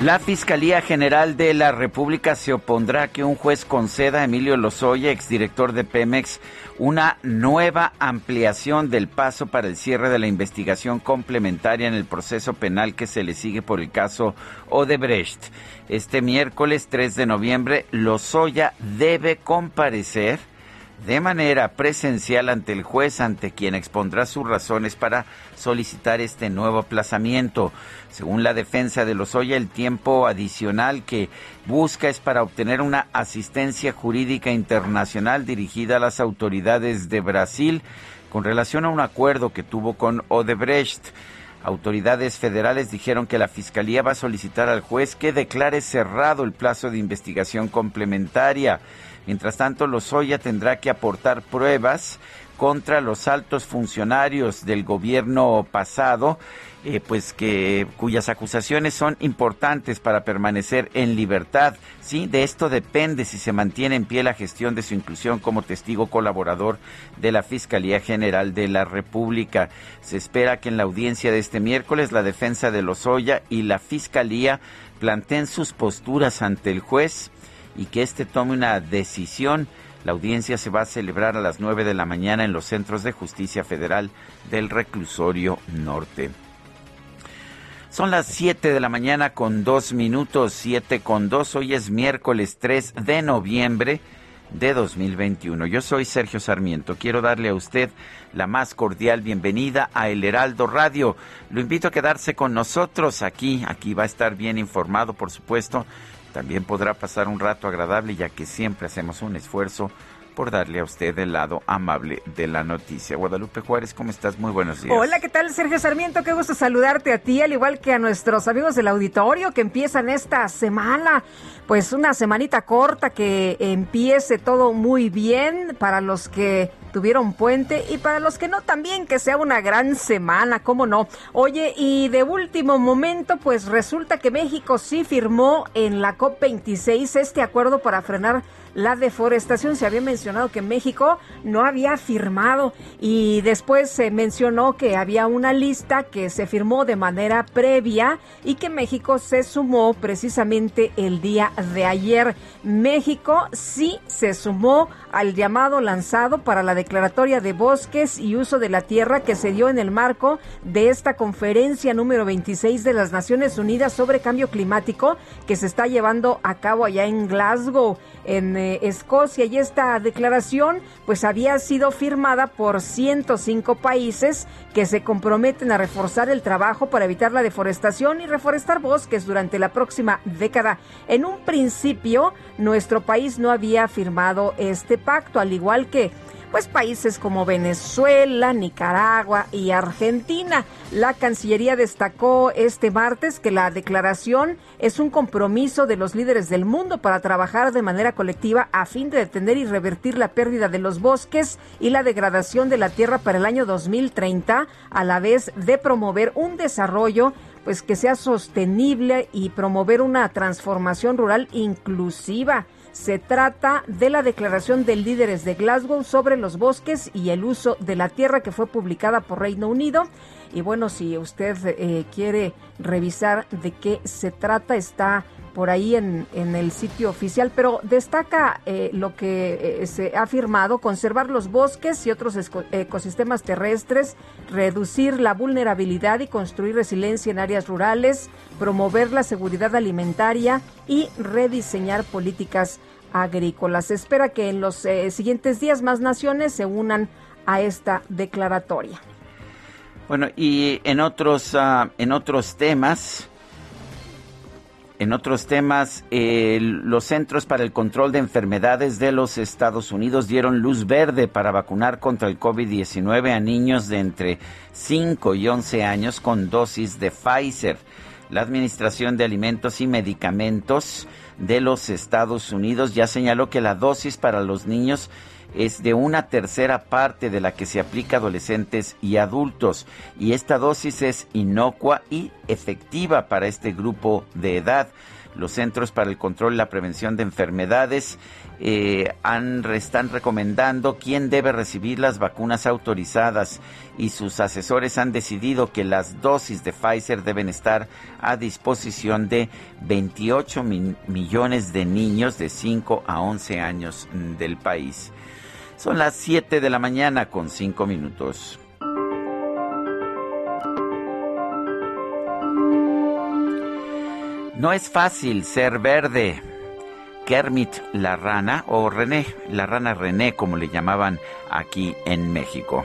La Fiscalía General de la República se opondrá a que un juez conceda a Emilio Lozoya, exdirector de Pemex, una nueva ampliación del paso para el cierre de la investigación complementaria en el proceso penal que se le sigue por el caso Odebrecht. Este miércoles 3 de noviembre, Lozoya debe comparecer de manera presencial ante el juez, ante quien expondrá sus razones para solicitar este nuevo aplazamiento. Según la defensa de Lozoya, el tiempo adicional que busca es para obtener una asistencia jurídica internacional dirigida a las autoridades de Brasil con relación a un acuerdo que tuvo con Odebrecht. Autoridades federales dijeron que la Fiscalía va a solicitar al juez que declare cerrado el plazo de investigación complementaria. Mientras tanto, Lozoya tendrá que aportar pruebas contra los altos funcionarios del gobierno pasado, eh, pues que cuyas acusaciones son importantes para permanecer en libertad. Sí, de esto depende si se mantiene en pie la gestión de su inclusión como testigo colaborador de la Fiscalía General de la República. Se espera que en la audiencia de este miércoles la defensa de Lozoya y la Fiscalía planteen sus posturas ante el juez y que éste tome una decisión. La audiencia se va a celebrar a las 9 de la mañana en los centros de justicia federal del reclusorio norte. Son las 7 de la mañana con dos minutos, 7 con dos. Hoy es miércoles 3 de noviembre de 2021. Yo soy Sergio Sarmiento. Quiero darle a usted la más cordial bienvenida a El Heraldo Radio. Lo invito a quedarse con nosotros aquí. Aquí va a estar bien informado, por supuesto, también podrá pasar un rato agradable ya que siempre hacemos un esfuerzo por darle a usted el lado amable de la noticia. Guadalupe Juárez, ¿cómo estás? Muy buenos días. Hola, ¿qué tal Sergio Sarmiento? Qué gusto saludarte a ti, al igual que a nuestros amigos del auditorio que empiezan esta semana. Pues una semanita corta que empiece todo muy bien para los que tuvieron puente y para los que no también que sea una gran semana, ¿cómo no? Oye, y de último momento, pues resulta que México sí firmó en la COP26 este acuerdo para frenar la deforestación. Se había mencionado que México no había firmado y después se mencionó que había una lista que se firmó de manera previa y que México se sumó precisamente el día de ayer. México sí se sumó al llamado lanzado para la declaratoria de bosques y uso de la tierra que se dio en el marco de esta conferencia número 26 de las Naciones Unidas sobre cambio climático que se está llevando a cabo allá en Glasgow en Escocia y esta declaración pues había sido firmada por 105 países que se comprometen a reforzar el trabajo para evitar la deforestación y reforestar bosques durante la próxima década. En un principio, nuestro país no había firmado este pacto, al igual que pues países como Venezuela, Nicaragua y Argentina. La Cancillería destacó este martes que la declaración es un compromiso de los líderes del mundo para trabajar de manera colectiva a fin de detener y revertir la pérdida de los bosques y la degradación de la tierra para el año 2030, a la vez de promover un desarrollo pues que sea sostenible y promover una transformación rural inclusiva. Se trata de la declaración de líderes de Glasgow sobre los bosques y el uso de la tierra que fue publicada por Reino Unido. Y bueno, si usted eh, quiere revisar de qué se trata, está por ahí en, en el sitio oficial, pero destaca eh, lo que eh, se ha afirmado, conservar los bosques y otros ecosistemas terrestres, reducir la vulnerabilidad y construir resiliencia en áreas rurales, promover la seguridad alimentaria y rediseñar políticas agrícolas. Espera que en los eh, siguientes días más naciones se unan a esta declaratoria. Bueno, y en otros, ah, en otros temas, en otros temas, los Centros para el Control de Enfermedades de los Estados Unidos dieron luz verde para vacunar contra el COVID-19 a niños de entre 5 y 11 años con dosis de Pfizer. La Administración de Alimentos y Medicamentos de los Estados Unidos ya señaló que la dosis para los niños es de una tercera parte de la que se aplica a adolescentes y adultos y esta dosis es inocua y efectiva para este grupo de edad. Los Centros para el Control y la Prevención de Enfermedades eh, están recomendando quién debe recibir las vacunas autorizadas y sus asesores han decidido que las dosis de Pfizer deben estar a disposición de 28 millones de niños de 5 a 11 años del país. Son las 7 de la mañana con 5 minutos. No es fácil ser verde. Kermit la rana o René, la rana René como le llamaban aquí en México.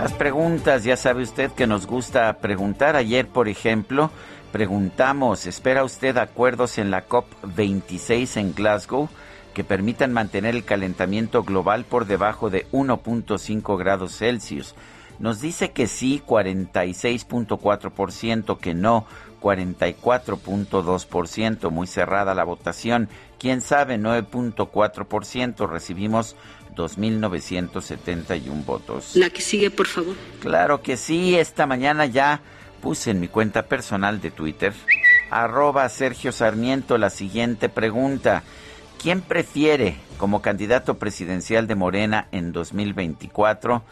Las preguntas, ya sabe usted que nos gusta preguntar. Ayer, por ejemplo, preguntamos, ¿espera usted acuerdos en la COP26 en Glasgow que permitan mantener el calentamiento global por debajo de 1.5 grados Celsius? Nos dice que sí, 46.4%, que no, 44.2%, muy cerrada la votación. ¿Quién sabe? 9.4%. Recibimos 2.971 votos. La que sigue, por favor. Claro que sí, esta mañana ya puse en mi cuenta personal de Twitter, arroba Sergio Sarmiento, la siguiente pregunta. ¿Quién prefiere como candidato presidencial de Morena en 2024?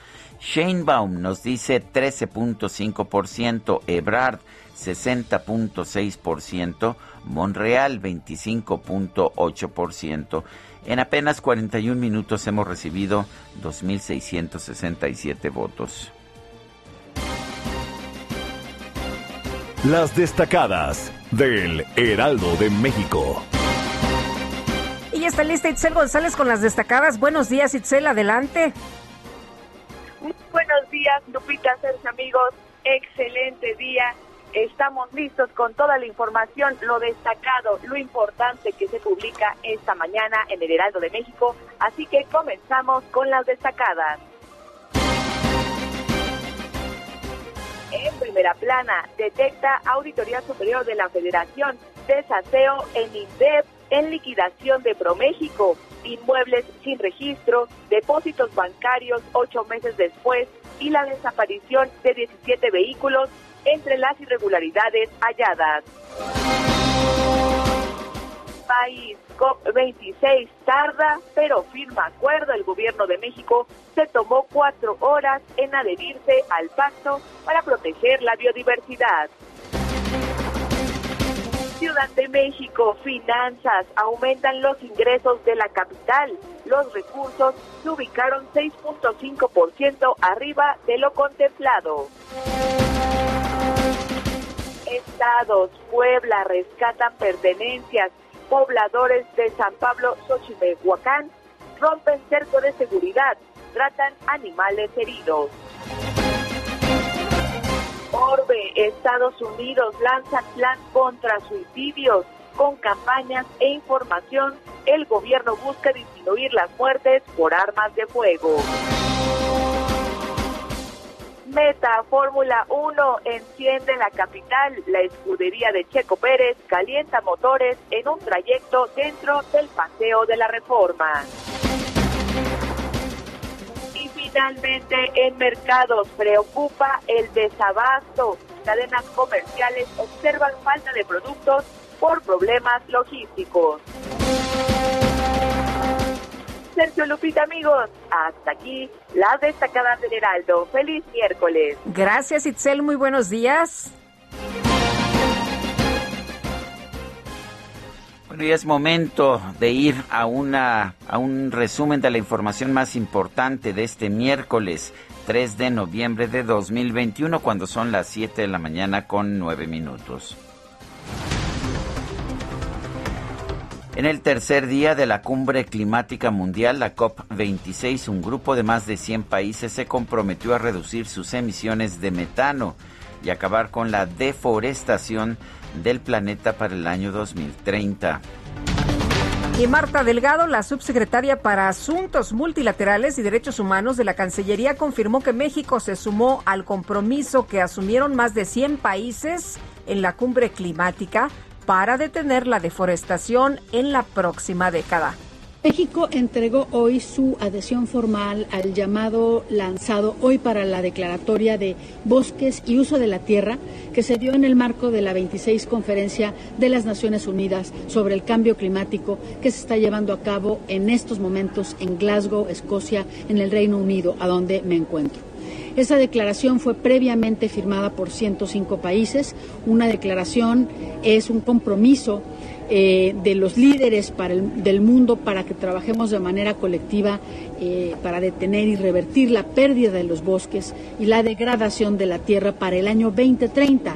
Shane Baum nos dice 13.5%, Ebrard 60.6%, Monreal 25.8%. En apenas 41 minutos hemos recibido 2.667 votos. Las destacadas del Heraldo de México. Y ya está lista Itzel González con las destacadas. Buenos días, Itzel, adelante. Muy buenos días, Lupita, seres amigos. Excelente día Estamos listos con toda la información, lo destacado, lo importante que se publica esta mañana en el Heraldo de México. Así que comenzamos con las destacadas. En primera plana, detecta Auditoría Superior de la Federación desaseo en INDEP en liquidación de ProMéxico, inmuebles sin registro, depósitos bancarios ocho meses después y la desaparición de 17 vehículos entre las irregularidades halladas. País COP26 tarda, pero firma acuerdo. El gobierno de México se tomó cuatro horas en adherirse al pacto para proteger la biodiversidad. Ciudad de México, finanzas, aumentan los ingresos de la capital. Los recursos se ubicaron 6.5% arriba de lo contemplado. Estados, Puebla rescatan pertenencias. Pobladores de San Pablo, Xochimehuacán rompen cerco de seguridad. Tratan animales heridos. Orbe, Estados Unidos lanza plan contra suicidios. Con campañas e información, el gobierno busca disminuir las muertes por armas de fuego. Meta Fórmula 1 enciende la capital. La escudería de Checo Pérez calienta motores en un trayecto dentro del Paseo de la Reforma. Y finalmente en mercados preocupa el desabasto. Cadenas comerciales observan falta de productos por problemas logísticos. Sergio Lupita, amigos. Hasta aquí las destacadas del Heraldo. Feliz miércoles. Gracias, Itzel. Muy buenos días. Bueno, y es momento de ir a, una, a un resumen de la información más importante de este miércoles 3 de noviembre de 2021, cuando son las 7 de la mañana con 9 minutos. En el tercer día de la cumbre climática mundial, la COP26, un grupo de más de 100 países se comprometió a reducir sus emisiones de metano y acabar con la deforestación del planeta para el año 2030. Y Marta Delgado, la subsecretaria para Asuntos Multilaterales y Derechos Humanos de la Cancillería, confirmó que México se sumó al compromiso que asumieron más de 100 países en la cumbre climática para detener la deforestación en la próxima década. México entregó hoy su adhesión formal al llamado lanzado hoy para la declaratoria de bosques y uso de la tierra que se dio en el marco de la 26 conferencia de las Naciones Unidas sobre el cambio climático que se está llevando a cabo en estos momentos en Glasgow, Escocia, en el Reino Unido, a donde me encuentro. Esa declaración fue previamente firmada por 105 países. Una declaración es un compromiso eh, de los líderes del mundo para que trabajemos de manera colectiva eh, para detener y revertir la pérdida de los bosques y la degradación de la tierra para el año 2030.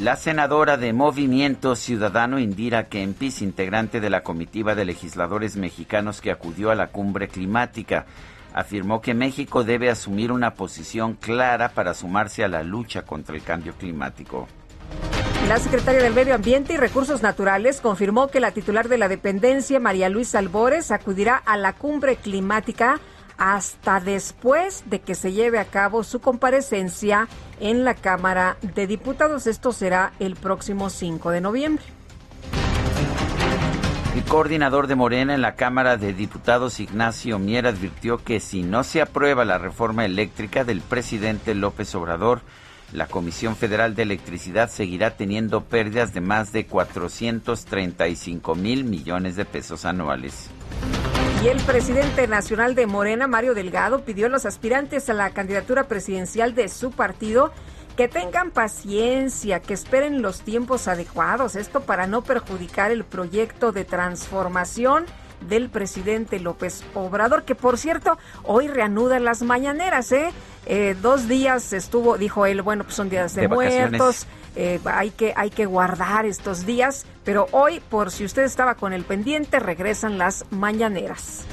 La senadora de Movimiento Ciudadano Indira Kempis, integrante de la comitiva de legisladores mexicanos que acudió a la cumbre climática, afirmó que México debe asumir una posición clara para sumarse a la lucha contra el cambio climático. La secretaria del Medio Ambiente y Recursos Naturales confirmó que la titular de la dependencia, María Luisa Albores, acudirá a la cumbre climática hasta después de que se lleve a cabo su comparecencia en la Cámara de Diputados. Esto será el próximo 5 de noviembre. El coordinador de Morena en la Cámara de Diputados, Ignacio Mier, advirtió que si no se aprueba la reforma eléctrica del presidente López Obrador, la Comisión Federal de Electricidad seguirá teniendo pérdidas de más de 435 mil millones de pesos anuales. Y el presidente nacional de Morena, Mario Delgado, pidió a los aspirantes a la candidatura presidencial de su partido que tengan paciencia, que esperen los tiempos adecuados, esto para no perjudicar el proyecto de transformación del presidente López Obrador, que por cierto, hoy reanuda las mañaneras, ¿eh? eh dos días estuvo, dijo él, bueno, pues son días de, muertos, eh, hay, que, hay que guardar estos días, pero hoy, por si usted estaba con el pendiente, regresan las mañaneras.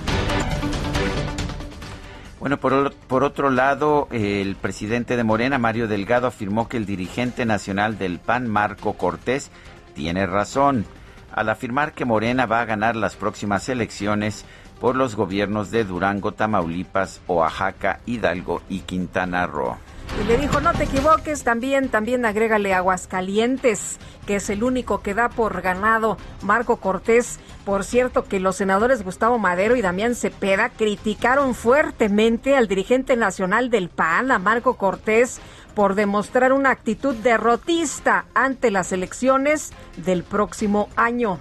Bueno, por, por, otro lado, el presidente de Morena, Mario Delgado, afirmó que el dirigente nacional del PAN, Marco Cortés, tiene razón al afirmar que Morena va a ganar las próximas elecciones por los gobiernos de Durango, Tamaulipas, Oaxaca, Hidalgo y Quintana Roo. Y le dijo, no te equivoques, también, también agrégale Aguascalientes, que es el único que da por ganado Marco Cortés. Por cierto, que los senadores Gustavo Madero y Damián Cepeda criticaron fuertemente al dirigente nacional del PAN, a Marco Cortés, por demostrar una actitud derrotista ante las elecciones del próximo año.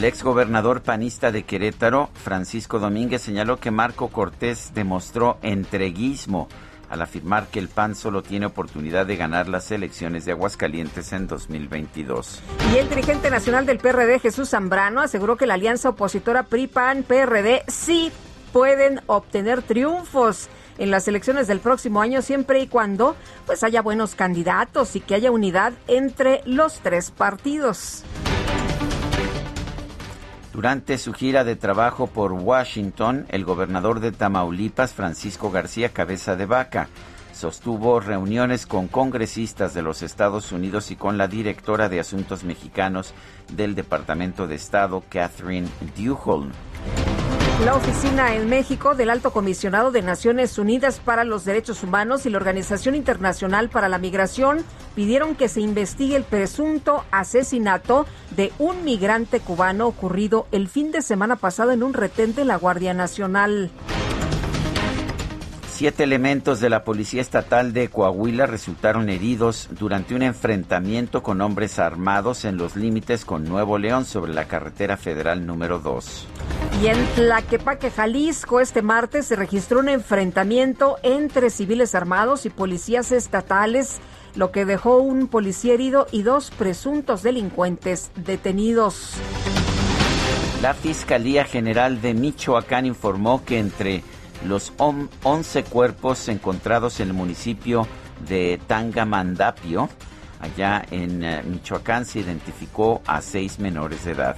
El exgobernador panista de Querétaro, Francisco Domínguez, señaló que Marco Cortés demostró entreguismo al afirmar que el PAN solo tiene oportunidad de ganar las elecciones de Aguascalientes en 2022. Y el dirigente nacional del PRD, Jesús Zambrano, aseguró que la alianza opositora PRI-PAN-PRD sí pueden obtener triunfos en las elecciones del próximo año siempre y cuando pues haya buenos candidatos y que haya unidad entre los tres partidos. Durante su gira de trabajo por Washington, el gobernador de Tamaulipas, Francisco García Cabeza de Vaca, sostuvo reuniones con congresistas de los Estados Unidos y con la directora de Asuntos Mexicanos del Departamento de Estado, Catherine Duholm. La oficina en México del Alto Comisionado de Naciones Unidas para los Derechos Humanos y la Organización Internacional para la Migración pidieron que se investigue el presunto asesinato de un migrante cubano ocurrido el fin de semana pasado en un retén de la Guardia Nacional. Siete elementos de la Policía Estatal de Coahuila resultaron heridos durante un enfrentamiento con hombres armados en los límites con Nuevo León sobre la carretera federal número 2. Y en Tlaquepaque, Jalisco, este martes se registró un enfrentamiento entre civiles armados y policías estatales, lo que dejó un policía herido y dos presuntos delincuentes detenidos. La Fiscalía General de Michoacán informó que entre los 11 cuerpos encontrados en el municipio de Tangamandapio, allá en eh, Michoacán, se identificó a seis menores de edad.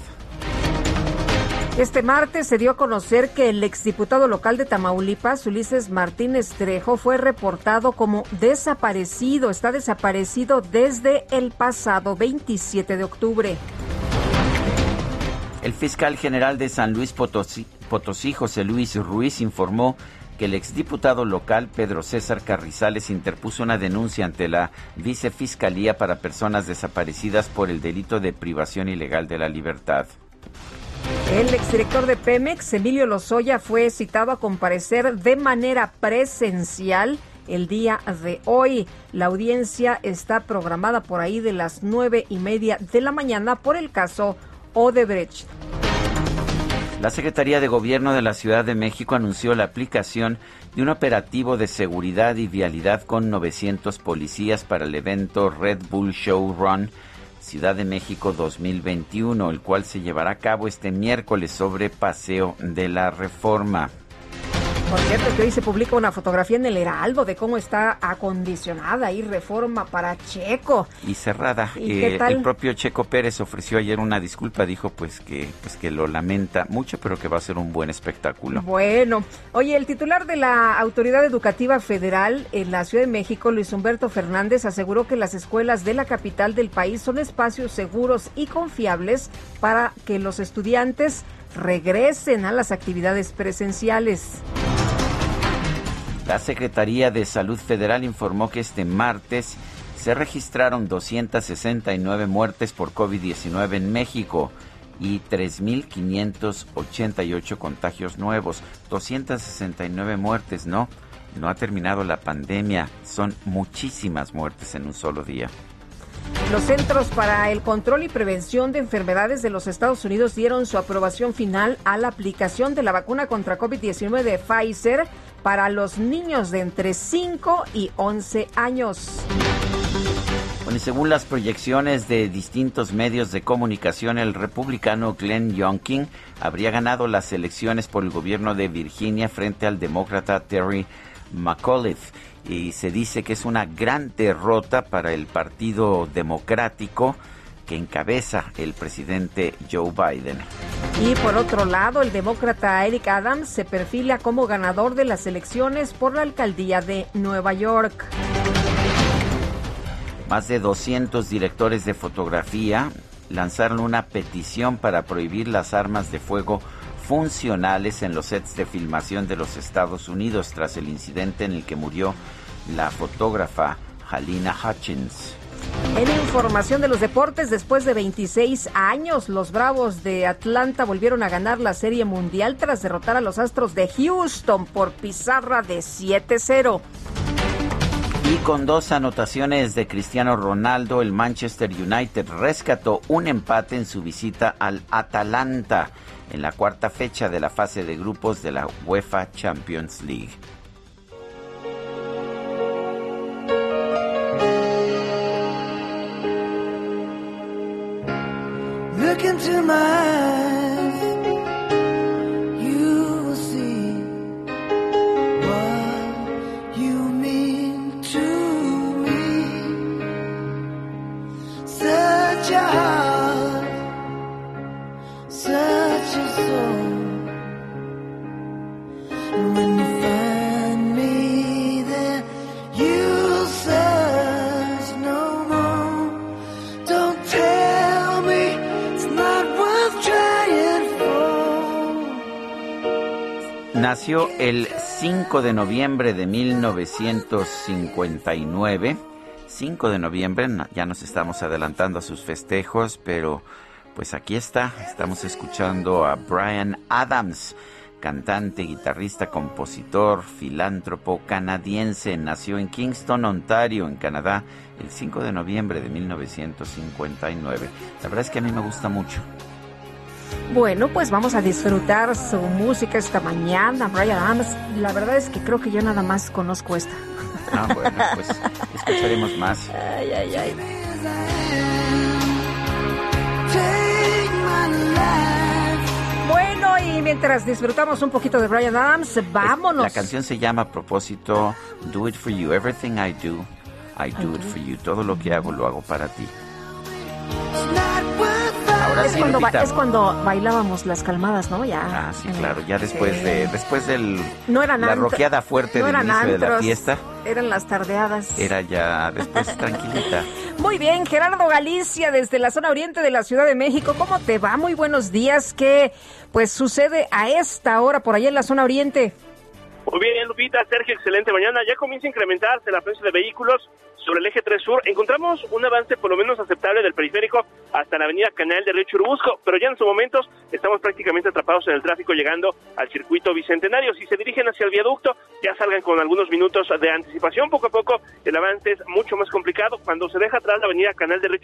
Este martes se dio a conocer que el exdiputado local de Tamaulipas, Ulises Martínez Trejo, fue reportado como desaparecido. Está desaparecido desde el pasado 27 de octubre. El fiscal general de San Luis Potosí, Potosí, José Luis Ruiz, informó que el exdiputado local Pedro César Carrizales interpuso una denuncia ante la Vicefiscalía para personas desaparecidas por el delito de privación ilegal de la libertad. El exdirector de Pemex, Emilio Lozoya, fue citado a comparecer de manera presencial el día de hoy. La audiencia está programada por ahí de las nueve y media de la mañana por el caso Odebrecht. La Secretaría de Gobierno de la Ciudad de México anunció la aplicación de un operativo de seguridad y vialidad con 900 policías para el evento Red Bull Show Run Ciudad de México 2021, el cual se llevará a cabo este miércoles sobre Paseo de la Reforma. Por cierto, que hoy se publica una fotografía en el Heraldo de cómo está acondicionada y reforma para Checo. Y cerrada. Eh, el propio Checo Pérez ofreció ayer una disculpa, dijo pues que, pues que lo lamenta mucho, pero que va a ser un buen espectáculo. Bueno, oye, el titular de la Autoridad Educativa Federal en la Ciudad de México, Luis Humberto Fernández, aseguró que las escuelas de la capital del país son espacios seguros y confiables para que los estudiantes regresen a las actividades presenciales. La Secretaría de Salud Federal informó que este martes se registraron 269 muertes por COVID-19 en México y 3.588 contagios nuevos. 269 muertes, ¿no? No ha terminado la pandemia. Son muchísimas muertes en un solo día. Los Centros para el Control y Prevención de Enfermedades de los Estados Unidos dieron su aprobación final a la aplicación de la vacuna contra COVID-19 de Pfizer para los niños de entre 5 y 11 años. Bueno, según las proyecciones de distintos medios de comunicación, el republicano Glenn Youngkin habría ganado las elecciones por el gobierno de Virginia frente al demócrata Terry McAuliffe y se dice que es una gran derrota para el Partido Democrático que encabeza el presidente Joe Biden. Y por otro lado, el demócrata Eric Adams se perfila como ganador de las elecciones por la alcaldía de Nueva York. Más de 200 directores de fotografía lanzaron una petición para prohibir las armas de fuego funcionales en los sets de filmación de los Estados Unidos tras el incidente en el que murió la fotógrafa Halina Hutchins. En información de los deportes, después de 26 años, los Bravos de Atlanta volvieron a ganar la Serie Mundial tras derrotar a los Astros de Houston por pizarra de 7-0. Y con dos anotaciones de Cristiano Ronaldo, el Manchester United rescató un empate en su visita al Atalanta en la cuarta fecha de la fase de grupos de la UEFA Champions League. Look into my eyes, you will see what you mean to me. Such a heart, such a soul. Nació el 5 de noviembre de 1959. 5 de noviembre, ya nos estamos adelantando a sus festejos, pero pues aquí está, estamos escuchando a Brian Adams, cantante, guitarrista, compositor, filántropo canadiense. Nació en Kingston, Ontario, en Canadá, el 5 de noviembre de 1959. La verdad es que a mí me gusta mucho. Bueno, pues vamos a disfrutar su música esta mañana, Brian Adams. La verdad es que creo que yo nada más conozco esta. Ah, bueno, pues escucharemos más. Ay, ay, ay. Bueno, y mientras disfrutamos un poquito de Brian Adams, vámonos. La canción se llama a propósito Do It For You. Everything I Do, I Do It For You. Todo lo que hago, lo hago para ti. Ahora es, cuando es cuando bailábamos las calmadas, ¿no? Ya. Ah, sí, claro. Ya después de después del no eran la roqueada fuerte del inicio de la fiesta. Eran las tardeadas. Era ya después tranquilita. Muy bien, Gerardo Galicia desde la zona oriente de la Ciudad de México. ¿Cómo te va? Muy buenos días. ¿Qué pues sucede a esta hora por allá en la zona oriente? Muy bien, Lupita, Sergio, excelente mañana. Ya comienza a incrementarse la presencia de vehículos sobre el eje 3 Sur, encontramos un avance por lo menos aceptable del periférico hasta la avenida Canal de Río pero ya en su momentos estamos prácticamente atrapados en el tráfico llegando al circuito bicentenario. Si se dirigen hacia el viaducto, ya salgan con algunos minutos de anticipación. Poco a poco el avance es mucho más complicado. Cuando se deja atrás la avenida Canal de Río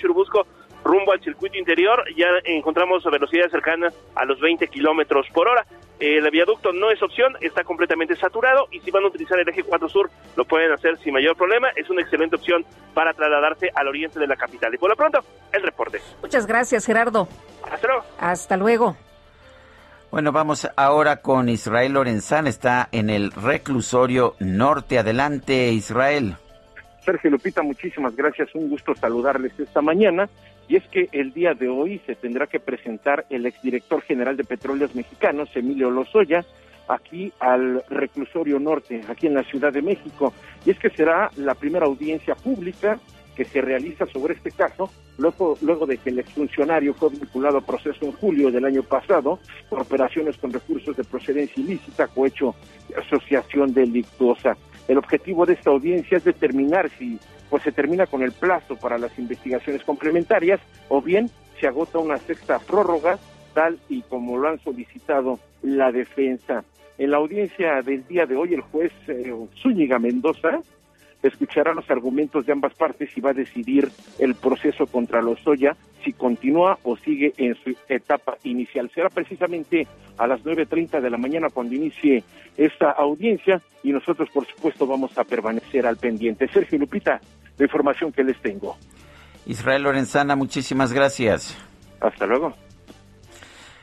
rumbo al circuito interior, ya encontramos velocidades cercanas a los 20 kilómetros por hora. El viaducto no es opción, está completamente saturado y si van a utilizar el eje 4 sur lo pueden hacer sin mayor problema. Es una excelente opción para trasladarse al oriente de la capital. Y por lo pronto, el reporte. Muchas gracias, Gerardo. Hasta luego. Hasta luego. Bueno, vamos ahora con Israel Lorenzán. Está en el reclusorio norte. Adelante, Israel. Sergio Lupita, muchísimas gracias. Un gusto saludarles esta mañana. Y es que el día de hoy se tendrá que presentar el exdirector general de Petróleos Mexicanos, Emilio Lozoya, aquí al reclusorio norte, aquí en la Ciudad de México. Y es que será la primera audiencia pública que se realiza sobre este caso, luego, luego de que el exfuncionario fue vinculado a proceso en julio del año pasado por operaciones con recursos de procedencia ilícita, cohecho de asociación delictuosa. El objetivo de esta audiencia es determinar si pues se termina con el plazo para las investigaciones complementarias o bien se agota una sexta prórroga tal y como lo han solicitado la defensa. En la audiencia del día de hoy, el juez eh, Zúñiga Mendoza escuchará los argumentos de ambas partes y va a decidir el proceso contra Lozoya si continúa o sigue en su etapa inicial. Será precisamente a las 9.30 de la mañana cuando inicie esta audiencia y nosotros, por supuesto, vamos a permanecer al pendiente. Sergio Lupita, la información que les tengo. Israel Lorenzana, muchísimas gracias. Hasta luego.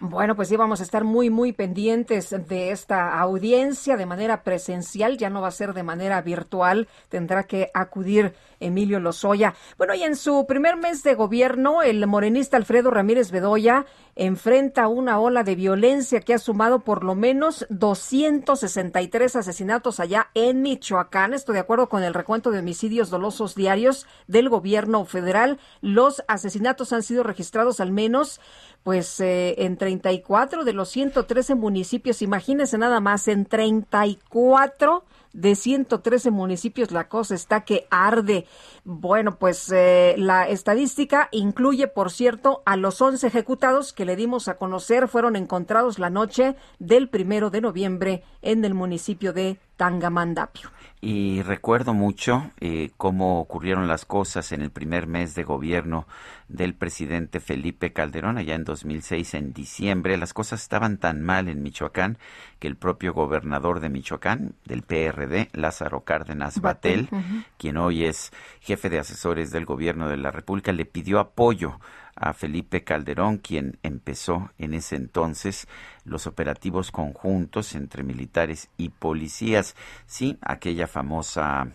Bueno, pues sí, vamos a estar muy, muy pendientes de esta audiencia de manera presencial, ya no va a ser de manera virtual, tendrá que acudir Emilio Lozoya. Bueno, y en su primer mes de gobierno, el morenista Alfredo Ramírez Bedoya enfrenta una ola de violencia que ha sumado por lo menos 263 asesinatos allá en Michoacán. Esto de acuerdo con el recuento de homicidios dolosos diarios del gobierno federal. Los asesinatos han sido registrados al menos pues eh, en 34 de los 113 municipios, imagínense nada más, en 34 de 113 municipios la cosa está que arde. Bueno, pues eh, la estadística incluye, por cierto, a los 11 ejecutados que le dimos a conocer fueron encontrados la noche del primero de noviembre en el municipio de Tangamandapio. Y recuerdo mucho eh, cómo ocurrieron las cosas en el primer mes de gobierno del presidente Felipe Calderón, allá en 2006, en diciembre. Las cosas estaban tan mal en Michoacán que el propio gobernador de Michoacán, del PRD, Lázaro Cárdenas Batel, quien hoy es jefe de asesores del gobierno de la República, le pidió apoyo a Felipe Calderón, quien empezó en ese entonces los operativos conjuntos entre militares y policías. Sí, aquella famosa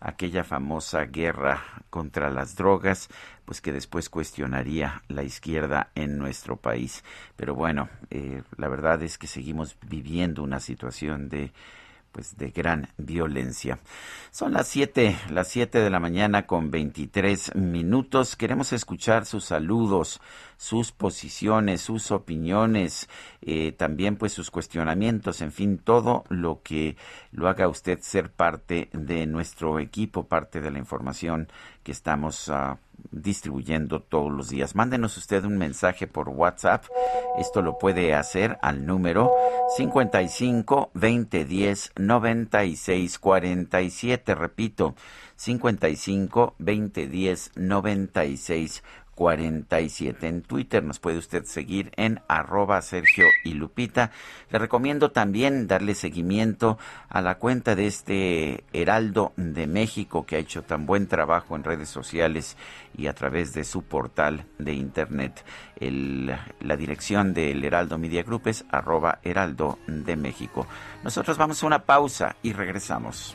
aquella famosa guerra contra las drogas, pues que después cuestionaría la izquierda en nuestro país. Pero bueno, eh, la verdad es que seguimos viviendo una situación de pues de gran violencia. Son las siete, las siete de la mañana con 23 minutos. Queremos escuchar sus saludos, sus posiciones, sus opiniones, eh, también pues sus cuestionamientos, en fin, todo lo que lo haga usted ser parte de nuestro equipo, parte de la información que estamos ah, distribuyendo todos los días. Mándenos usted un mensaje por WhatsApp. Esto lo puede hacer al número 55 20 10 96 47. Repito, 55 20 10 96 47. En Twitter nos puede usted seguir en arroba Sergio y Lupita. Le recomiendo también darle seguimiento a la cuenta de este Heraldo de México que ha hecho tan buen trabajo en redes sociales y a través de su portal de internet. la dirección del Heraldo Media Group es arroba Heraldo de México. Nosotros vamos a una pausa y regresamos.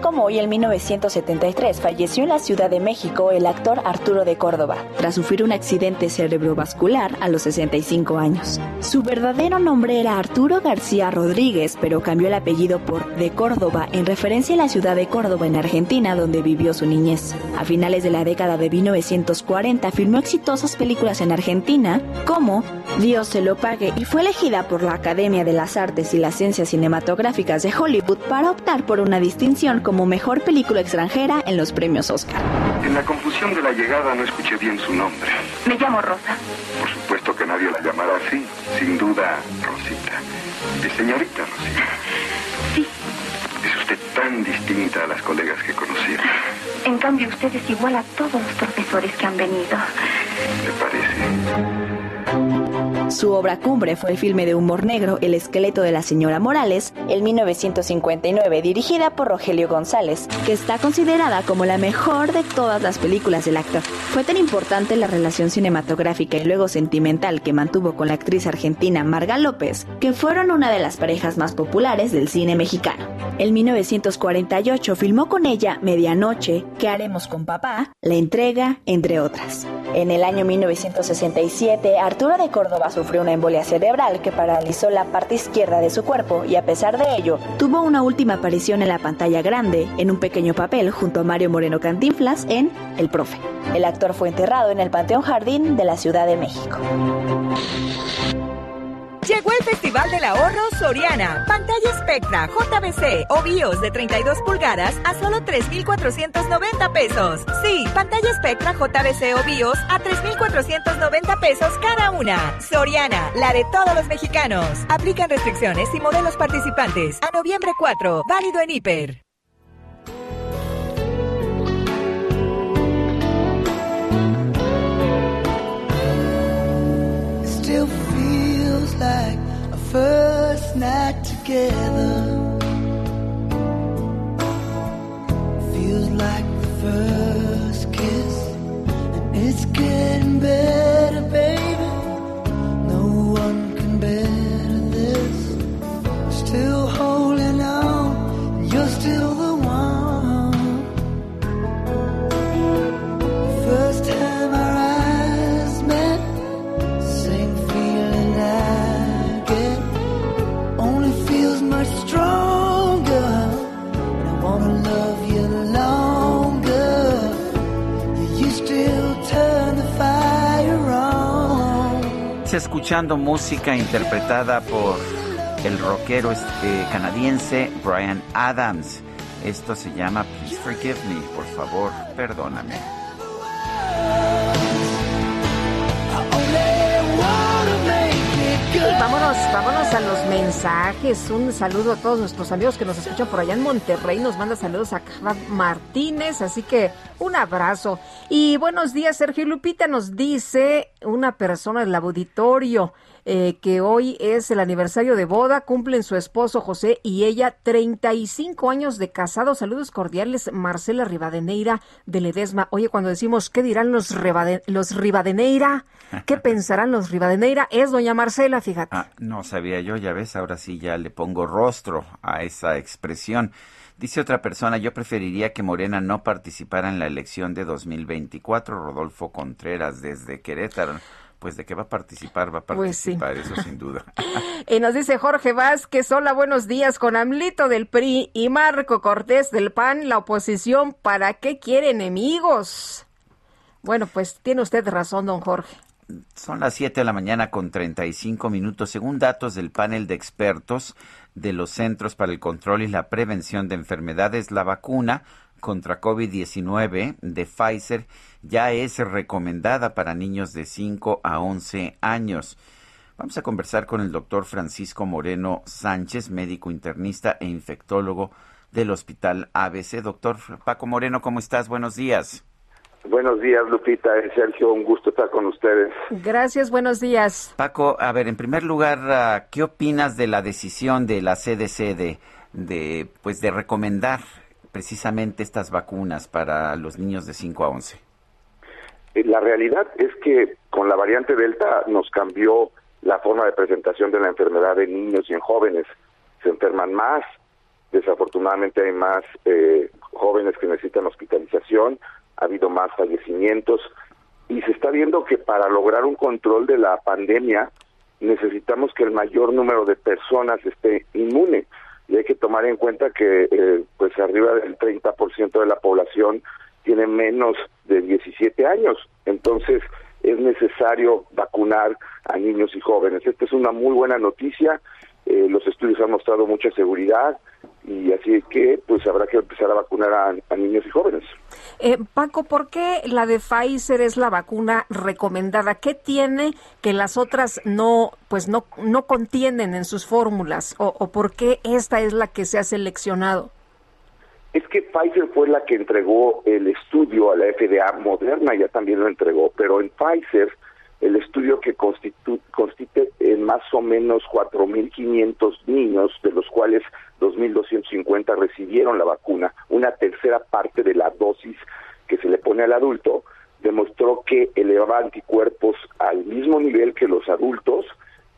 Como hoy, en 1973, falleció en la Ciudad de México el actor Arturo de Córdoba, tras sufrir un accidente cerebrovascular a los 65 años. Su verdadero nombre era Arturo García Rodríguez, pero cambió el apellido por de Córdoba en referencia a la ciudad de Córdoba en Argentina, donde vivió su niñez. A finales de la década de 1940 filmó exitosas películas en Argentina, como Dios se lo pague, y fue elegida por la Academia de las Artes y las Ciencias Cinematográficas de Hollywood para optar por una distinción como mejor película extranjera en los premios Oscar. En la confusión de la llegada no escuché bien su nombre. Me llamo Rosa. Por supuesto que nadie la llamará así. Sin duda, Rosita. ¿Y señorita Rosita? Sí. Es usted tan distinta a las colegas que conocí. En cambio, usted es igual a todos los profesores que han venido. ¿Me parece? Su obra cumbre fue el filme de humor negro El esqueleto de la señora Morales, en 1959, dirigida por Rogelio González, que está considerada como la mejor de todas las películas del actor. Fue tan importante la relación cinematográfica y luego sentimental que mantuvo con la actriz argentina Marga López, que fueron una de las parejas más populares del cine mexicano. En 1948 filmó con ella Medianoche, ¿Qué haremos con papá? La entrega, entre otras. En el año 1967, Arturo de Córdoba sufrió una embolia cerebral que paralizó la parte izquierda de su cuerpo y a pesar de ello, tuvo una última aparición en la pantalla grande, en un pequeño papel junto a Mario Moreno Cantinflas en El Profe. El actor fue enterrado en el Panteón Jardín de la Ciudad de México. Llegó el Festival del Ahorro Soriana. Pantalla Spectra JBC o BIOS de 32 pulgadas a solo 3,490 pesos. Sí, pantalla Spectra JBC o BIOS a 3,490 pesos cada una. Soriana, la de todos los mexicanos. Aplican restricciones y modelos participantes. A noviembre 4, válido en hiper. First night together. Feels like the first kiss, and it's getting better, escuchando música interpretada por el rockero este, canadiense Brian Adams. Esto se llama Please Forgive Me, por favor, perdóname. Vámonos, vámonos a los mensajes. Un saludo a todos nuestros amigos que nos escuchan por allá en Monterrey. Nos manda saludos a Carla Martínez, así que un abrazo. Y buenos días, Sergio Lupita. Nos dice una persona del auditorio. Eh, que hoy es el aniversario de boda, cumplen su esposo José y ella 35 años de casado. Saludos cordiales, Marcela Rivadeneira de Ledesma. Oye, cuando decimos, ¿qué dirán los, los Rivadeneira? ¿Qué pensarán los Rivadeneira? Es doña Marcela, fíjate. Ah, no sabía yo, ya ves, ahora sí ya le pongo rostro a esa expresión. Dice otra persona, yo preferiría que Morena no participara en la elección de 2024. Rodolfo Contreras desde Querétaro pues de qué va a participar, va a pues participar, eso sin duda. y nos dice Jorge Vázquez, hola, buenos días, con Amlito del PRI y Marco Cortés del PAN, la oposición, ¿para qué quiere enemigos? Bueno, pues tiene usted razón, don Jorge. Son las 7 de la mañana con 35 minutos. Según datos del panel de expertos de los Centros para el Control y la Prevención de Enfermedades, la vacuna contra COVID-19 de Pfizer ya es recomendada para niños de 5 a 11 años. Vamos a conversar con el doctor Francisco Moreno Sánchez, médico internista e infectólogo del Hospital ABC. Doctor Paco Moreno, ¿cómo estás? Buenos días. Buenos días, Lupita. Sergio, un gusto estar con ustedes. Gracias, buenos días. Paco, a ver, en primer lugar, ah, ¿qué opinas de la decisión de la CDC de, de, pues, de recomendar precisamente estas vacunas para los niños de 5 a 11? Eh, la realidad es que con la variante Delta nos cambió la forma de presentación de la enfermedad en niños y en jóvenes. Se enferman más, desafortunadamente hay más eh, jóvenes que necesitan hospitalización, ha habido más fallecimientos y se está viendo que para lograr un control de la pandemia necesitamos que el mayor número de personas esté inmune y hay que tomar en cuenta que eh, pues arriba del 30% de la población tiene menos de 17 años. Entonces, es necesario vacunar a niños y jóvenes. Esta es una muy buena noticia. Eh, los estudios han mostrado mucha seguridad y así que pues habrá que empezar a vacunar a, niños y jóvenes. Eh, Paco, ¿por qué la de Pfizer es la vacuna recomendada? ¿Qué tiene que las otras no pues no no contienen en sus fórmulas o, o por qué esta es la que se ha seleccionado? Es que Pfizer fue la que entregó el estudio a la FDA, Moderna ya también lo entregó, pero en Pfizer el estudio que constituye en más o menos 4.500 niños, de los cuales 2.250 recibieron la vacuna, una tercera parte de la dosis que se le pone al adulto, demostró que elevaba anticuerpos al mismo nivel que los adultos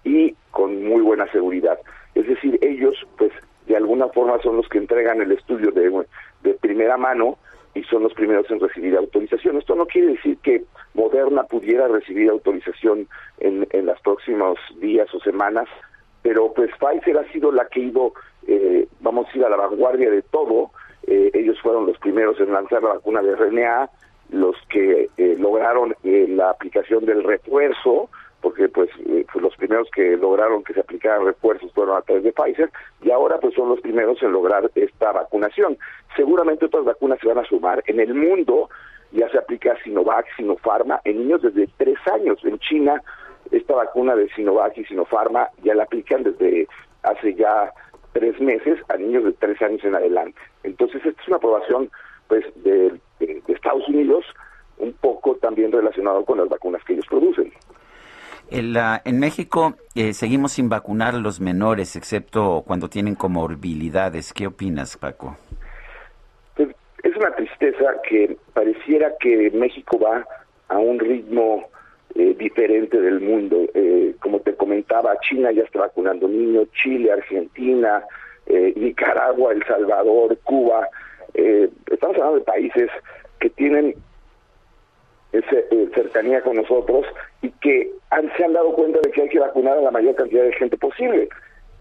y con muy buena seguridad. Es decir, ellos pues de alguna forma son los que entregan el estudio de, de primera mano y son los primeros en recibir autorización. Esto no quiere decir que Moderna pudiera recibir autorización en, en los próximos días o semanas, pero pues Pfizer ha sido la que ha ido, eh, vamos a ir a la vanguardia de todo. Eh, ellos fueron los primeros en lanzar la vacuna de RNA, los que eh, lograron la aplicación del refuerzo, porque pues, eh, pues, los primeros que lograron que se aplicaran refuerzos fueron a través de Pfizer y ahora pues son los primeros en lograr esta vacunación. Seguramente otras vacunas se van a sumar. En el mundo ya se aplica Sinovac, Sinopharma en niños desde tres años. En China esta vacuna de Sinovac y Sinopharma ya la aplican desde hace ya tres meses a niños de tres años en adelante. Entonces esta es una aprobación pues de, Estados Unidos un poco también relacionado con las vacunas que ellos producen. En, México eh, seguimos sin vacunar a los menores, excepto cuando tienen comorbilidades. ¿Qué opinas, Paco? Tristeza que pareciera que México va a un ritmo eh, diferente del mundo. Eh, como te comentaba, China ya está vacunando niños, Chile, Argentina, Nicaragua, El Salvador, Cuba. estamos hablando de países que tienen eh, cercanía con nosotros y que se han dado cuenta de que hay que vacunar a la mayor cantidad de gente posible.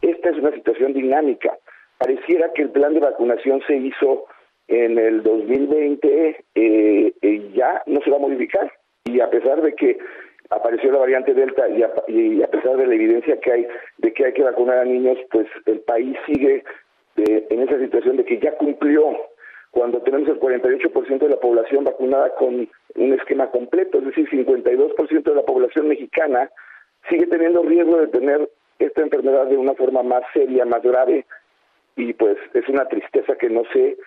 Esta es una situación dinámica. Pareciera que el plan de vacunación se hizo en el 2020 eh, y ya no se va a modificar. Y a pesar de que apareció la variante Delta y a, y a pesar de la evidencia que hay de que hay que vacunar a niños, pues el país sigue eh, en esa situación de que ya cumplió cuando tenemos el 48% de la población vacunada con un esquema completo, es decir, 52% de la población mexicana sigue teniendo riesgo de tener esta enfermedad de una forma más seria, más grave, y pues es una tristeza que no se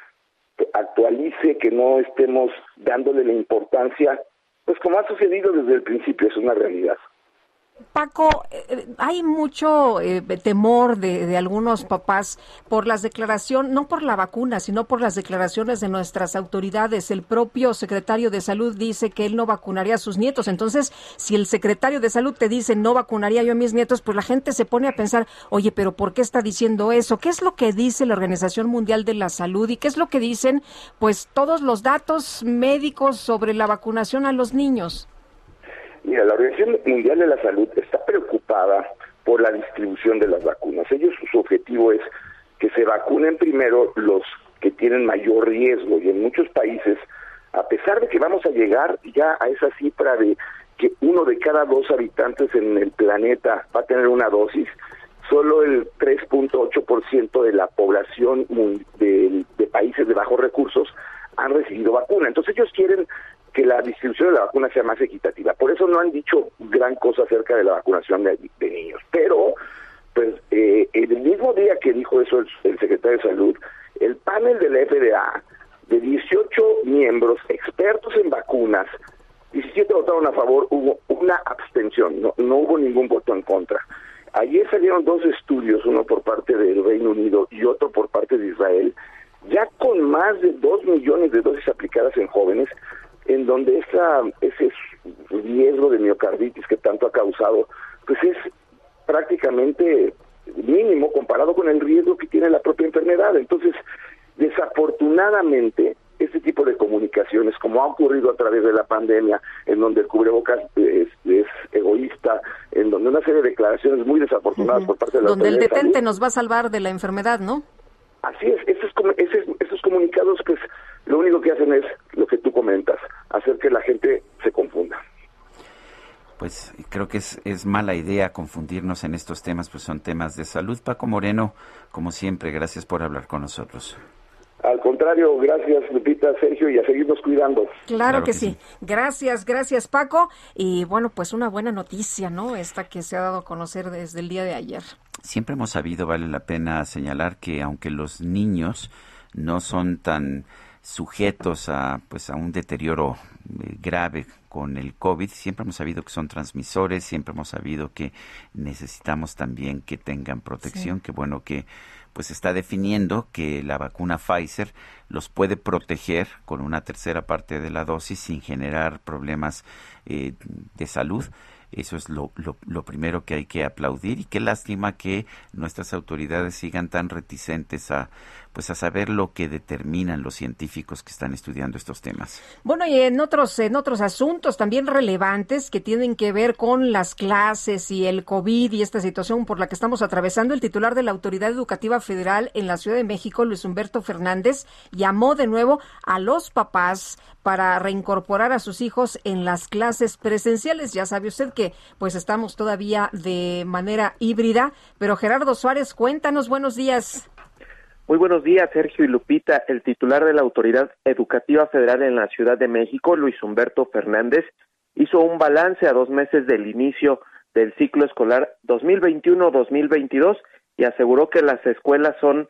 actualice, que no estemos dándole la importancia, pues como ha sucedido desde el principio, es una realidad. Paco, eh, hay mucho eh, temor de, de, algunos papás por las declaraciones, no por la vacuna, sino por las declaraciones de nuestras autoridades. El propio secretario de salud dice que él no vacunaría a sus nietos. Entonces, si el secretario de salud te dice no vacunaría yo a mis nietos, pues la gente se pone a pensar, oye, pero ¿por qué está diciendo eso? ¿Qué es lo que dice la Organización Mundial de la Salud y qué es lo que dicen, pues, todos los datos médicos sobre la vacunación a los niños? Mira, la Organización Mundial de la Salud está preocupada por la distribución de las vacunas. Ellos, su objetivo es que se vacunen primero los que tienen mayor riesgo y en muchos países, a pesar de que vamos a llegar ya a esa cifra de que uno de cada dos habitantes en el planeta va a tener una dosis, solo el 3.8% de la población de, de países de bajos recursos han recibido vacuna. Entonces ellos quieren que la distribución de la vacuna sea más equitativa. Por eso no han dicho gran cosa acerca de la vacunación de, niños. Pero, pues, eh, el mismo día que dijo eso el, secretario de Salud, el panel de la FDA, de 18 miembros expertos en vacunas, 17 votaron a favor, hubo una abstención, no, no hubo ningún voto en contra. Ayer salieron dos estudios, uno por parte del Reino Unido y otro por parte de Israel, ya con más de 2 millones de dosis aplicadas en jóvenes, en donde esa, ese riesgo de miocarditis que tanto ha causado, pues es prácticamente mínimo comparado con el riesgo que tiene la propia enfermedad. Entonces, desafortunadamente, este tipo de comunicaciones, como ha ocurrido a través de la pandemia, en donde el cubrebocas es, egoísta, en donde una serie de declaraciones muy desafortunadas por parte de la Donde el detente nos va a salvar de la enfermedad, ¿no? Así es, esos, esos, esos comunicados, pues lo único que hacen es lo que tú comentas, hacer que la gente se confunda. Pues creo que es, es mala idea confundirnos en estos temas, pues son temas de salud. Paco Moreno, como siempre, gracias por hablar con nosotros. Al contrario, gracias Lupita, Sergio, y a seguirnos cuidando. Claro, que, sí. Gracias, gracias Paco. Y bueno, pues una buena noticia, ¿no? Esta que se ha dado a conocer desde el día de ayer. Siempre hemos sabido, vale la pena señalar que aunque los niños no son tan sujetos a pues a un deterioro eh, grave con el COVID, siempre hemos sabido que son transmisores, siempre hemos sabido que necesitamos también que tengan protección, que bueno que pues está definiendo que la vacuna Pfizer los puede proteger con una tercera parte de la dosis sin generar problemas eh, de salud. Eso es lo, lo, lo, primero que hay que aplaudir y qué lástima que nuestras autoridades sigan tan reticentes a pues a saber lo que determinan los científicos que están estudiando estos temas. Bueno, y en otros en otros asuntos también relevantes que tienen que ver con las clases y el COVID y esta situación por la que estamos atravesando, el titular de la Autoridad Educativa Federal en la Ciudad de México, Luis Humberto Fernández, llamó de nuevo a los papás para reincorporar a sus hijos en las clases presenciales. Ya sabe usted que pues estamos todavía de manera híbrida, pero Gerardo Suárez, cuéntanos, buenos días. Muy buenos días, Sergio y Lupita. El titular de la Autoridad Educativa Federal en la Ciudad de México, Luis Humberto Fernández, hizo un balance a dos meses del inicio del ciclo escolar 2021-2022 y aseguró que las escuelas son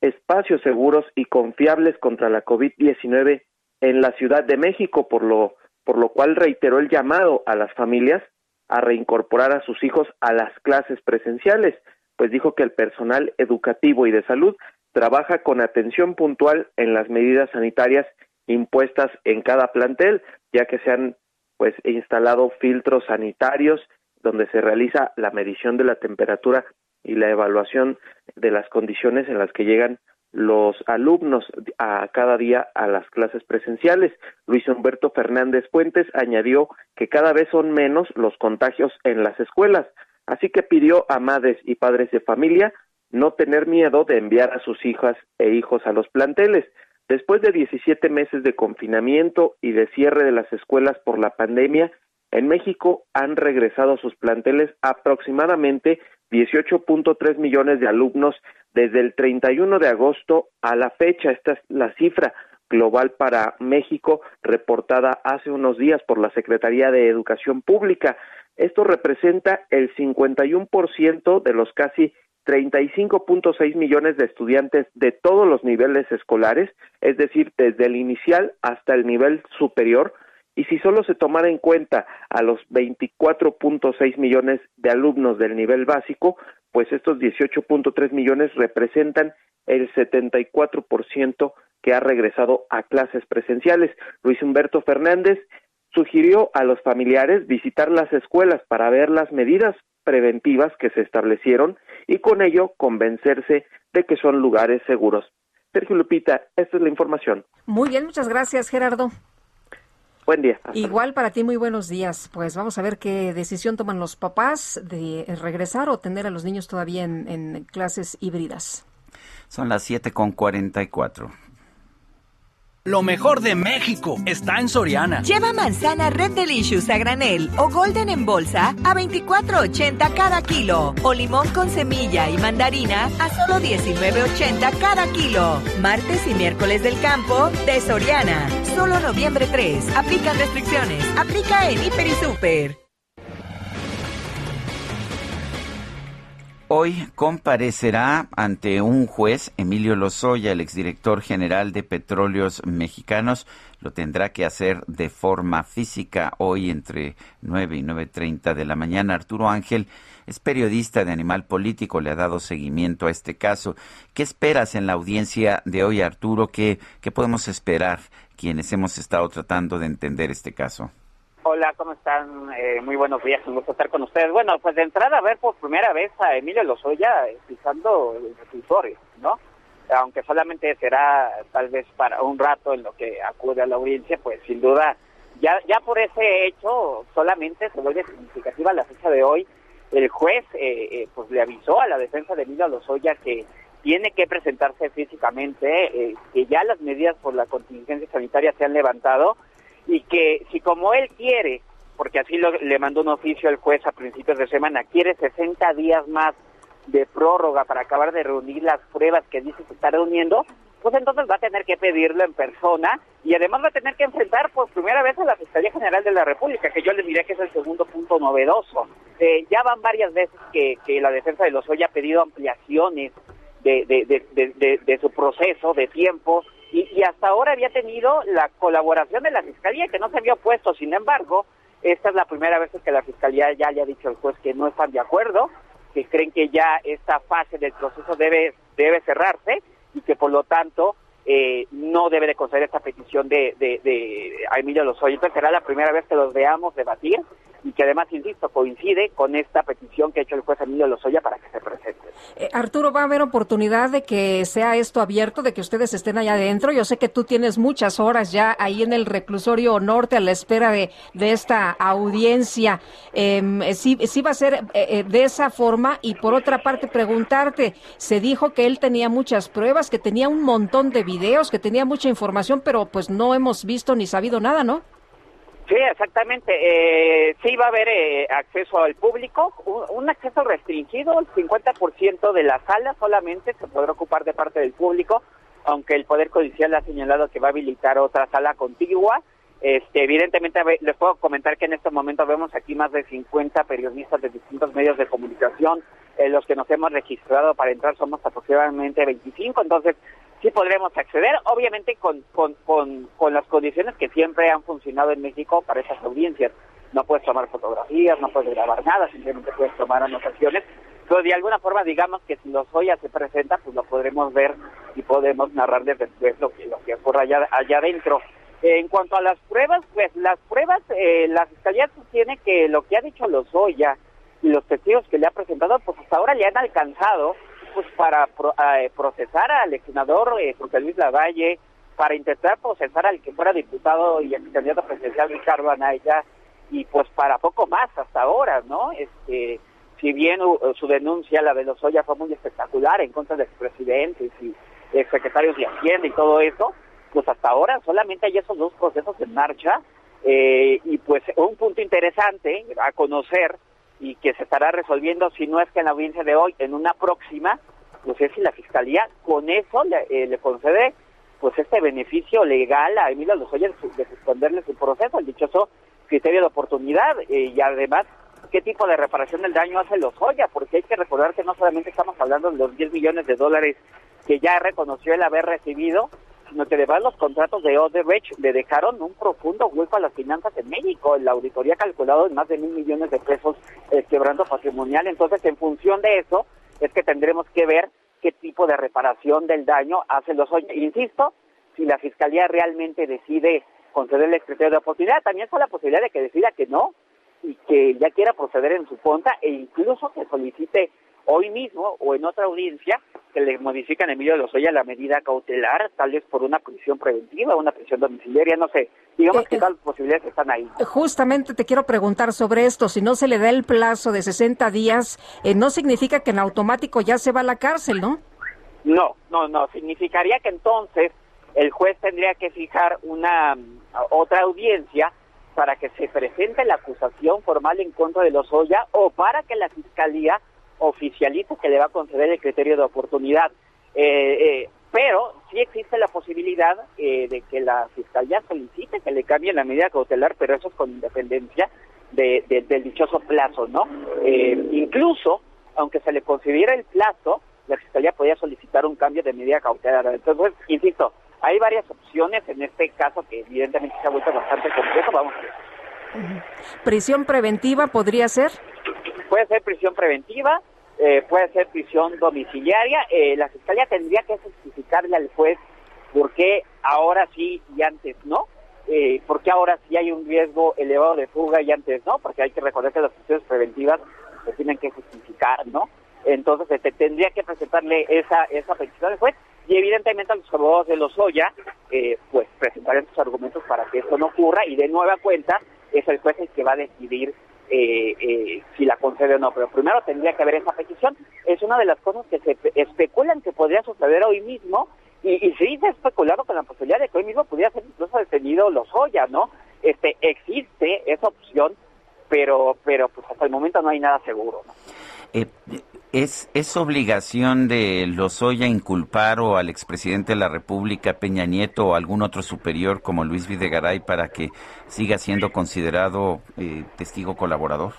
espacios seguros y confiables contra la COVID-19 en la Ciudad de México, por lo, por lo cual reiteró el llamado a las familias a reincorporar a sus hijos a las clases presenciales, pues dijo que el personal educativo y de salud trabaja con atención puntual en las medidas sanitarias impuestas en cada plantel, ya que se han pues instalado filtros sanitarios donde se realiza la medición de la temperatura y la evaluación de las condiciones en las que llegan los alumnos a cada día a las clases presenciales. Luis Humberto Fernández Puentes añadió que cada vez son menos los contagios en las escuelas, así que pidió a madres y padres de familia no tener miedo de enviar a sus hijas e hijos a los planteles. Después de 17 meses de confinamiento y de cierre de las escuelas por la pandemia, En México han regresado a sus planteles aproximadamente 18.3 millones de alumnos desde el 31 de agosto a la fecha. Esta es la cifra global para México reportada hace unos días por la Secretaría de Educación Pública. Esto representa el 51% de los casi 35.6 millones de estudiantes de todos los niveles escolares, es decir, desde el inicial hasta el nivel superior, y si solo se tomara en cuenta a los 24.6 millones de alumnos del nivel básico, pues estos 18.3 millones representan el 74% que ha regresado a clases presenciales. Luis Humberto Fernández sugirió a los familiares visitar las escuelas para ver las medidas preventivas que se establecieron y con ello convencerse de que son lugares seguros. Sergio Lupita, esta es la información. Muy bien, muchas gracias, Gerardo. Buen día. Igual para ti, muy buenos días. Pues vamos a ver qué decisión toman los papás de regresar o tener a los niños todavía en, en clases híbridas. Son las 7 con 44. Lo mejor de México está en Soriana. Lleva manzana Red Delicious a granel o Golden en bolsa a 24.80 cada kilo. O limón con semilla y mandarina a solo 19.80 cada kilo. Martes y miércoles del campo de Soriana. Solo noviembre 3. Aplican restricciones. Aplica en Hiper y Super. Hoy comparecerá ante un juez, Emilio Lozoya, el exdirector general de Petróleos Mexicanos. Lo tendrá que hacer de forma física hoy entre 9 y 9.30 de la mañana. Arturo Ángel es periodista de Animal Político, le ha dado seguimiento a este caso. ¿Qué esperas en la audiencia de hoy, Arturo? ¿Qué, qué podemos esperar quienes hemos estado tratando de entender este caso? Hola, ¿cómo están? Eh, muy buenos días, un gusto estar con ustedes. Bueno, pues de entrada a ver por primera vez a Emilio Lozoya pisando el reclusorio, ¿no? Aunque solamente será tal vez para un rato en lo que acude a la audiencia, pues sin duda, ya, ya por ese hecho solamente se vuelve significativa la fecha de hoy. El juez eh, eh, pues le avisó a la defensa de Emilio Lozoya que tiene que presentarse físicamente, que ya las medidas por la contingencia sanitaria se han levantado y que si como él quiere, porque así lo, le mandó un oficio al juez a principios de semana, quiere 60 días más de prórroga para acabar de reunir las pruebas que dice que está reuniendo, pues entonces va a tener que pedirlo en persona y además va a tener que enfrentar por primera vez a la Fiscalía General de la República, que yo les diré que es el segundo punto novedoso. Eh, ya van varias veces que, que la defensa de Lozoya ha pedido ampliaciones de, de, de, de, su proceso, de tiempo, y, y, hasta ahora había tenido la colaboración de la Fiscalía, que no se había opuesto. Sin embargo, esta es la primera vez que la Fiscalía ya le ha dicho al juez que no están de acuerdo, que creen que ya esta fase del proceso debe, debe cerrarse y que por lo tanto eh, no debe de conceder esta petición de, de, de Emilio Lozoya. Entonces será la primera vez que los veamos debatir y que además, insisto, coincide con esta petición que ha hecho el juez Emilio Lozoya para que se presente. Eh, Arturo, ¿va a haber oportunidad de que sea esto abierto, de que ustedes estén allá adentro? Yo sé que tú tienes muchas horas ya ahí en el reclusorio norte a la espera de, de esta audiencia. Eh, sí, va a ser eh, de esa forma y por otra parte preguntarte, se dijo que él tenía muchas pruebas, que tenía un montón de videos, que tenía mucha información, pero pues no hemos visto ni sabido nada, ¿no? Sí, exactamente. Eh, sí va a haber eh, acceso al público, un, un, acceso restringido, el 50% de la sala solamente se podrá ocupar de parte del público, aunque el Poder Judicial ha señalado que va a habilitar otra sala contigua. Este, evidentemente, les puedo comentar que en este momento vemos aquí más de 50 periodistas de distintos medios de comunicación. Eh, los que nos hemos registrado para entrar somos aproximadamente 25, entonces sí podremos acceder, obviamente con, con, con, con, las condiciones que siempre han funcionado en México para esas audiencias. No puedes tomar fotografías, no puedes grabar nada, simplemente puedes tomar anotaciones. Pero de alguna forma, digamos que si los Lozoya se presenta, pues lo podremos ver y podemos narrar desde lo que, lo que ocurre allá, allá adentro. En cuanto a las pruebas, pues las pruebas, eh, la Fiscalía sostiene que lo que ha dicho Lozoya y los testigos que le ha presentado, pues hasta ahora le han alcanzado pues para pro, eh, procesar al senador eh, José Luis Lavalle, para intentar procesar al que fuera diputado y ex candidato presidencial Ricardo Anaya, y pues para poco más hasta ahora, ¿no? Este, si bien uh, su denuncia, la de Lozoya, fue muy espectacular en contra de expresidentes y exsecretarios de Hacienda y todo eso, pues hasta ahora solamente hay esos dos procesos en marcha Eh, y pues un punto interesante a conocer y que se estará resolviendo, si no es que en la audiencia de hoy, en una próxima, pues es si la Fiscalía. Con eso le, eh, le concede pues este beneficio legal a Emilio Lozoya de suspenderle su proceso, el dichoso criterio de oportunidad eh, y además qué tipo de reparación del daño hace Lozoya, porque hay que recordar que no solamente estamos hablando de los 10 millones de dólares que ya reconoció el haber recibido, sino que además los contratos de Odebrecht le dejaron un profundo hueco a las finanzas en México. La auditoría ha calculado en más de mil millones de pesos el quebranto patrimonial. Entonces, en función de eso, es que tendremos que ver qué tipo de reparación del daño hace los Insisto, si la Fiscalía realmente decide concederle el criterio de oportunidad, también está la posibilidad de que decida que no y que ya quiera proceder en su contra e incluso que solicite hoy mismo o en otra audiencia que le modifican a Emilio Lozoya la medida cautelar, tal vez por una prisión preventiva, una prisión domiciliaria, no sé. Digamos que todas las posibilidades están ahí. Justamente te quiero preguntar sobre esto. Si no se le da el plazo de 60 días, eh, no significa que en automático ya se va a la cárcel, ¿no? No, no, no. Significaría que entonces el juez tendría que fijar una mm, otra audiencia para que se presente la acusación formal en contra de Lozoya o para que la fiscalía oficialice que le va a conceder el criterio de oportunidad. Eh, eh, pero sí existe la posibilidad eh, de que la fiscalía solicite que le cambie la medida cautelar, pero eso es con independencia de- de- del dichoso plazo, ¿no? Eh, incluso, aunque se le concediera el plazo, la fiscalía podía solicitar un cambio de medida cautelar. Entonces, insisto, hay varias opciones en este caso que evidentemente se ha vuelto bastante complejo. Vamos a ver. Prisión preventiva podría ser. Puede ser prisión preventiva, eh, puede ser prisión domiciliaria. Eh, la fiscalía tendría que justificarle al juez por qué ahora sí y antes no. Eh, por qué ahora sí hay un riesgo elevado de fuga y antes no, porque hay que recordar que las prisiones preventivas se tienen que justificar, ¿no? Entonces este, tendría que presentarle esa, esa petición al juez y evidentemente a los abogados de Lozoya eh, pues presentarán sus argumentos para que esto no ocurra y de nueva cuenta es el juez el que va a decidir eh, eh, si la concede o no, pero primero tendría que haber esa petición. Es una de las cosas que se pe- especulan que podría suceder hoy mismo y, y sí se ha especulado con la posibilidad de que hoy mismo pudiera ser incluso detenido Lozoya, ¿no? Este, existe esa opción, pero, pero pues hasta el momento no hay nada seguro, ¿no? Eh, ¿es, ¿Es obligación de Lozoya inculpar o al expresidente de la República, Peña Nieto, o algún otro superior como Luis Videgaray para que siga siendo considerado eh, testigo colaborador?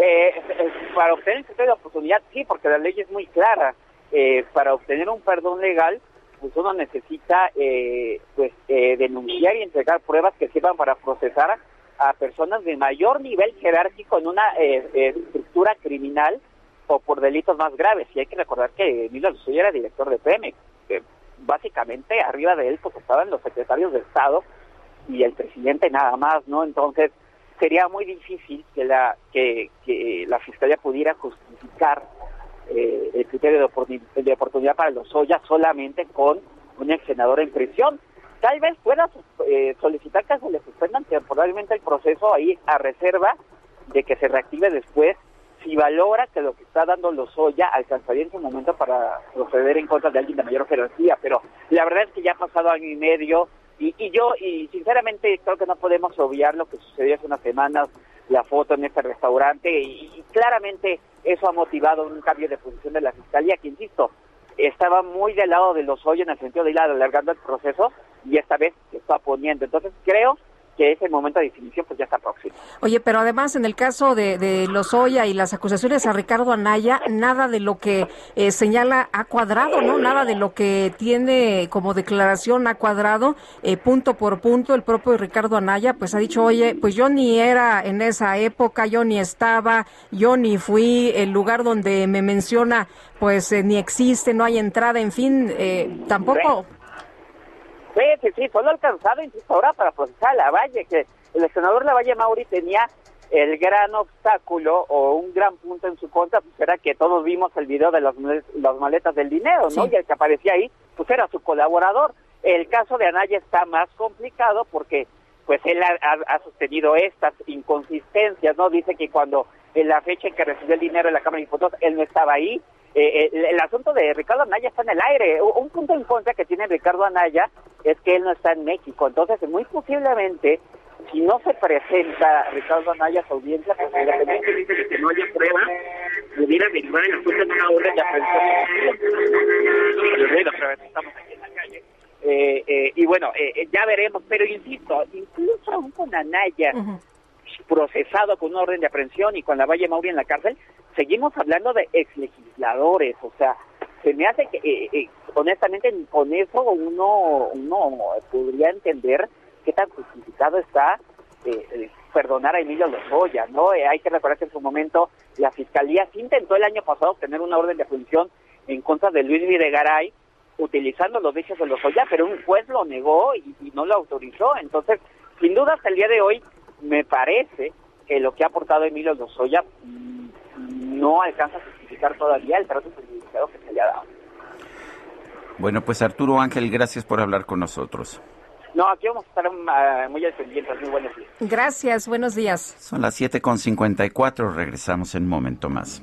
Eh, eh, para obtener el criterio de oportunidad, sí, porque la ley es muy clara. Eh, para obtener un perdón legal, pues uno necesita eh, pues denunciar y entregar pruebas que sirvan para procesar a personas de mayor nivel jerárquico en una estructura criminal o por delitos más graves. Y hay que recordar que Emilio Lozoya era director de Pemex. que básicamente arriba de él pues estaban los secretarios de Estado y el presidente nada más, ¿no? Entonces sería muy difícil que la que, que la fiscalía pudiera justificar eh, el criterio de, oportuni- de oportunidad para los Lozoya solamente con un ex senador en prisión. Tal vez pueda eh, solicitar que se le suspendan temporalmente el proceso ahí a reserva de que se reactive después si valora que lo que está dando Lozoya alcanzaría en su momento para proceder en contra de alguien de mayor jerarquía, pero la verdad es que ya ha pasado año y medio y, y yo, y sinceramente creo que no podemos obviar lo que sucedió hace unas semanas, la foto en este restaurante y, y claramente eso ha motivado un cambio de posición de la Fiscalía que, insisto, estaba muy del lado de Lozoya en el sentido de ir alargando el proceso y esta vez se está poniendo. Entonces creo que ese momento de definición pues ya está próximo. Oye, pero además en el caso de, de Lozoya y las acusaciones a Ricardo Anaya, nada de lo que eh, señala ha cuadrado, ¿no? Nada de lo que tiene como declaración ha cuadrado, eh, punto por punto. El propio Ricardo Anaya pues ha dicho, oye, pues yo ni era en esa época, yo ni estaba, yo ni fui, el lugar donde me menciona pues eh, ni existe, no hay entrada, en fin, tampoco... sí, sí, solo alcanzado, insisto, ahora para procesar a Lavalle, que el senador Lavalle Mauri tenía el gran obstáculo o un gran punto en su contra, pues era que todos vimos el video de las, las maletas del dinero, ¿no? Sí. Y el que aparecía ahí, pues era su colaborador. El caso de Anaya está más complicado porque pues él ha, sostenido estas inconsistencias, ¿no? Dice que cuando en la fecha en que recibió el dinero en la Cámara de Diputados, él no estaba ahí. Eh, el, el, asunto de Ricardo Anaya está en el aire. Un punto en contra que tiene Ricardo Anaya es que él no está en México. Entonces, muy posiblemente si no se presenta Ricardo Anaya a su audiencia, pues independientemente de que no haya prueba, pudiera derivar el asunto en una orden de aprehensión. Estamos aquí. Eh, eh, y bueno, eh, ya veremos, pero insisto, incluso aún con Anaya procesado con una orden de aprehensión y con la Valle Mauri en la cárcel, seguimos hablando de exlegisladores, o sea, se me hace que, honestamente, con eso uno, uno podría entender qué tan justificado está eh, eh, perdonar a Emilio Lozoya, ¿no? Eh, hay que recordar que en su momento la Fiscalía sí intentó el año pasado obtener una orden de aprehensión en contra de Luis Videgaray utilizando los dichos de Lozoya, pero un juez lo negó y, no lo autorizó. Entonces, sin duda, hasta el día de hoy, me parece que lo que ha aportado Emilio Lozoya mm, no alcanza a justificar todavía el trato privilegiado que se le ha dado. Bueno, pues Arturo Ángel, gracias por hablar con nosotros. No, aquí vamos a estar uh, muy al pendiente. Muy buenos días. Gracias, buenos días. Son las 7.54, regresamos en un momento más.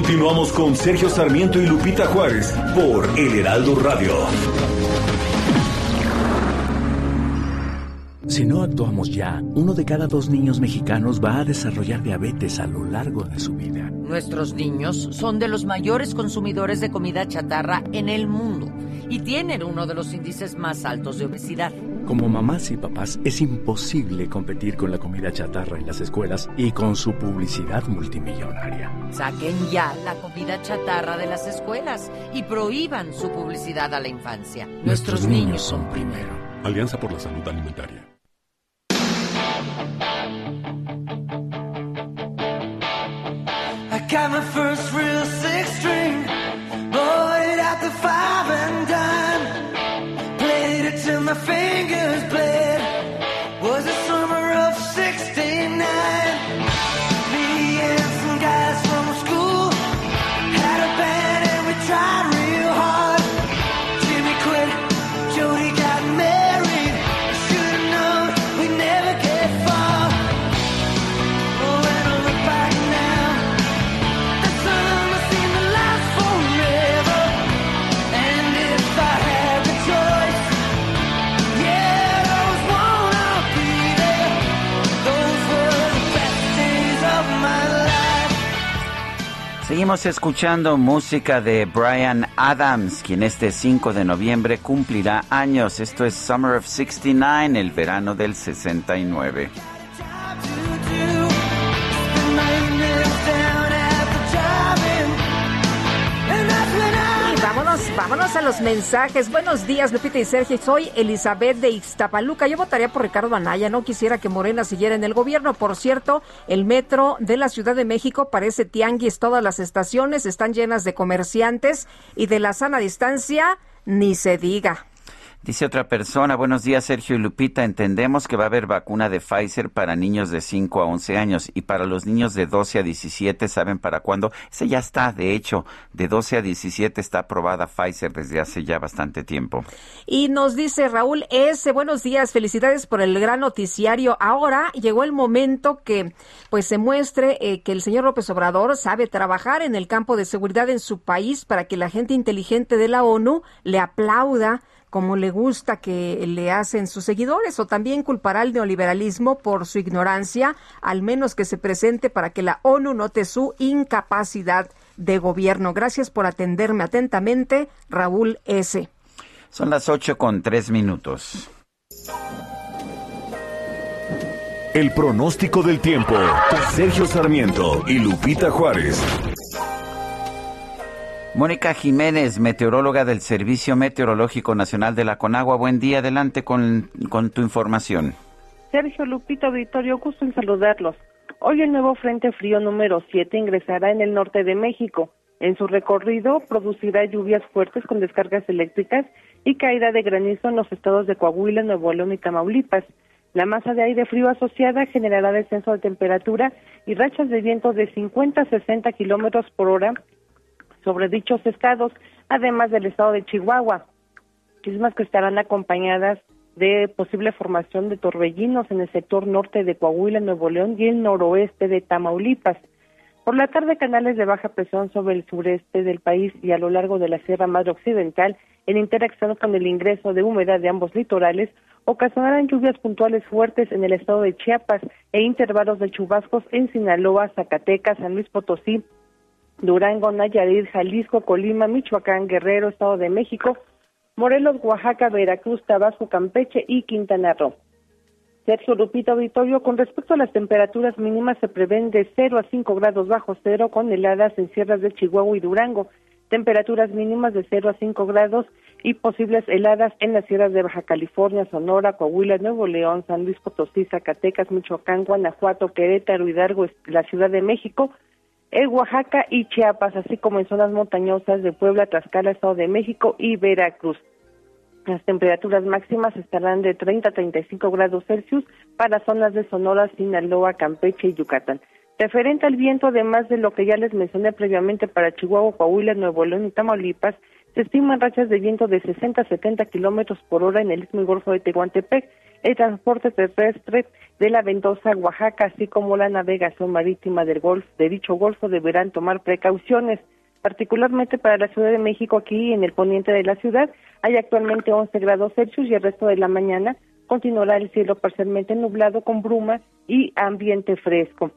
Continuamos con Sergio Sarmiento y Lupita Juárez por El Heraldo Radio. Si no actuamos ya, uno de cada dos niños mexicanos va a desarrollar diabetes a lo largo de su vida. Nuestros niños son de los mayores consumidores de comida chatarra en el mundo y tienen uno de los índices más altos de obesidad. Como mamás y papás es imposible competir con la comida chatarra en las escuelas y con su publicidad multimillonaria. Saquen ya la comida chatarra de las escuelas y prohíban su publicidad a la infancia. Nuestros, niños son primero. Alianza por la Salud Alimentaria. Got my first real six string, it at the five Seguimos escuchando música de Brian Adams, quien este 5 de noviembre cumplirá años. Esto es Summer of 69, el verano del 69. Vámonos, a los mensajes. Buenos días, Lupita y Sergio. Soy Elizabeth de Ixtapaluca. Yo votaría por Ricardo Anaya. No quisiera que Morena siguiera en el gobierno. Por cierto, el metro de la Ciudad de México parece tianguis. Todas las estaciones están llenas de comerciantes y de la sana distancia ni se diga. Dice otra persona, buenos días Sergio y Lupita, entendemos que va a haber vacuna de Pfizer para niños de 5 a 11 años y para los niños de 12 a 17, ¿saben para cuándo? Ese ya está, de hecho, de 12 a 17 está aprobada Pfizer desde hace ya bastante tiempo. Y nos dice Raúl S. Buenos días, felicidades por el gran noticiario. Ahora llegó el momento que pues se muestre eh, que el señor López Obrador sabe trabajar en el campo de seguridad en su país para que la gente inteligente de la ONU le aplauda como le gusta que le hacen sus seguidores, o también culpará al neoliberalismo por su ignorancia, al menos que se presente para que la ONU note su incapacidad de gobierno. Gracias por atenderme atentamente, Raúl S. Son las 8 con 3 minutos. El pronóstico del tiempo. Sergio Sarmiento y Lupita Juárez. Mónica Jiménez, meteoróloga del Servicio Meteorológico Nacional de la Conagua. Buen día, adelante con, tu información. Sergio Lupito Victorio, gusto en saludarlos. Hoy el nuevo Frente Frío número 7 ingresará en el norte de México. En su recorrido producirá lluvias fuertes con descargas eléctricas y caída de granizo en los estados de Coahuila, Nuevo León y Tamaulipas. La masa de aire frío asociada generará descenso de temperatura y rachas de viento de 50 a 60 kilómetros por hora sobre dichos estados, además del estado de Chihuahua, mismas que estarán acompañadas de posible formación de torbellinos en el sector norte de Coahuila, Nuevo León y el noroeste de Tamaulipas. Por la tarde, canales de baja presión sobre el sureste del país y a lo largo de la Sierra Madre Occidental, en interacción con el ingreso de humedad de ambos litorales, ocasionarán lluvias puntuales fuertes en el estado de Chiapas e intervalos de chubascos en Sinaloa, Zacatecas, San Luis Potosí, Durango, Nayarit, Jalisco, Colima, Michoacán, Guerrero, Estado de México, Morelos, Oaxaca, Veracruz, Tabasco, Campeche y Quintana Roo. Sergio Lupita Auditorio, con respecto a las temperaturas mínimas se prevén de 0 a 5 grados bajo cero con heladas en sierras de Chihuahua y Durango, temperaturas mínimas de 0 a 5 grados y posibles heladas en las sierras de Baja California, Sonora, Coahuila, Nuevo León, San Luis Potosí, Zacatecas, Michoacán, Guanajuato, Querétaro, Hidalgo, la Ciudad de México, en Oaxaca y Chiapas, así como en zonas montañosas de Puebla, Tlaxcala, Estado de México y Veracruz. Las temperaturas máximas estarán de 30 a 35 grados Celsius para zonas de Sonora, Sinaloa, Campeche y Yucatán. Referente al viento, además de lo que ya les mencioné previamente para Chihuahua, Coahuila, Nuevo León y Tamaulipas, se estiman rachas de viento de 60 a 70 kilómetros por hora en el Istmo y Golfo de Tehuantepec. El transporte terrestre de la Vendosa, Oaxaca, así como la navegación marítima del golfo, de dicho golfo deberán tomar precauciones, particularmente para la Ciudad de México, aquí en el poniente de la ciudad, hay actualmente 11 grados Celsius y el resto de la mañana continuará el cielo parcialmente nublado con bruma y ambiente fresco.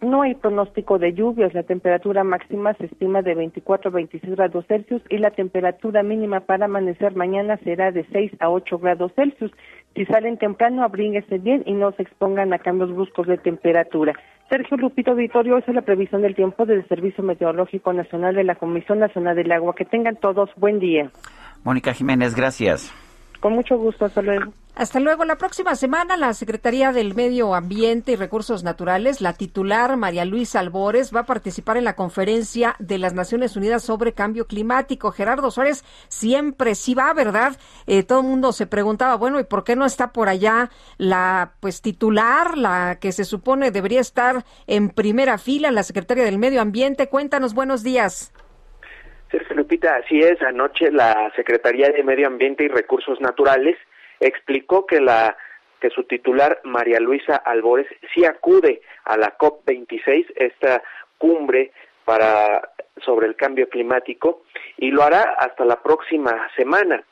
No hay pronóstico de lluvias. La temperatura máxima se estima de 24 a 26 grados Celsius y la temperatura mínima para amanecer mañana será de 6 a 8 grados Celsius. Si salen temprano, abríguese bien y no se expongan a cambios bruscos de temperatura. Sergio Lupito Vitorio, esa es la previsión del tiempo del Servicio Meteorológico Nacional de la Comisión Nacional del Agua. Que tengan todos buen día. Mónica Jiménez, gracias. Con mucho gusto, hasta luego. Hasta luego. La próxima semana la Secretaría del Medio Ambiente y Recursos Naturales, la titular María Luisa Albores, va a participar en la conferencia de las Naciones Unidas sobre cambio climático. Gerardo Suárez siempre sí va, ¿verdad? Eh, todo el mundo se preguntaba, bueno, ¿y por qué no está por allá la pues titular, la que se supone debería estar en primera fila, la Secretaria del Medio Ambiente? Cuéntanos, buenos días. Sergio Lupita, así es. Anoche la Secretaría de Medio Ambiente y Recursos Naturales explicó que la que su titular María Luisa Albores sí acude a la COP 26, esta cumbre para sobre el cambio climático y lo hará hasta la próxima semana.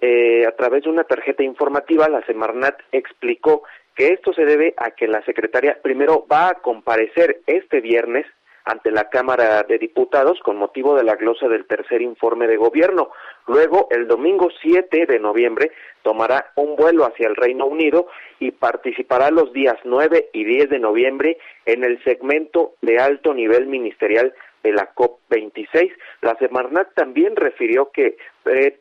Eh, a través de una tarjeta informativa, la Semarnat explicó que esto se debe a que la secretaria primero va a comparecer este viernes ante la Cámara de Diputados con motivo de la glosa del tercer informe de gobierno. Luego, el domingo 7 de noviembre, tomará un vuelo hacia el Reino Unido y participará los días 9 y 10 de noviembre en el segmento de alto nivel ministerial de la COP26. La Semarnat también refirió que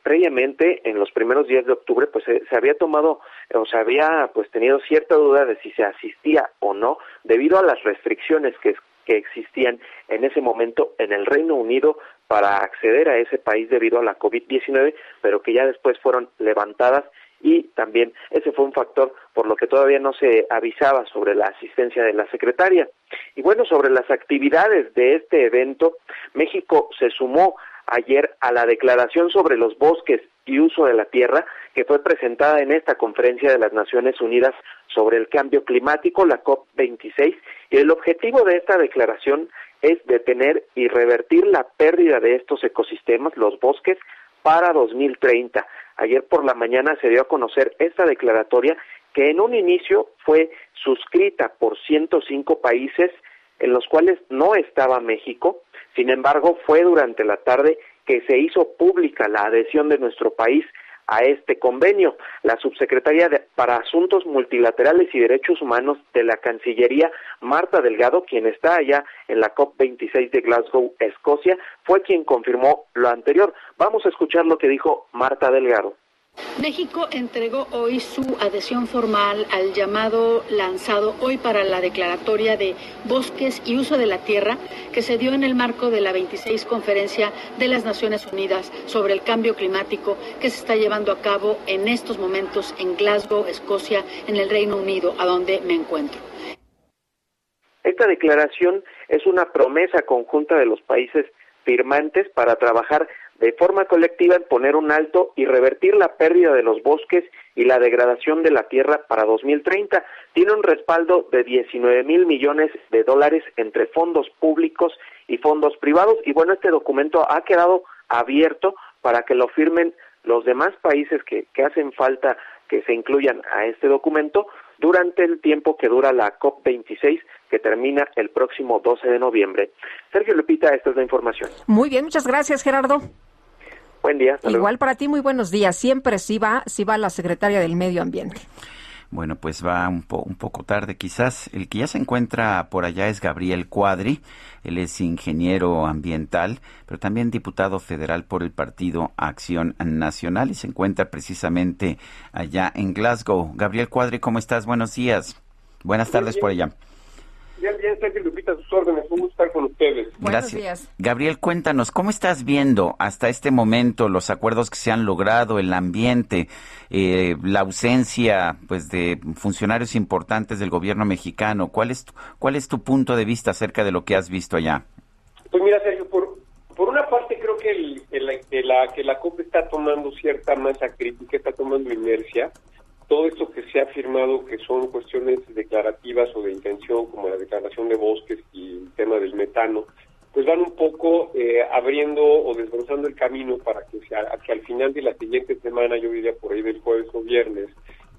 previamente, en los primeros días de octubre, pues se, había tomado o se había pues tenido cierta duda de si se asistía o no debido a las restricciones que que existían en ese momento en el Reino Unido para acceder a ese país debido a la COVID-19, pero que ya después fueron levantadas y también ese fue un factor por lo que todavía no se avisaba sobre la asistencia de la secretaria. Y bueno, sobre las actividades de este evento, México se sumó ayer a la declaración sobre los bosques y uso de la tierra que fue presentada en esta conferencia de las Naciones Unidas sobre el cambio climático, la COP26, y el objetivo de esta declaración es detener y revertir la pérdida de estos ecosistemas, los bosques, para 2030. Ayer por la mañana se dio a conocer esta declaratoria que en un inicio fue suscrita por 105 países en los cuales no estaba México, sin embargo fue durante la tarde que se hizo pública la adhesión de nuestro país a este convenio. La subsecretaria de- para Asuntos Multilaterales y Derechos Humanos de la Cancillería, Marta Delgado, quien está allá en la COP26 de Glasgow, Escocia, fue quien confirmó lo anterior. Vamos a escuchar lo que dijo Marta Delgado. México entregó hoy su adhesión formal al llamado lanzado hoy para la declaratoria de bosques y uso de la tierra que se dio en el marco de la 26 Conferencia de las Naciones Unidas sobre el Cambio Climático que se está llevando a cabo en estos momentos en Glasgow, Escocia, en el Reino Unido, a donde me encuentro. Esta declaración es una promesa conjunta de los países firmantes para trabajar de forma colectiva en poner un alto y revertir la pérdida de los bosques y la degradación de la tierra para 2030. Tiene un respaldo de 19 mil millones de dólares entre fondos públicos y fondos privados. Y bueno, este documento ha quedado abierto para que lo firmen los demás países que, que hacen falta que se incluyan a este documento durante el tiempo que dura la COP26 que termina el próximo 12 de noviembre. Sergio Lupita, esta es la información. Muy bien, muchas gracias, Gerardo. Buen día. hasta luego. Igual para ti, muy buenos días. Siempre sí va, sí va la secretaria del Medio Ambiente. Bueno, pues va un, po- un poco tarde quizás. El que ya se encuentra por allá es Gabriel Cuadri. Él es ingeniero ambiental, pero también diputado federal por el partido Acción Nacional y se encuentra precisamente allá en Glasgow. Gabriel Cuadri, ¿cómo estás? Buenos días. Buenas tardes por allá. Bien, bien, Sergio Lupita, a sus órdenes. Un gusto estar con ustedes. Gracias. Gabriel, cuéntanos, ¿cómo estás viendo hasta este momento los acuerdos que se han logrado, el ambiente, eh, la ausencia pues de funcionarios importantes del gobierno mexicano? ¿Cuál es, tu, ¿Cuál es tu punto de vista acerca de lo que has visto allá? Pues mira, Sergio, por, por una parte creo que, el, el- que, la, que la COP está tomando cierta masa crítica, está tomando inercia. Todo esto que se ha afirmado que son cuestiones declarativas o de intención, como la declaración de bosques y el tema del metano, pues van un poco eh, abriendo o desbrozando el camino para que, sea, que al final de la siguiente semana, yo diría por ahí del jueves o viernes,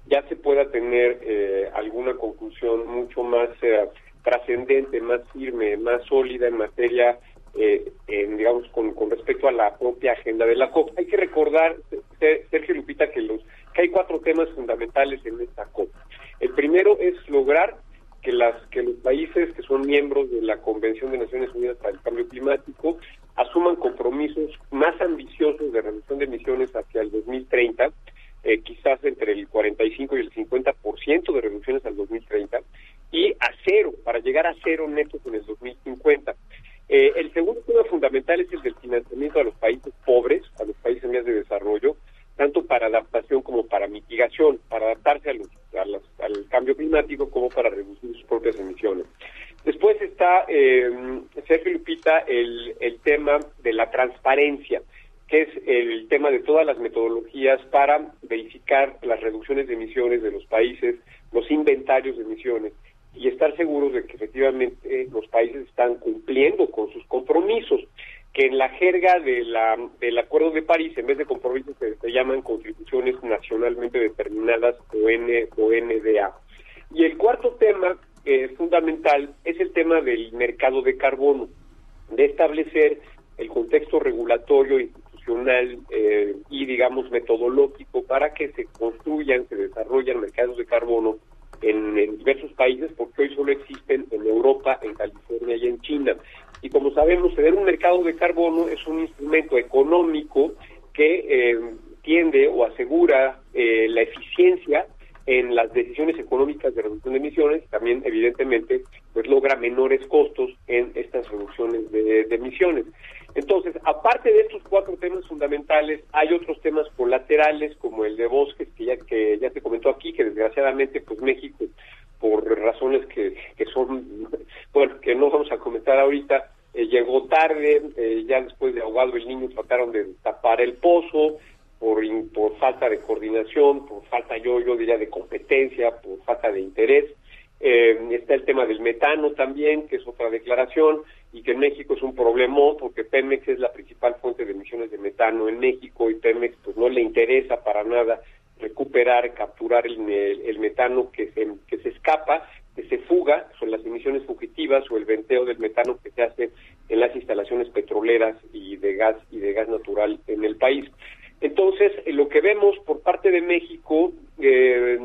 ya se pueda tener eh, alguna conclusión mucho más eh, trascendente, más firme, más sólida en materia, eh, en, digamos, con, con respecto a la propia agenda de la COP. Hay que recordar, Se- Sergio Lupita, que, los, que hay cuatro temas fundamentales en esta COP. El primero es lograr que las que los países que son miembros de la Convención de Naciones Unidas para el Cambio Climático asuman compromisos más ambiciosos de reducción de emisiones hacia el 2030, eh, quizás entre el 45 y el 50% de reducciones al 2030, y a cero, para llegar a cero netos en el 2050. Eh, el segundo tema fundamental es el financiamiento a los países pobres, a los países en vías de desarrollo, tanto para adaptación como para mitigación, para adaptarse a los- a los- al cambio climático como para reducir sus propias emisiones. Después está, eh, Sergio Lupita, el, el tema de la transparencia, que es el tema de todas las metodologías para verificar las reducciones de emisiones de los países, los inventarios de emisiones y estar seguros de que efectivamente los países están cumpliendo con sus compromisos, que en la jerga de la, del Acuerdo de París, en vez de compromisos, se, llaman contribuciones nacionalmente determinadas o, N, o NDA. Y el cuarto tema eh, fundamental es el tema del mercado de carbono, de establecer el contexto regulatorio, institucional eh, y, digamos, metodológico para que se construyan, se desarrollen mercados de carbono en diversos países, porque hoy solo existen en Europa, en California y en China. Y como sabemos, tener un mercado de carbono es un instrumento económico que eh, tiende o asegura eh, la eficiencia en las decisiones económicas de reducción de emisiones, también evidentemente pues logra menores costos en estas reducciones de, emisiones. Entonces, aparte de estos cuatro temas fundamentales, hay otros temas colaterales como el de bosques que ya que ya se comentó aquí, que desgraciadamente pues México por razones que, que son bueno que no vamos a comentar ahorita eh, llegó tarde, eh, ya después de ahogado el niño trataron de tapar el pozo, por, por falta de coordinación, por falta, yo, yo diría, de competencia, por falta de interés. Eh, está el tema del metano también, que es otra declaración, y que en México es un problemón porque Pemex es la principal fuente de emisiones de metano en México y Pemex pues no le interesa para nada recuperar, capturar el, el- metano que se, que se escapa, que se fuga, son las emisiones fugitivas o el venteo del metano que se hace en las instalaciones petroleras y de gas y de gas natural en el país. Entonces, eh, lo que vemos por de México, eh,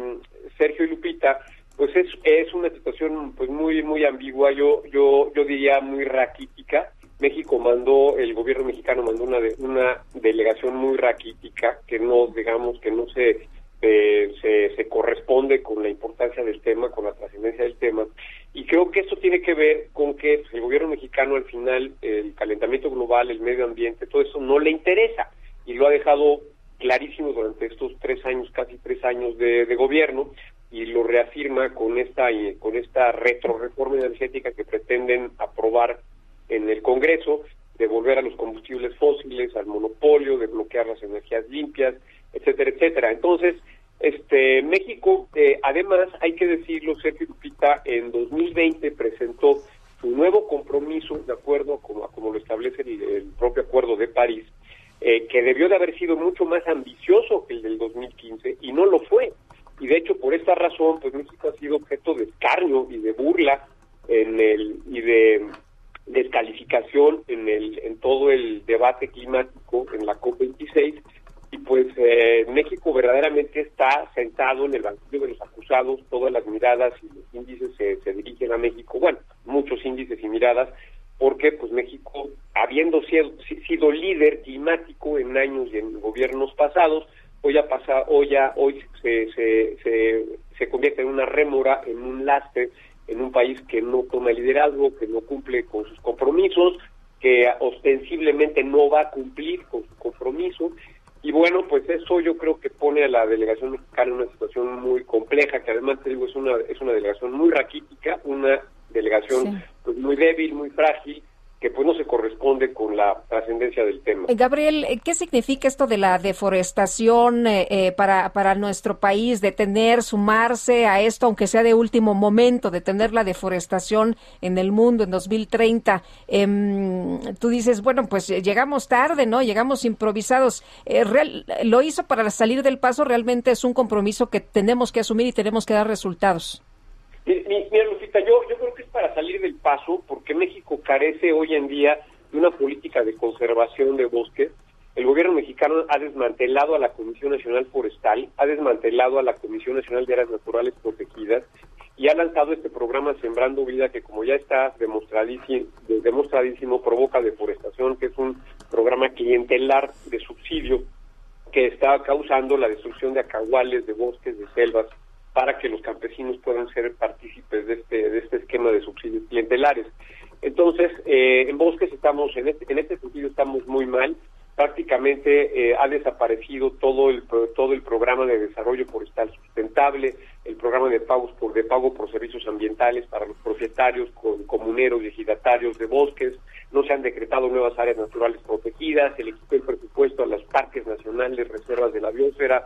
Sergio y Lupita, pues es, es una situación pues muy muy ambigua, yo yo yo diría muy raquítica. México mandó, el gobierno mexicano mandó una de, una delegación muy raquítica que no digamos que no se eh, se, se corresponde con la importancia del tema, con la trascendencia del tema. Y creo que esto tiene que ver con que el gobierno mexicano al final, el calentamiento global, el medio ambiente, todo eso no le interesa y lo ha dejado clarísimo durante estos tres años, casi tres años de, gobierno y lo reafirma con esta con esta retroreforma energética que pretenden aprobar en el Congreso de volver a los combustibles fósiles, al monopolio, de bloquear las energías limpias, etcétera, etcétera. Entonces, este México, eh, además, hay que decirlo, Sergio Lupita, en 2020 presentó su nuevo compromiso, de acuerdo como, como lo establece el, propio Acuerdo de París, eh, que debió de haber sido mucho más ambicioso que el del 2015 y no lo fue. Y de hecho, por esta razón, pues México ha sido objeto de escarnio y de burla en el y de descalificación en el en todo el debate climático en la COP26. Y pues eh, México verdaderamente está sentado en el banquillo de los acusados, todas las miradas y los índices se, se dirigen a México, bueno, muchos índices y miradas, porque pues México, habiendo sido, sido líder climático en años y en gobiernos pasados, hoy ya pasa, hoy ya hoy se, se, se, se convierte en una rémora, en un lastre, en un país que no toma liderazgo, que no cumple con sus compromisos, que ostensiblemente no va a cumplir con su compromiso. Y bueno, pues eso yo creo que pone a la delegación mexicana en una situación muy compleja, que además te digo es una es una delegación muy raquítica, una delegación pues muy débil, muy frágil, que pues no se corresponde con la trascendencia del tema. Eh, Gabriel, eh, ¿qué significa esto de la deforestación eh, eh, para, para nuestro país, de tener, sumarse a esto, aunque sea de último momento, de tener la deforestación en el mundo en 2030? Eh, tú dices, bueno, pues llegamos tarde, ¿no? Llegamos improvisados. Eh, real, ¿Lo hizo para salir del paso? ¿Realmente es un compromiso que tenemos que asumir y tenemos que dar resultados? Mira, Yo, yo creo que es para salir del paso, porque México carece hoy en día de una política de conservación de bosques. El gobierno mexicano ha desmantelado a la Comisión Nacional Forestal, ha desmantelado a la Comisión Nacional de Áreas Naturales Protegidas y ha lanzado este programa Sembrando Vida que como ya está demostradísimo, demostradísimo provoca deforestación, que es un programa clientelar de subsidio que está causando la destrucción de acahuales, de bosques, de selvas, para que los campesinos puedan ser partícipes de este, de este esquema de subsidios clientelares. Entonces, eh, en bosques estamos, en este, en este sentido estamos muy mal. Prácticamente eh, ha desaparecido todo el todo el programa de desarrollo forestal sustentable, el programa de pagos por de pago por servicios ambientales para los propietarios, comuneros y ejidatarios de bosques. No se han decretado nuevas áreas naturales protegidas. Se le quitó el presupuesto a los parques nacionales, reservas de la biosfera.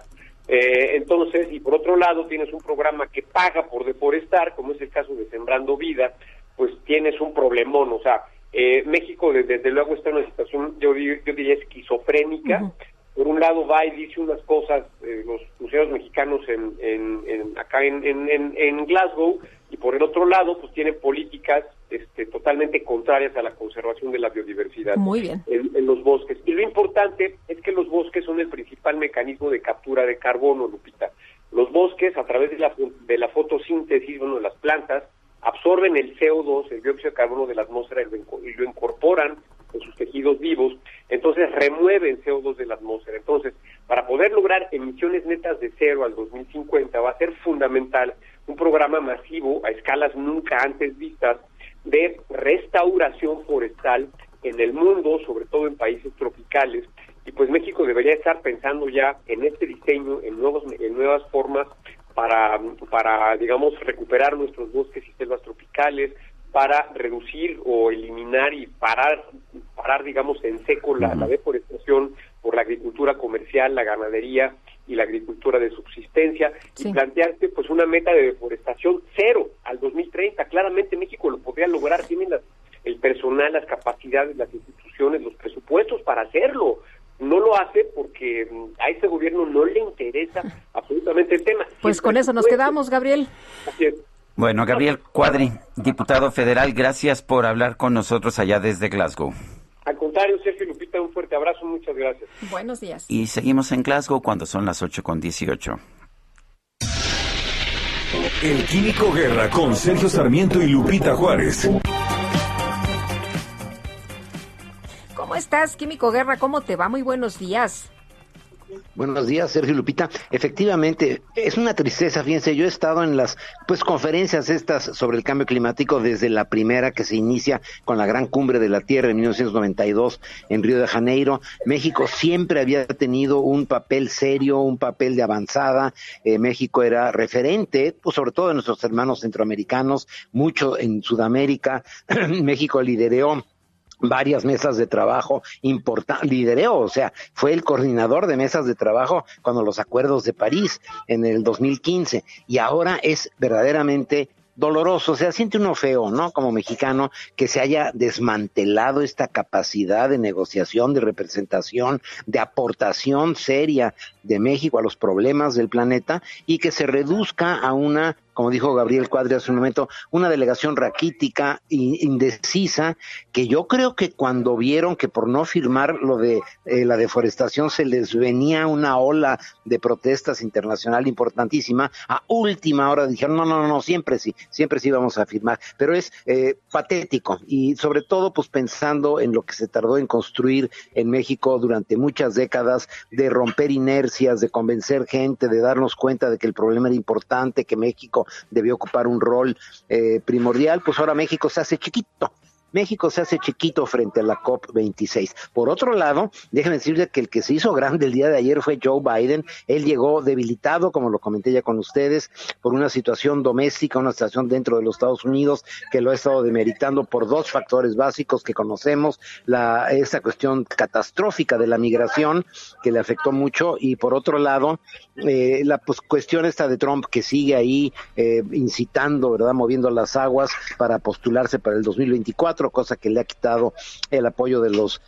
Eh, entonces, y por otro lado, tienes un programa que paga por deforestar, como es el caso de Sembrando Vida, pues tienes un problemón, o sea, eh, México desde, desde, luego está en una situación, yo, yo diría, esquizofrénica. Uh -huh. Por un lado va y dice unas cosas, eh, los museos mexicanos en, en, en acá en, en, Glasgow, y por el otro lado, pues tiene políticas este, totalmente contrarias a la conservación de la biodiversidad Muy bien. En, en, los bosques. Y lo importante es que los bosques son el principal mecanismo de captura de carbono, Lupita. Los bosques, a través de la, de la fotosíntesis, bueno, de las plantas, absorben el CO2, el dióxido de carbono de la atmósfera y lo, y lo incorporan en sus tejidos vivos, entonces remueven CO2 de la atmósfera. Entonces, para poder lograr emisiones netas de cero al 2050 va a ser fundamental un programa masivo a escalas nunca antes vistas de restauración forestal en el mundo, sobre todo en países tropicales, y pues México debería estar pensando ya en este diseño, en nuevos, en nuevas formas para, para digamos, recuperar nuestros bosques y selvas tropicales, para reducir o eliminar y parar, parar digamos, en seco la, la deforestación por la agricultura comercial, la ganadería y la agricultura de subsistencia sí. y plantearse pues una meta de deforestación cero al 2030. Claramente México lo podría lograr, tiene las, el personal, las capacidades, las instituciones, los presupuestos para hacerlo. No lo hace porque a este gobierno no le interesa absolutamente el tema. Pues con eso nos quedamos, Gabriel. Así es. Bueno, Gabriel Cuadri, diputado federal, gracias por hablar con nosotros allá desde Glasgow. Al contrario, Un fuerte abrazo, muchas gracias. Buenos días. Y seguimos en Glasgow cuando son las 8 con 18. El Químico Guerra con Sergio Sarmiento y Lupita Juárez. ¿Cómo estás, Químico Guerra? ¿Cómo te va? Muy buenos días. Buenos días, Sergio Lupita. Efectivamente, es una tristeza, fíjense, yo he estado en las pues conferencias estas sobre el cambio climático desde la primera que se inicia con la Gran Cumbre de la Tierra en 1992 en Río de Janeiro. México siempre había tenido un papel serio, un papel de avanzada. Eh, México era referente, pues sobre todo de nuestros hermanos centroamericanos, mucho en Sudamérica. México lideró varias mesas de trabajo importantes, lideró, o sea, fue el coordinador de mesas de trabajo cuando los acuerdos de París en el 2015 y ahora es verdaderamente doloroso, o sea, siente uno feo, ¿no? Como mexicano, que se haya desmantelado esta capacidad de negociación, de representación, de aportación seria de México a los problemas del planeta y que se reduzca a una como dijo Gabriel Cuadri hace un momento, una delegación raquítica indecisa, que yo creo que cuando vieron que por no firmar lo de eh, la deforestación se les venía una ola de protestas internacional importantísima, a última hora dijeron, no, no, no, siempre sí, siempre sí vamos a firmar, pero es eh, patético y sobre todo pues pensando en lo que se tardó en construir en México durante muchas décadas, de romper inercias, de convencer gente, de darnos cuenta de que el problema era importante, que México debió ocupar un rol eh, primordial, pues ahora México se hace chiquito. México se hace chiquito frente a la COP26. Por otro lado, déjenme decirles que el que se hizo grande el día de ayer fue Joe Biden. Él llegó debilitado, como lo comenté ya con ustedes, por una situación doméstica, una situación dentro de los Estados Unidos que lo ha estado demeritando por dos factores básicos que conocemos, la esta cuestión catastrófica de la migración que le afectó mucho y por otro lado, eh, la pues, cuestión esta de Trump que sigue ahí eh, incitando, ¿verdad?, moviendo las aguas para postularse para el 2024 cosa que le ha quitado el apoyo de los,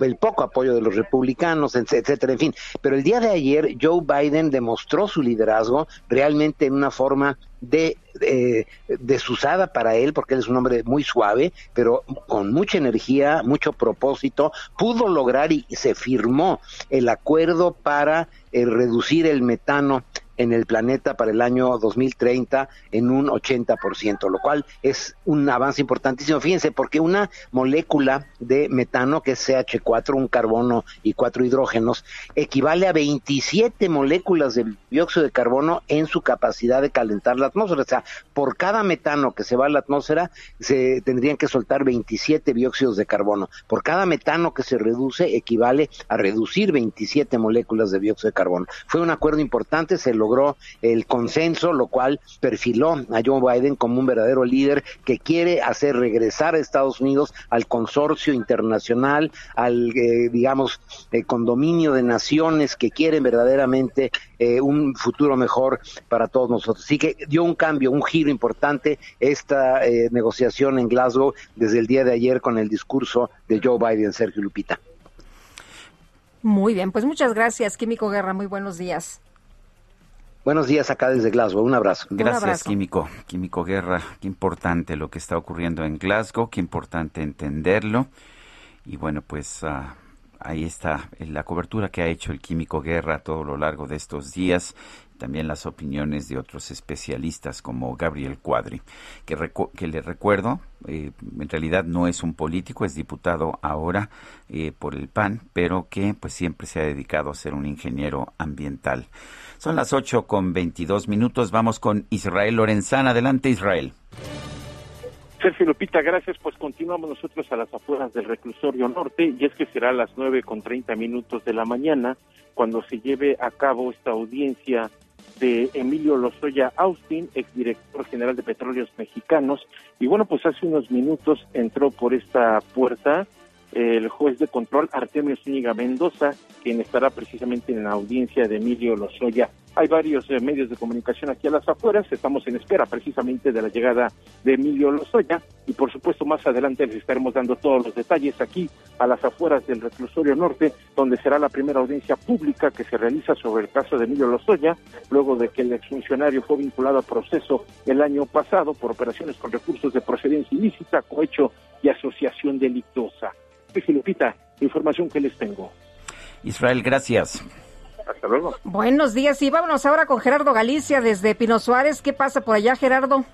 el poco apoyo de los republicanos, etcétera, en fin. Pero el día de ayer Joe Biden demostró su liderazgo realmente en una forma de eh, desusada para él, porque él es un hombre muy suave, pero con mucha energía, mucho propósito, pudo lograr y se firmó el acuerdo para eh, reducir el metano en el planeta para el año 2030 en un 80%, lo cual es un avance importantísimo. Fíjense, porque una molécula de metano, que es CH4, un carbono y cuatro hidrógenos, equivale a 27 moléculas de dióxido de carbono en su capacidad de calentar la atmósfera. O sea, por cada metano que se va a la atmósfera, se tendrían que soltar 27 dióxidos de carbono. Por cada metano que se reduce, equivale a reducir 27 moléculas de dióxido de carbono. Fue un acuerdo importante, se logró el consenso, lo cual perfiló a Joe Biden como un verdadero líder que quiere hacer regresar a Estados Unidos al consorcio internacional, al, eh, digamos, eh, condominio de naciones que quieren verdaderamente eh, un futuro mejor para todos nosotros. Así que dio un cambio, un giro importante esta negociación en Glasgow desde el día de ayer con el discurso de Joe Biden, Sergio Lupita. Muy bien, pues muchas gracias, Químico Guerra. Muy buenos días. Buenos días acá desde Glasgow. Un abrazo. Gracias, Químico. Químico Guerra, qué importante lo que está ocurriendo en Glasgow, qué importante entenderlo. Y bueno, pues ah, ahí está la cobertura que ha hecho el Químico Guerra a todo lo largo de estos días también las opiniones de otros especialistas como Gabriel Cuadri, que, que le recuerdo, eh, en realidad no es un político, es diputado ahora eh, por el PAN, pero que pues siempre se ha dedicado a ser un ingeniero ambiental. Son las 8 con 22 minutos, vamos con Israel Lorenzana. Adelante Israel. Sergio Lupita, gracias. Pues continuamos nosotros a las afueras del reclusorio norte y es que será a las nueve con treinta minutos de la mañana cuando se lleve a cabo esta audiencia de Emilio Lozoya Austin, exdirector general de Petróleos Mexicanos. Y bueno, pues hace unos minutos entró por esta puerta el juez de control Artemio Zúñiga Mendoza, quien estará precisamente en la audiencia de Emilio Lozoya. Hay varios eh, medios de comunicación aquí a las afueras, estamos en espera precisamente de la llegada de Emilio Lozoya y por supuesto más adelante les estaremos dando todos los detalles aquí a las afueras del reclusorio norte, donde será la primera audiencia pública que se realiza sobre el caso de Emilio Lozoya, luego de que el exfuncionario fue vinculado a proceso el año pasado por operaciones con recursos de procedencia ilícita, cohecho y asociación delictuosa. Filipita, información que les tengo. Israel, gracias. Hasta luego. Buenos días y vámonos ahora con Gerardo Galicia desde Pino Suárez. ¿Qué pasa por allá, Gerardo?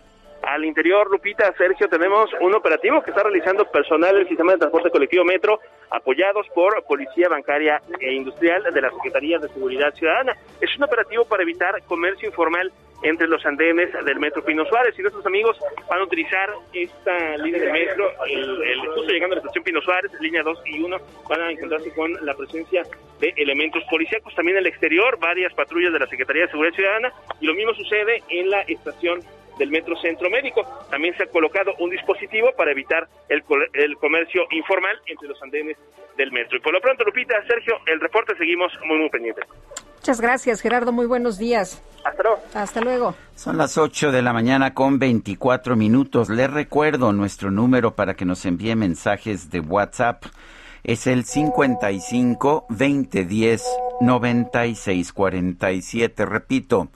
Al interior, Lupita, Sergio, tenemos un operativo que está realizando personal del sistema de transporte colectivo Metro, apoyados por Policía Bancaria e Industrial de la Secretaría de Seguridad Ciudadana. Es un operativo para evitar comercio informal entre los andenes del Metro Pino Suárez. Y nuestros amigos van a utilizar esta línea de metro, el, el justo llegando a la estación Pino Suárez, línea 2 y 1, van a encontrarse con la presencia de elementos policíacos, también en el exterior, varias patrullas de la Secretaría de Seguridad Ciudadana. Y lo mismo sucede en la estación del Metro Centro Médico. También se ha colocado un dispositivo para evitar el, el comercio informal entre los andenes del metro. Y por lo pronto, Lupita, Sergio, el reporte seguimos muy, muy pendientes. Muchas gracias, Gerardo. Muy buenos días. Hasta luego. Hasta luego. Son las 8 de la mañana con 24 minutos. Les recuerdo nuestro número para que nos envíe mensajes de WhatsApp. Es el 55 2010 96 47. Repito,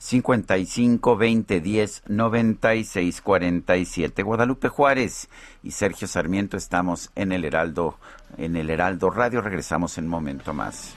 55 20 10 96 47. Guadalupe Juárez y Sergio Sarmiento estamos en el Heraldo, en el Heraldo Radio. Regresamos en un momento más.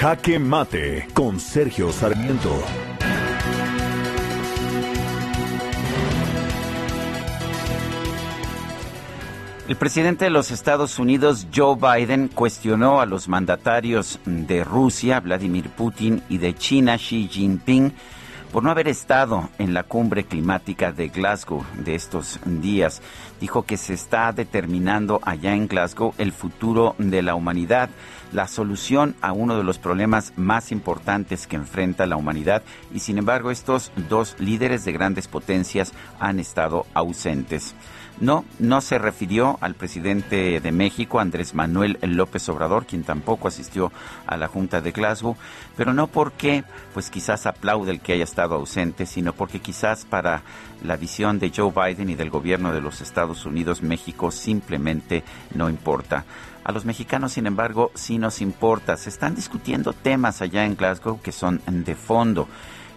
Jaque Mate con Sergio Sarmiento. El presidente de los Estados Unidos, Joe Biden, cuestionó a los mandatarios de Rusia, Vladimir Putin, y de China, Xi Jinping, por no haber estado en la cumbre climática de Glasgow de estos días. Dijo que se está determinando allá en Glasgow el futuro de la humanidad, la solución a uno de los problemas más importantes que enfrenta la humanidad y sin embargo estos dos líderes de grandes potencias han estado ausentes. No, no se refirió al presidente de México, Andrés Manuel López Obrador, quien tampoco asistió a la Junta de Glasgow, pero no porque, pues quizás aplaude el que haya estado ausente, sino porque quizás para la visión de Joe Biden y del gobierno de los Estados Unidos, México simplemente no importa. A los mexicanos, sin embargo, sí nos importa. Se están discutiendo temas allá en Glasgow que son de fondo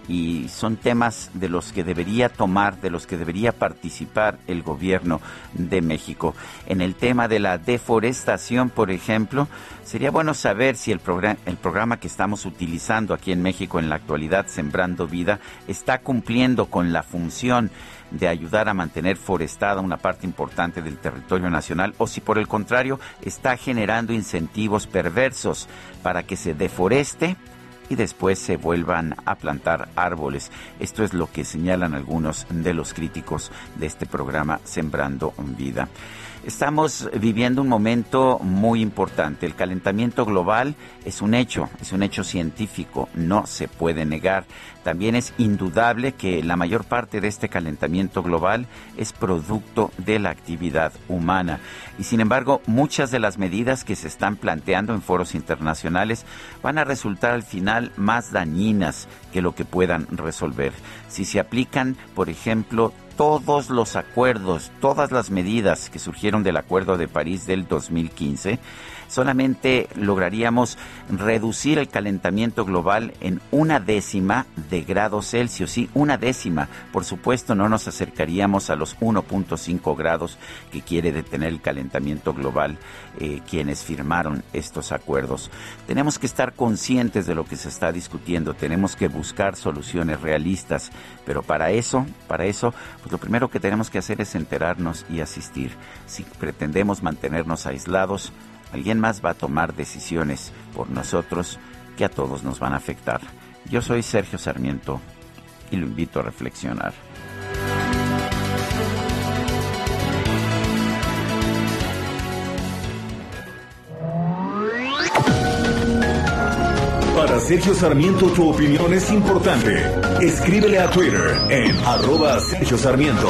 y son temas de los que debería tomar, de los que debería participar el gobierno de México. En el tema de la deforestación, por ejemplo, sería bueno saber si el, programa, el programa que estamos utilizando aquí en México en la actualidad, Sembrando Vida, está cumpliendo con la función de ayudar a mantener forestada una parte importante del territorio nacional o si por el contrario está generando incentivos perversos para que se deforeste y después se vuelvan a plantar árboles. Esto es lo que señalan algunos de los críticos de este programa Sembrando Vida. Estamos viviendo un momento muy importante. El calentamiento global es un hecho, es un hecho científico, no se puede negar. También es indudable que la mayor parte de este calentamiento global es producto de la actividad humana. Y sin embargo, muchas de las medidas que se están planteando en foros internacionales van a resultar al final más dañinas que lo que puedan resolver. Si se aplican, por ejemplo, todos los acuerdos, todas las medidas que surgieron del Acuerdo de París del 2015, solamente lograríamos reducir el calentamiento global en una décima de grado Celsius, sí, una décima. Por supuesto, no nos acercaríamos a los 1.5 grados que quiere detener el calentamiento global eh, quienes firmaron estos acuerdos. Tenemos que estar conscientes de lo que se está discutiendo, tenemos que buscar soluciones realistas, pero para eso, para eso, pues lo primero que tenemos que hacer es enterarnos y asistir. Si pretendemos mantenernos aislados, Alguien más va a tomar decisiones por nosotros que a todos nos van a afectar. Yo soy Sergio Sarmiento y lo invito a reflexionar. Para Sergio Sarmiento tu opinión es importante. Escríbele a Twitter en arroba Sergio Sarmiento.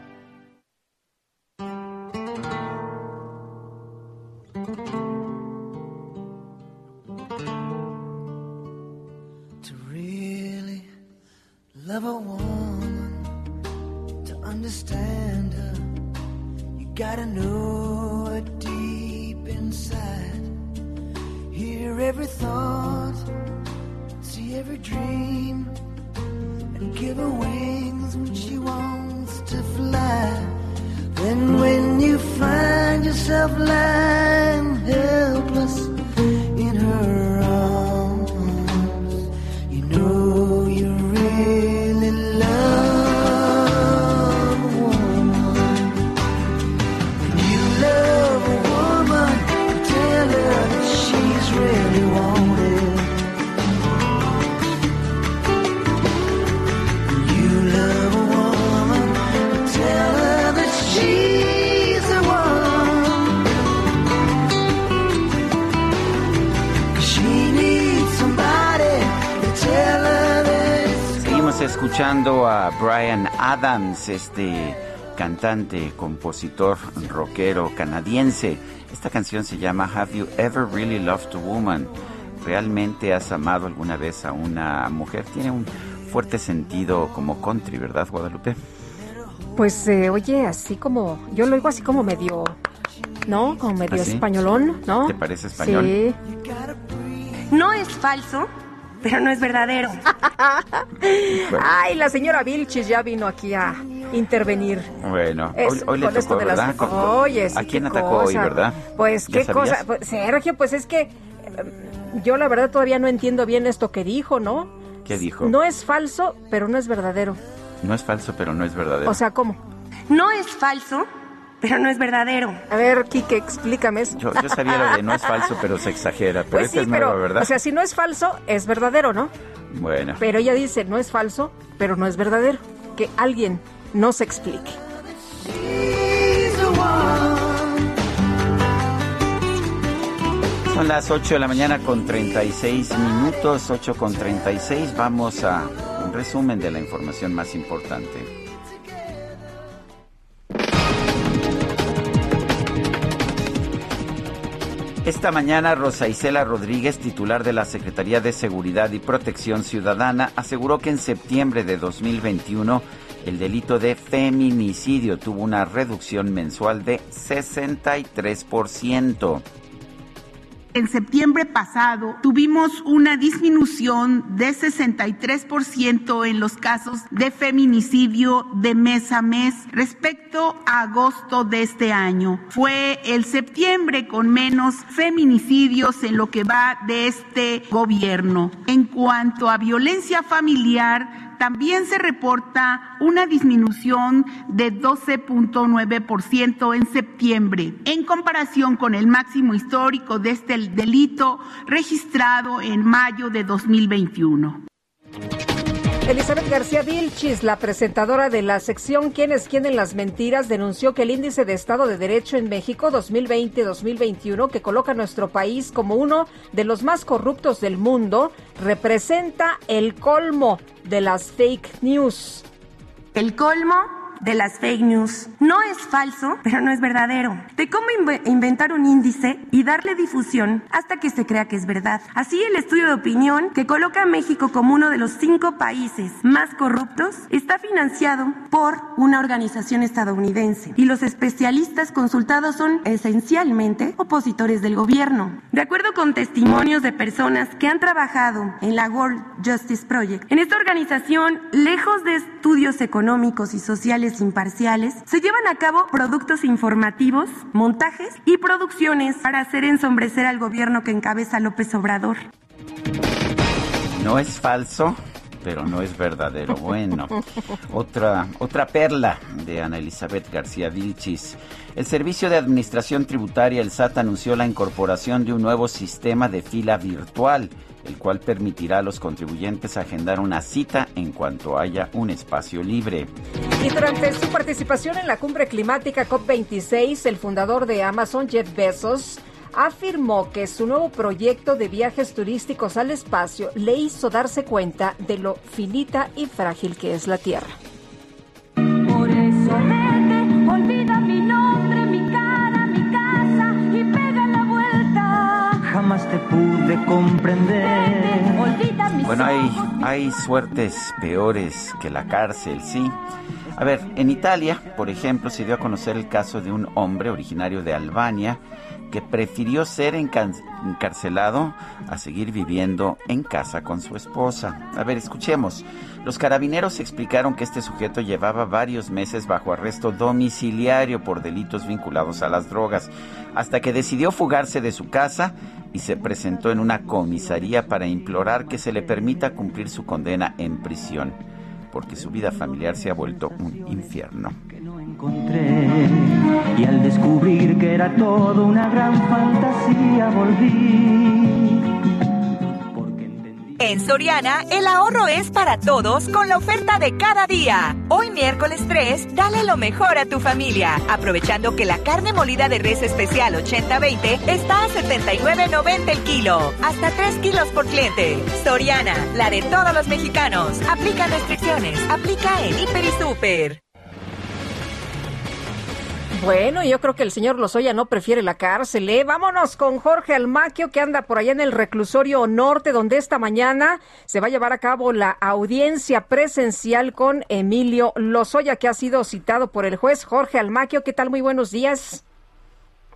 To really love a woman, to understand her, you gotta know her deep inside. Hear every thought, see every dream, and give her wings when she wants to fly. Then when you find yourself lying helpless in her arms, you know you really Brian Adams, este cantante, compositor, rockero canadiense. Esta canción se llama Have You Ever Really Loved a Woman? ¿Realmente has amado alguna vez a una mujer? Tiene un fuerte sentido como country, ¿verdad, Guadalupe? Pues eh, oye, así como, yo lo oigo así como medio, ¿no? Como medio ¿Ah, sí? españolón, ¿no? ¿Te parece español? Sí. No es falso, pero no es verdadero. Ay, la señora Vilchis ya vino aquí a intervenir. Bueno, Es- hoy, hoy le tocó, de las- ¿verdad? Con- Oye, sí, ¿A quién qué atacó hoy, cosa. verdad? Pues ¿Ya qué sabías? cosa, pues, Sergio, pues es que eh, yo la verdad todavía no entiendo bien esto que dijo, ¿no? ¿Qué dijo? No es falso, pero no es verdadero. No es falso, pero no es verdadero. O sea, ¿cómo? No es falso, pero no es verdadero. A ver, Quique, explícame eso. yo, yo sabía lo de no es falso, pero se exagera. Pero Pues esta sí, es nueva, pero, ¿verdad? o sea, si no es falso, es verdadero, ¿no? bueno. Pero ella dice, no es falso, pero no es verdadero. Que alguien no se explique. Son las 8 de la mañana con 36 minutos, 8 con 36. Vamos a un resumen de la información más importante. Esta mañana Rosa Isela Rodríguez, titular de la Secretaría de Seguridad y Protección Ciudadana, aseguró que en septiembre de 2021 el delito de feminicidio tuvo una reducción mensual de 63%. En septiembre pasado tuvimos una disminución de 63% en los casos de feminicidio de mes a mes respecto a agosto de este año. Fue el septiembre con menos feminicidios en lo que va de este gobierno. En cuanto a violencia familiar, también se reporta una disminución de 12.9% en septiembre, en comparación con el máximo histórico de este delito registrado en mayo de 2021. Elizabeth García Vilchis, la presentadora de la sección ¿Quién es quién en las mentiras?, denunció que el índice de Estado de Derecho en México 2020-2021, que coloca nuestro país como uno de los más corruptos del mundo, representa el colmo de las fake news. El colmo de las fake news. No es falso, pero no es verdadero. De cómo inventar un índice y darle difusión hasta que se crea que es verdad. Así, el estudio de opinión que coloca a México como uno de los cinco países más corruptos está financiado por una organización estadounidense y los especialistas consultados son esencialmente opositores del gobierno. De acuerdo con testimonios de personas que han trabajado en la World Justice Project, en esta organización, lejos de estudios económicos y sociales imparciales, se llevan a cabo productos informativos, montajes y producciones para hacer ensombrecer al gobierno que encabeza López Obrador. No es falso, pero no es verdadero. Bueno, otra, otra perla de Ana Elizabeth García Vilchis. El Servicio de Administración Tributaria, el SAT, anunció la incorporación de un nuevo sistema de fila virtual el cual permitirá a los contribuyentes agendar una cita en cuanto haya un espacio libre. Y durante su participación en la cumbre climática COP26, el fundador de Amazon, Jeff Bezos, afirmó que su nuevo proyecto de viajes turísticos al espacio le hizo darse cuenta de lo finita y frágil que es la Tierra. Por eso vete, olvida mi Jamás te pude comprender. Olvida mis Bueno, hay, hay suertes peores que la cárcel, sí. A ver, en Italia, por ejemplo, se dio a conocer el caso de un hombre originario de Albania que prefirió ser encarcelado a seguir viviendo en casa con su esposa. A ver, escuchemos. Los carabineros explicaron que este sujeto llevaba varios meses bajo arresto domiciliario por delitos vinculados a las drogas, hasta que decidió fugarse de su casa y se presentó en una comisaría para implorar que se le permita cumplir su condena en prisión, porque su vida familiar se ha vuelto un infierno. y al descubrir que era todo una gran fantasía volví. En Soriana, el ahorro es para todos con la oferta de cada día. Hoy miércoles 3, dale lo mejor a tu familia, aprovechando que la carne molida de res especial 80-20 está a 79.90 el kilo, hasta 3 kilos por cliente. Soriana, la de todos los mexicanos. Aplica restricciones, aplica en Hiper y Super. Bueno, yo creo que el señor Lozoya no prefiere la cárcel, ¿eh? Vámonos con Jorge Almaquio, que anda por allá en el reclusorio norte, donde esta mañana se va a llevar a cabo la audiencia presencial con Emilio Lozoya, que ha sido citado por el juez Jorge Almaquio. ¿Qué tal? Muy buenos días.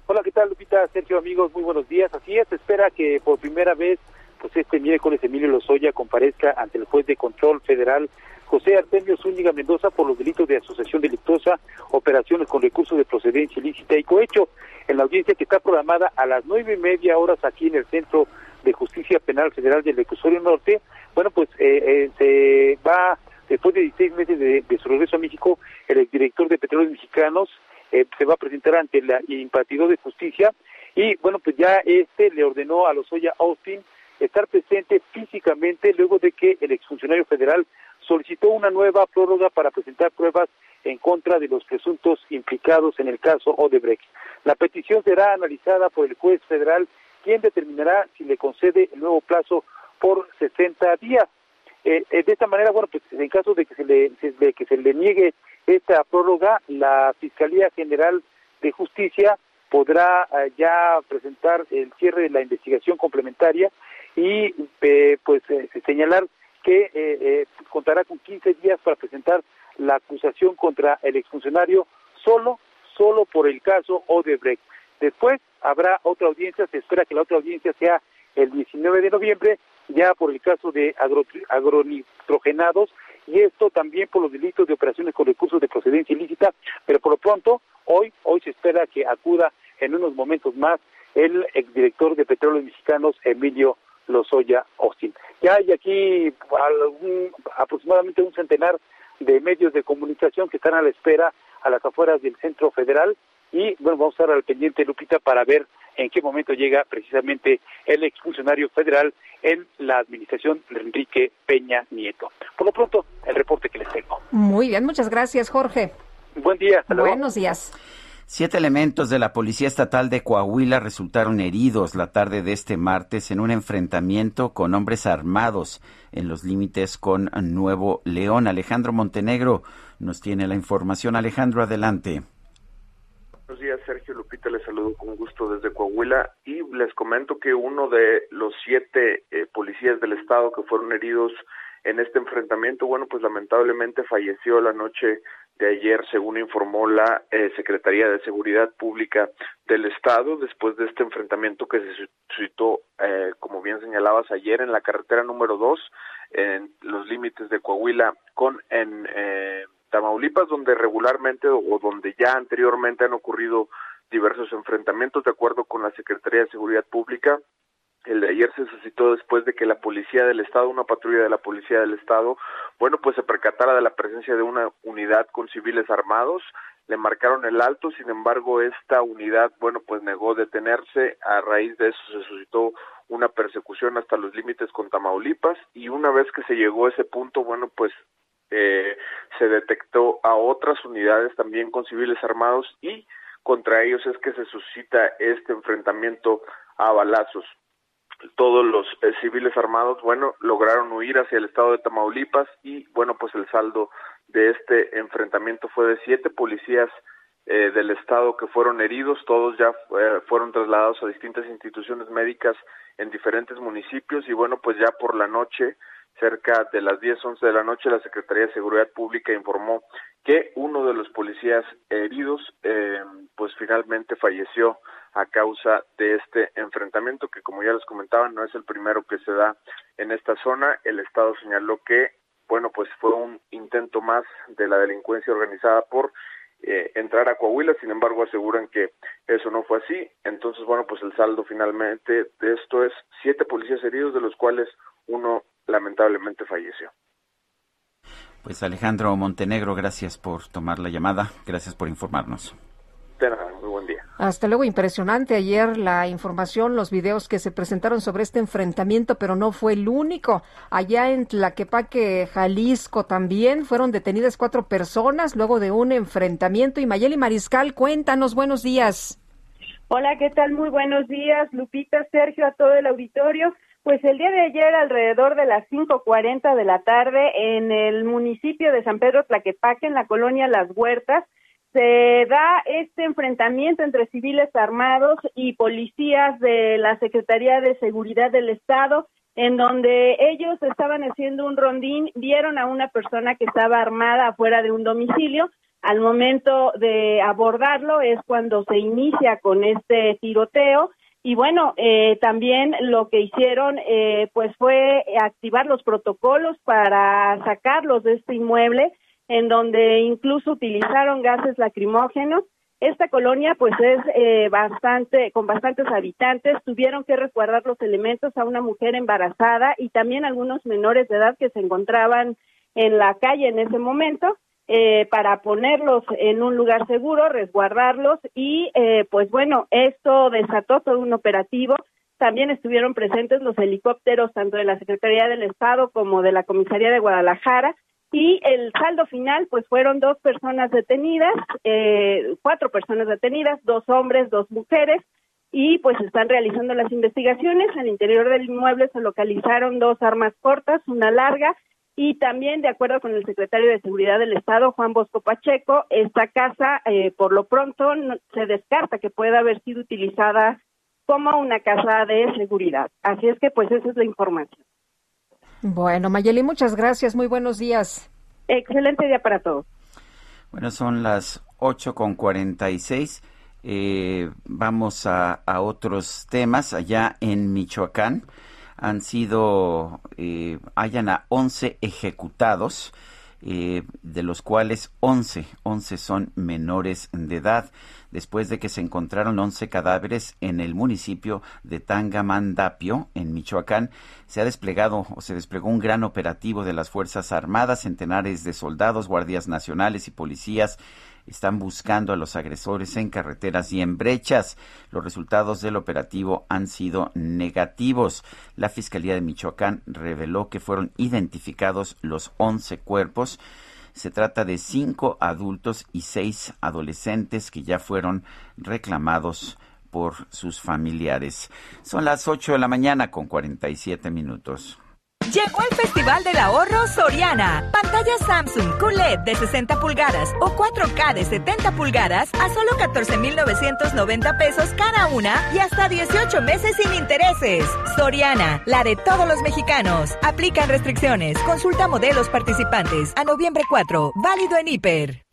Hola, ¿qué tal, Lupita? Sergio, amigos, muy buenos días. Así es, espera que por primera vez, pues este miércoles Emilio Lozoya comparezca ante el juez de control federal José Artemio Zúñiga Mendoza por los delitos de asociación delictuosa, operaciones con recursos de procedencia ilícita y cohecho. En la audiencia que está programada a las nueve y media horas aquí en el Centro de Justicia Penal Federal del Reclusorio Norte, bueno, pues eh, eh, se va, después de 16 meses de, su regreso a México, el exdirector de Petróleos Mexicanos eh, se va a presentar ante el impartidor de justicia y, bueno, pues ya este le ordenó a Lozoya Austin estar presente físicamente luego de que el exfuncionario federal solicitó una nueva prórroga para presentar pruebas en contra de los presuntos implicados en el caso Odebrecht. La petición será analizada por el juez federal, quien determinará si le concede el nuevo plazo por 60 días. Eh, eh, de esta manera, bueno, pues en caso de que se le, que se le niegue esta prórroga, la Fiscalía General de Justicia podrá eh, ya presentar el cierre de la investigación complementaria y eh, pues señalar que eh, eh, contará con 15 días para presentar la acusación contra el exfuncionario solo, solo por el caso Odebrecht. Después habrá otra audiencia, se espera que la otra audiencia sea el 19 de noviembre, ya por el caso de agro, agronitrogenados y esto también por los delitos de operaciones con recursos de procedencia ilícita, pero por lo pronto hoy hoy se espera que acuda en unos momentos más el exdirector de Petróleos Mexicanos Emilio Lozoya Austin. Ya hay aquí algún, aproximadamente un centenar de medios de comunicación que están a la espera a las afueras del Centro Federal y bueno, vamos a estar al pendiente, Lupita, para ver en qué momento llega precisamente el exfuncionario federal en la administración de Enrique Peña Nieto. Por lo pronto, el reporte que les tengo. Muy bien, muchas gracias, Jorge. Buen día. Hasta luego. Buenos días. Siete elementos de la Policía Estatal de Coahuila resultaron heridos la tarde de este martes en un enfrentamiento con hombres armados en los límites con Nuevo León. Alejandro Montenegro nos tiene la información. Alejandro, adelante. Buenos días, Sergio Lupita, les saludo con gusto desde Coahuila y les comento que uno de los siete eh, policías del estado que fueron heridos en este enfrentamiento, bueno, pues lamentablemente falleció la noche de ayer, según informó la eh, Secretaría de Seguridad Pública del Estado, después de este enfrentamiento que se suscitó, eh, como bien señalabas ayer, en la carretera número dos, en los límites de Coahuila con en eh, Tamaulipas, donde regularmente o donde ya anteriormente han ocurrido diversos enfrentamientos, de acuerdo con la Secretaría de Seguridad Pública. El de ayer se suscitó después de que la policía del estado, una patrulla de la policía del estado, bueno, pues se percatara de la presencia de una unidad con civiles armados, le marcaron el alto, sin embargo, esta unidad, bueno, pues negó detenerse, a raíz de eso se suscitó una persecución hasta los límites con Tamaulipas y una vez que se llegó a ese punto, bueno, pues eh, se detectó a otras unidades también con civiles armados y contra ellos es que se suscita este enfrentamiento a balazos todos los eh, civiles armados, bueno, lograron huir hacia el estado de Tamaulipas y, bueno, pues el saldo de este enfrentamiento fue de siete policías eh, del estado que fueron heridos, todos ya eh, fueron trasladados a distintas instituciones médicas en diferentes municipios y, bueno, pues ya por la noche, cerca de las 10, 11 de la noche, la Secretaría de Seguridad Pública informó que uno de los policías heridos, pues finalmente falleció a causa de este enfrentamiento que como ya les comentaba no es el primero que se da en esta zona. El Estado señaló que, bueno, pues fue un intento más de la delincuencia organizada por eh, entrar a Coahuila, sin embargo aseguran que eso no fue así. Entonces, bueno, pues el saldo finalmente de esto es siete policías heridos, de los cuales uno lamentablemente falleció. Pues Alejandro Montenegro, gracias por tomar la llamada, gracias por informarnos. De nada, muy buen día. Hasta luego, impresionante ayer la información, los videos que se presentaron sobre este enfrentamiento, pero no fue el único. Allá en Tlaquepaque, Jalisco, también fueron detenidas cuatro personas luego de un enfrentamiento. Y Mayeli Mariscal, cuéntanos, buenos días. Hola, ¿qué tal? Muy buenos días, Lupita, Sergio, a todo el auditorio. Pues el día de ayer, alrededor de las 5.40 de la tarde, en el municipio de San Pedro Tlaquepaque, en la colonia Las Huertas, se da este enfrentamiento entre civiles armados y policías de la Secretaría de Seguridad del Estado, en donde ellos estaban haciendo un rondín, vieron a una persona que estaba armada afuera de un domicilio. Al momento de abordarlo es cuando se inicia con este tiroteo. Y bueno, eh, también lo que hicieron eh, pues fue activar los protocolos para sacarlos de este inmueble en donde incluso utilizaron gases lacrimógenos. Esta colonia pues es eh, bastante, con bastantes habitantes, tuvieron que resguardar los elementos a una mujer embarazada y también algunos menores de edad que se encontraban en la calle en ese momento. Eh, para ponerlos en un lugar seguro, resguardarlos y eh, pues bueno, esto desató todo un operativo. También estuvieron presentes los helicópteros tanto de la Secretaría del Estado como de la Comisaría de Guadalajara y el saldo final pues fueron dos personas detenidas, eh, cuatro personas detenidas, dos hombres, dos mujeres y pues están realizando las investigaciones. Al interior del inmueble se localizaron dos armas cortas, una larga y también de acuerdo con el secretario de Seguridad del Estado, Juan Bosco Pacheco, esta casa eh, por lo pronto se descarta que pueda haber sido utilizada como una casa de seguridad. Así es que pues esa es la información. Bueno, Mayeli, muchas gracias. Muy buenos días. Excelente día para todos. Bueno, son las 8 con 46. Eh, vamos a, a, otros temas. Allá en Michoacán han sido, eh, hayan a 11 ejecutados, eh, de los cuales 11, 11 son menores de edad después de que se encontraron 11 cadáveres en el municipio de Tangamandapio, en Michoacán. Se ha desplegado o se desplegó un gran operativo de las Fuerzas Armadas, centenares de soldados, guardias nacionales y policías están buscando a los agresores en carreteras y en brechas. Los resultados del operativo han sido negativos. La Fiscalía de Michoacán reveló que fueron identificados los 11 cuerpos se trata de cinco adultos y seis adolescentes que ya fueron reclamados por sus familiares. Son las 8 de la mañana con 47 minutos. Llegó el Festival del Ahorro Soriana. Pantalla Samsung QLED de 60 pulgadas o 4K de 70 pulgadas a solo 14,990 pesos cada una y hasta 18 meses sin intereses. Soriana, la de todos los mexicanos. Aplican restricciones. Consulta modelos participantes a noviembre 4. Válido en hiper.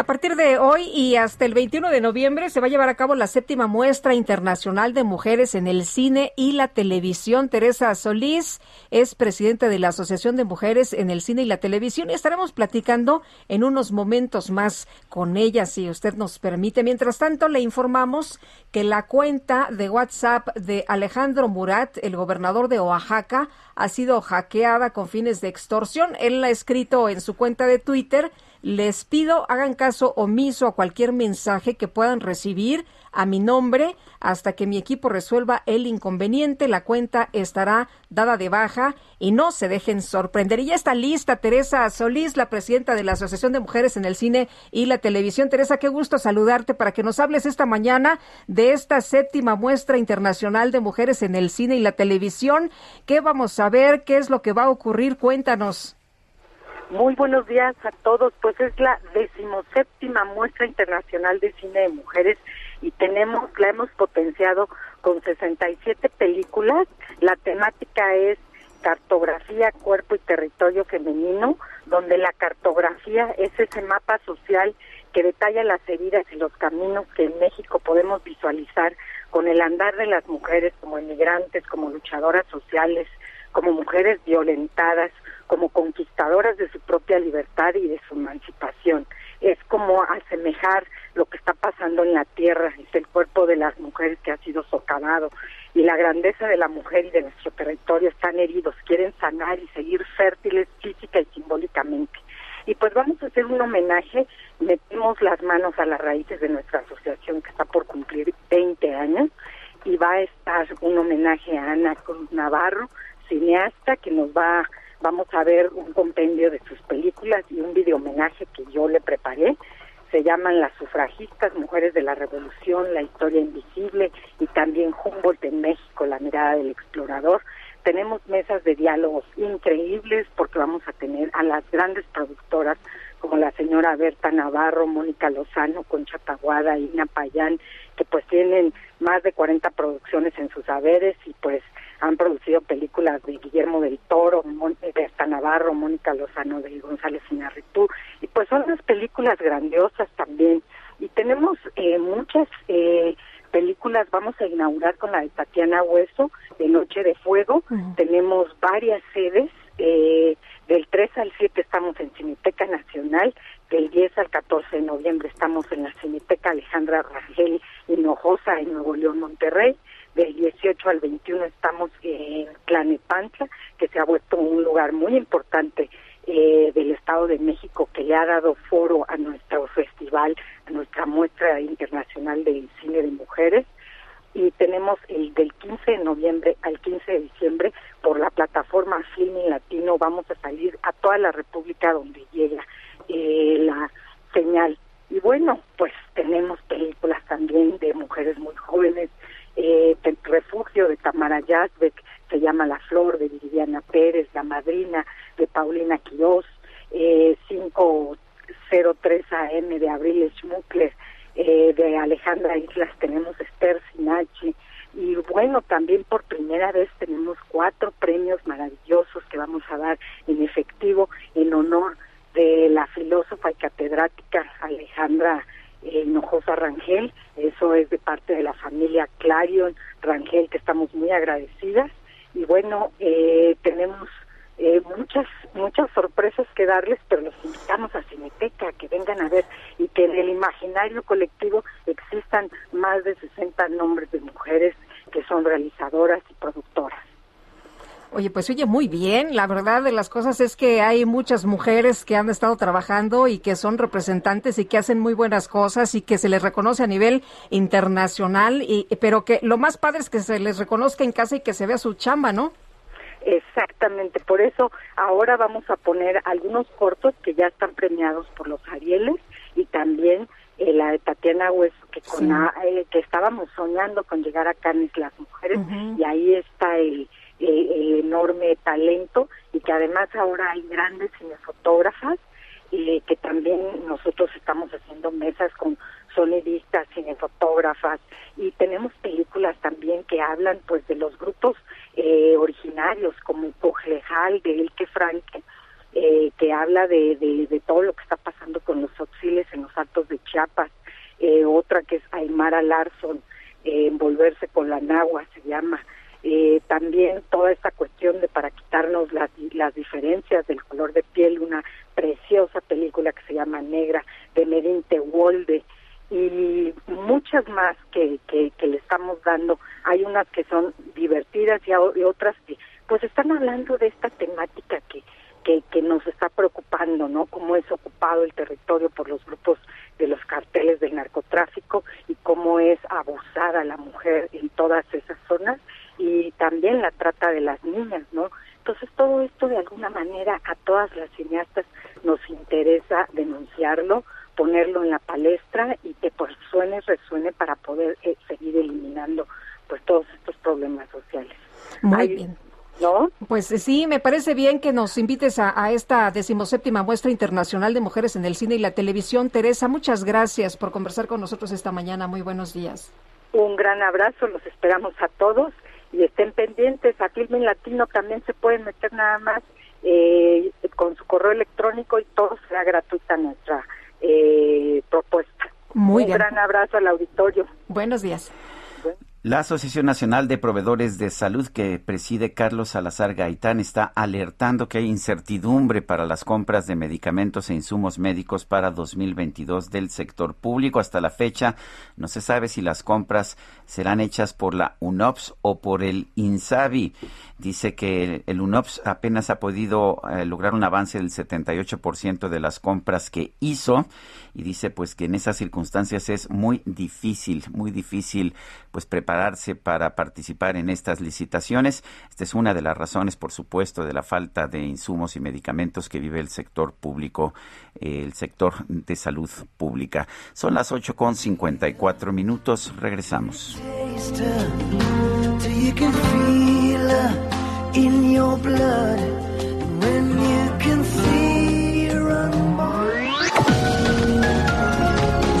A partir de hoy y hasta el 21 de noviembre se va a llevar a cabo la séptima muestra internacional de mujeres en el cine y la televisión. Teresa Solís es presidenta de la Asociación de Mujeres en el Cine y la Televisión y estaremos platicando en unos momentos más con ella, si usted nos permite. Mientras tanto, le informamos que la cuenta de WhatsApp de Alejandro Murat, el gobernador de Oaxaca, ha sido hackeada con fines de extorsión. Él ha escrito en su cuenta de Twitter les pido hagan caso omiso a cualquier mensaje que puedan recibir a mi nombre hasta que mi equipo resuelva el inconveniente. La cuenta estará dada de baja y no se dejen sorprender. Y ya está lista Teresa Solís, la presidenta de la Asociación de Mujeres en el Cine y la Televisión. Teresa, qué gusto saludarte para que nos hables esta mañana de esta séptima muestra internacional de mujeres en el cine y la televisión. ¿Qué vamos a ver? ¿Qué es lo que va a ocurrir? Cuéntanos. Muy buenos días a todos. Pues es la decimoséptima muestra internacional de cine de mujeres y tenemos, la hemos potenciado con 67 películas. La temática es cartografía, cuerpo y territorio femenino, donde la cartografía es ese mapa social que detalla las heridas y los caminos que en México podemos visualizar con el andar de las mujeres como inmigrantes, como luchadoras sociales, como mujeres violentadas, como conquistadoras de su propia libertad y de su emancipación. Es como asemejar lo que está pasando en la tierra, es el cuerpo de las mujeres que ha sido socavado y la grandeza de la mujer y de nuestro territorio están heridos, quieren sanar y seguir fértiles física y simbólicamente. Y pues vamos a hacer un homenaje, metimos las manos a las raíces de nuestra asociación que está por cumplir 20 años y va a estar un homenaje a Ana Cruz Navarro, cineasta que nos va vamos a ver un compendio de sus películas y un video homenaje que yo le preparé. Se llaman Las sufragistas, Mujeres de la Revolución, La historia invisible y también Humboldt en México, La mirada del explorador. Tenemos mesas de diálogos increíbles porque vamos a tener a las grandes productoras como la señora Berta Navarro, Mónica Lozano, Concha Paguada, Ina Payán, que pues tienen más de 40 producciones en sus saberes y pues han producido películas de Guillermo del Toro, Berta Navarro, Mónica Lozano de González Iñárritu, y pues son unas películas grandiosas también. Y tenemos eh, muchas eh, películas, vamos a inaugurar con la de Tatiana Hueso, de Noche de Fuego, tenemos varias sedes, eh, del 3 al 7 estamos en Cineteca Nacional, del 10 al 14 de noviembre estamos en la Cineteca Alejandra Rangel Hinojosa en Nuevo León, Monterrey, del 18 al 21 estamos en Tlanepantla, que se ha vuelto un lugar muy importante eh, del Estado de México que le ha dado foro a nuestro festival, a nuestra muestra internacional de cine de mujeres. Y tenemos el del 15 de noviembre al 15 de diciembre por la plataforma Filming Latino. Vamos a salir a toda la República donde llega eh, la señal. Y bueno, pues tenemos películas también de mujeres muy jóvenes, eh, refugio de Tamara Yazbek, se llama La Flor de Viviana Pérez, La Madrina de Paulina Quiroz, eh, 503 AM de Abril Schmuckler, eh, de Alejandra Islas tenemos Esther Sinachi, y bueno, también por primera vez tenemos cuatro premios maravillosos que vamos a dar en efectivo en honor de la filósofa y catedrática Alejandra Hinojosa Rangel, eso es de parte de la familia Clarion Rangel, que estamos muy agradecidas. Y bueno, eh, tenemos eh, muchas muchas sorpresas que darles, pero los invitamos a Cineteca, que vengan a ver y que en el imaginario colectivo existan más de 60 nombres de mujeres que son realizadoras y productoras. Oye, pues oye muy bien. La verdad de las cosas es que hay muchas mujeres que han estado trabajando y que son representantes y que hacen muy buenas cosas y que se les reconoce a nivel internacional. Y, pero que lo más padre es que se les reconozca en casa y que se vea su chamba, ¿no? Exactamente, por eso ahora vamos a poner algunos cortos que ya están premiados por los Arieles y también eh, la de Tatiana Hueso, que, con eh, que estábamos soñando con llegar a Cannes las mujeres y ahí está el, el, enorme talento y que además ahora hay grandes cinefotógrafas y que también nosotros estamos haciendo mesas con sonidistas, cinefotógrafas y tenemos películas también que hablan pues de los grupos eh, originarios como Cojlejal de Elke Franke eh, que habla de, de, todo lo que está pasando con los auxiles en los altos de Chiapas eh, otra que es Aymara Larson Envolverse con la Nagua se llama eh, también toda esta cuestión de para quitarnos las, las diferencias del color de piel, una preciosa película que se llama Negra de Medin Wolde y muchas más que, que, le estamos dando. Hay unas que son divertidas y, y otras que pues están hablando de esta temática que, que, que nos está preocupando, ¿no? Cómo es ocupado el territorio por los grupos de los carteles del narcotráfico y cómo es abusada la mujer en todas esas zonas y también la trata de las niñas, ¿no? Entonces todo esto de alguna manera a todas las cineastas nos interesa denunciarlo, ponerlo en la palestra y que pues suene, resuene para poder eh, seguir eliminando pues todos estos problemas sociales. Muy bien. ¿No? Pues eh, sí, me parece bien que nos invites a, a, esta decimoséptima muestra internacional de mujeres en el cine y la televisión. Teresa, muchas gracias por conversar con nosotros esta mañana. Muy buenos días. Un gran abrazo, los esperamos a todos y estén pendientes. A Filmin Latino también se pueden meter nada más eh, con su correo electrónico y todo será gratuita nuestra eh, propuesta. Muy Un gran abrazo al auditorio. Buenos días. La Asociación Nacional de Proveedores de Salud que preside Carlos Salazar Gaitán está alertando que hay incertidumbre para las compras de medicamentos e insumos médicos para 2022 del sector público. Hasta la fecha no se sabe si las compras serán hechas por la UNOPS o por el INSABI. Dice que el UNOPS apenas ha podido eh, lograr un avance del 78% de las compras que hizo y dice pues que en esas circunstancias es muy difícil, muy difícil pues prepararse para participar en estas licitaciones. Esta es una de las razones, por supuesto, de la falta de insumos y medicamentos que vive el sector público, eh, el sector de salud pública. Son las 8 con 54 minutos. Regresamos.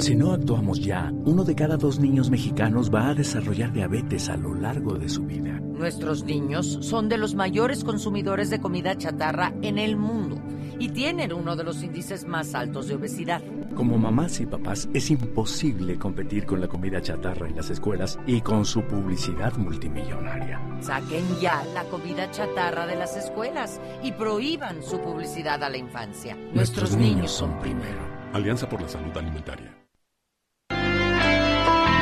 Si no actuamos ya, uno de cada dos niños mexicanos va a desarrollar diabetes a lo largo de su vida. Nuestros niños son de los mayores consumidores de comida chatarra en el mundo y tienen uno de los índices más altos de obesidad. Como mamás y papás es imposible competir con la comida chatarra en las escuelas y con su publicidad multimillonaria. Saquen ya la comida chatarra de las escuelas y prohíban su publicidad a la infancia. Nuestros, niños son primero. Alianza por la Salud Alimentaria.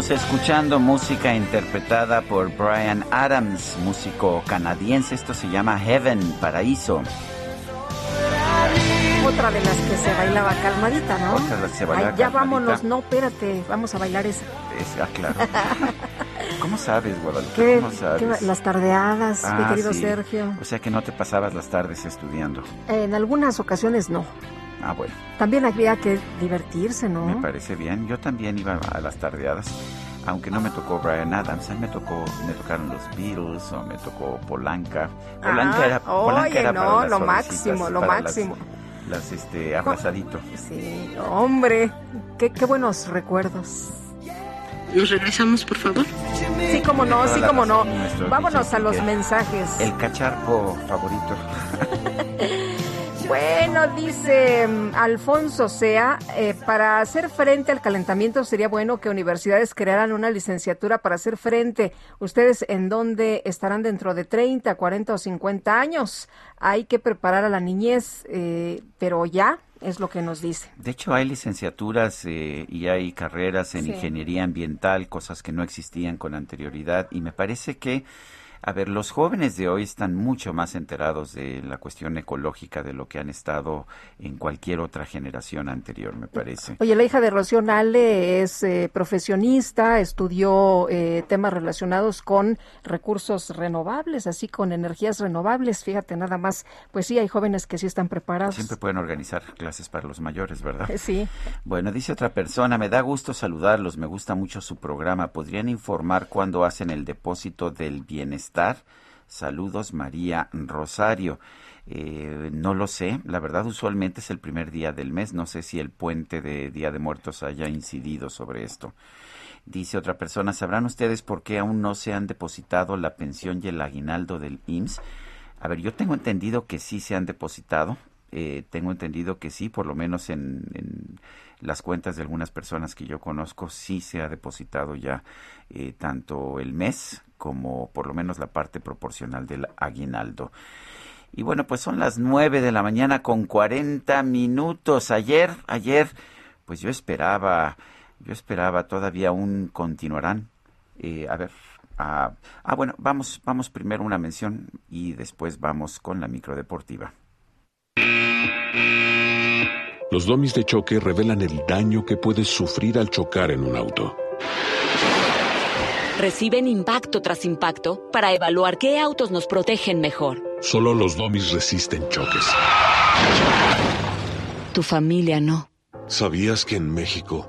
Seguimos escuchando música interpretada por Brian Adams, músico canadiense. Esto se llama Heaven, Paraíso. Otra de las que se bailaba calmadita, ¿no? Otra de las que se bailaba Ay, ya calmadita. vámonos, no, espérate, vamos a bailar esa. Es- ah, claro. ¿Cómo sabes, Guadalupe? ¿Qué, ¿Cómo sabes? las tardeadas, mi Ah, querido sí. Sergio. O sea que no te pasabas las tardes estudiando. En algunas ocasiones no. Ah, bueno, También había que divertirse, ¿no? me parece bien. Yo también iba a las tardeadas, aunque no me tocó Brian Adams, a mí me tocó, me tocaron los Beatles o me tocó Polanca. Polanca Ah, era, Polanca oye, era no, para las lo máximo, lo para las- máximo. Las, este, abrazadito. Sí, hombre, qué, qué buenos recuerdos. ¿Nos regresamos, por favor? Sí, como no, sí, como no. Vámonos a los mensajes. El cacharpo favorito. Bueno, dice mm, Alfonso Sea, eh, para hacer frente al calentamiento sería bueno que universidades crearan una licenciatura para hacer frente. ¿Ustedes en dónde estarán dentro de 30, 40 o 50 años? Hay que preparar a la niñez, eh, pero ya es lo que nos dice. De hecho, hay licenciaturas eh, y hay carreras en Sí. ingeniería ambiental, cosas que no existían con anterioridad. Y me parece que, a ver, los jóvenes de hoy están mucho más enterados de la cuestión ecológica de lo que han estado en cualquier otra generación anterior, me parece. Oye, la hija de Rocío Nale es eh, profesionista, estudió eh, temas relacionados con recursos renovables, así con energías renovables. Fíjate, nada más, pues sí, hay jóvenes que sí están preparados. Siempre pueden organizar clases para los mayores, ¿verdad? Sí. Bueno, dice otra persona, me da gusto saludarlos, me gusta mucho su programa. ¿Podrían informar cuándo hacen el depósito del bienestar? Saludos, María Rosario. Eh, no lo sé, la verdad usualmente es el primer día del mes, no sé si el puente de Día de Muertos haya incidido sobre esto. Dice otra persona, ¿sabrán ustedes por qué aún no se han depositado la pensión y el aguinaldo del IMSS? A ver, yo tengo entendido que sí se han depositado, eh, tengo entendido que sí, por lo menos en, las cuentas de algunas personas que yo conozco, sí se ha depositado ya eh, tanto el mes como por lo menos la parte proporcional del aguinaldo. Y bueno, pues son las nueve de la mañana con 40 minutos. Ayer, ayer, pues yo esperaba, yo esperaba todavía un continuarán. Eh, a ver, ah, ah, bueno, vamos, vamos primero una mención y después vamos con la microdeportiva. Los domis de choque revelan el daño que puedes sufrir al chocar en un auto. Reciben impacto tras impacto para evaluar qué autos nos protegen mejor. Solo los domis resisten choques. Tu familia no. ¿Sabías que en México